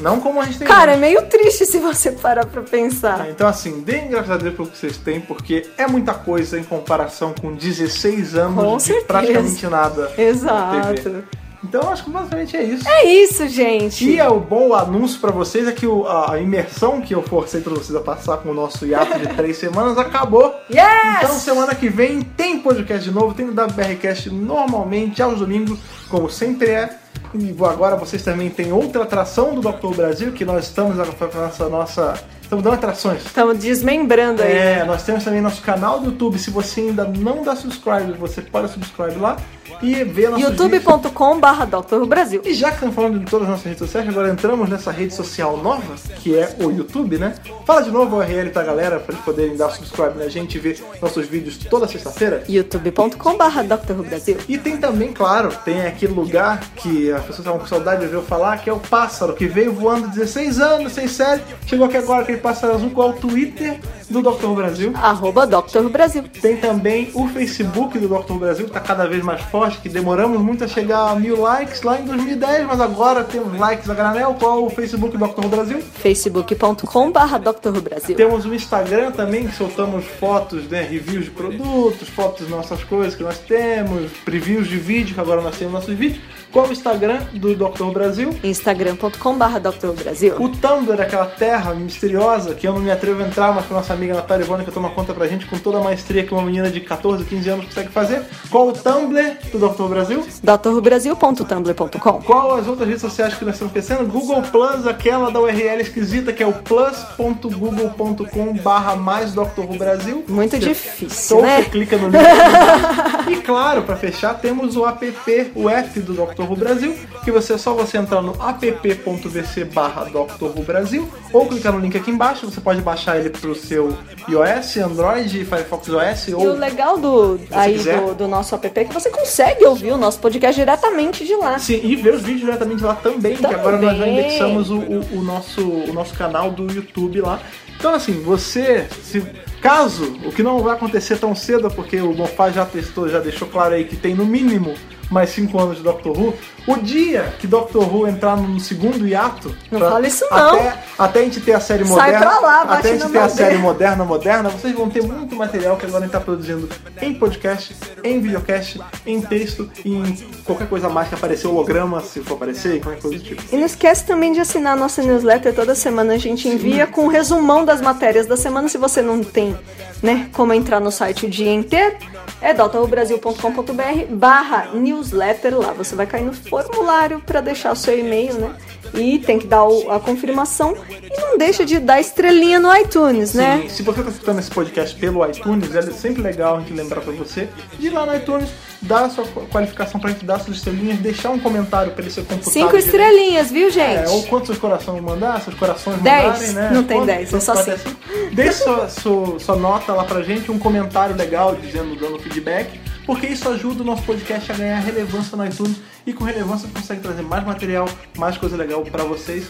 Não como a gente tem Cara, é hoje. meio triste se você parar pra pensar. Então, assim, deem graças a Deus pelo que vocês têm, porque é muita coisa em comparação com 16 anos Com de certeza. praticamente nada. Exato. Então, acho que basicamente é isso. É isso, gente. E é o bom anúncio pra vocês é que o- a, imersão que eu forcei pra vocês a passar com o nosso hiato de <laughs> três semanas acabou. Yes! Então, semana que vem tem podcast de novo, tem o WBRcast normalmente aos domingos, como sempre é. E agora vocês também têm outra atração do Dr. Brasil, que nós estamos agora com a nossa, nossa. Estamos dando atrações. Estamos desmembrando aí. É, nós temos também nosso canal do YouTube. Se você ainda não dá subscribe, você pode subscribe lá e ver vídeos. youtube.com.br Dr. Brasil. E já que estamos falando de todas as nossas redes sociais, agora entramos nessa rede social nova, que é o YouTube, né? Fala de novo o URL pra galera, pra eles poderem dar subscribe na gente e ver nossos vídeos toda sexta-feira. youtube.com.br Dr. Brasil. E tem também, claro, tem aquele lugar que as pessoas estavam com saudade de ouvir eu falar, que é o pássaro, que veio voando 16 anos, sem série, chegou aqui agora aquele pássaro azul, qual é o Twitter do Dr. Brasil. Arroba Dr. Brasil. Tem também o Facebook do Dr. Brasil, que tá cada vez mais forte, que demoramos muito a chegar a mil likes lá em 2010, mas agora temos likes a granel. Qual é o Facebook do Dr. Brasil? facebook.com.br Dr. Brasil. Temos o Instagram também, que soltamos fotos, né, reviews de produtos, fotos das nossas coisas que nós temos, previews de vídeo, que agora nós temos nossos vídeos. Qual o Instagram do Dr. Brasil? instagram.com.br Dr. Brasil. O Tumblr, aquela terra misteriosa que eu não me atrevo a entrar, mas que a nossa amiga Natália Ivone que toma conta pra gente com toda a maestria que uma menina de 14, 15 anos consegue fazer. Qual o Tumblr do Dr. Brasil? drbrasil.tumblr.com Qual as outras redes sociais que nós estamos pensando? Google Plus, aquela da URL esquisita que é o plus.google.com barra mais Dr. Brasil. Muito Você- difícil, né? clica no link. <laughs> e claro, para fechar, temos o app, o app do Dr. Who Brasil, que você é só você entrar no app.vc barra Dr. Who Brasil ou clicar no link aqui embaixo, você pode baixar ele pro seu iOS, Android, Firefox OS E o ou legal do, aí do, do nosso app é que você consegue ouvir o nosso podcast diretamente de lá. Sim, e ver os vídeos diretamente lá também, que agora nós já Também. indexamos o, o- o nosso, o nosso canal do YouTube lá. Então assim, você, se caso, o que não vai acontecer tão cedo, porque o Mofá já testou, já deixou claro aí que tem no mínimo mais 5 anos de Doctor Who, o dia que Doctor Who entrar no segundo hiato, Não pra- fala isso não. Até, até a gente ter a série Sai moderna, pra lá, bate até a gente ter a série moderna, moderna, vocês vão ter muito material que agora a gente está produzindo em podcast, em videocast, em texto e em qualquer coisa mais que aparecer, holograma, se for aparecer, qualquer coisa do tipo. E não esquece também de assinar a nossa newsletter. Toda semana a gente envia com um resumão das matérias da semana. Se você não tem né, como entrar no site o dia inteiro, é drbrasil.com.br barra newsletter lá. Você vai cair no formulário para deixar o seu e-mail, né? E tem que dar o- a confirmação. E não deixa de dar estrelinha no iTunes, né? Sim, se você está escutando esse podcast pelo iTunes, é sempre legal a gente lembrar para você de ir lá no iTunes, dar a sua qualificação pra gente dar suas estrelinhas, deixar um comentário para ele ser computado. Cinco estrelinhas, viu, É, gente? ou quantos seus corações mandar, seus corações Dez. mandarem, né? Não tem dez, é só cinco. Deixe sua, sua, sua nota lá pra gente, um comentário legal dizendo, dando feedback, porque isso ajuda o nosso podcast a ganhar relevância no iTunes e com relevância consegue trazer mais material, mais coisa legal pra vocês.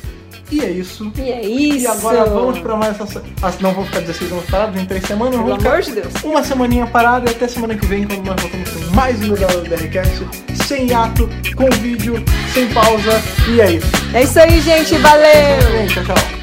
E é isso. E é isso. E agora vamos pra mais essa. Ah, não vamos ficar 16 anos parados, em 3 semanas. Pelo amor de Deus. Uma semaninha parada e até semana que vem, quando nós voltamos com mais um lugar do BRCast, sem hiato, com vídeo, sem pausa. E é isso. É isso aí, gente. Valeu! Tchau, tchau.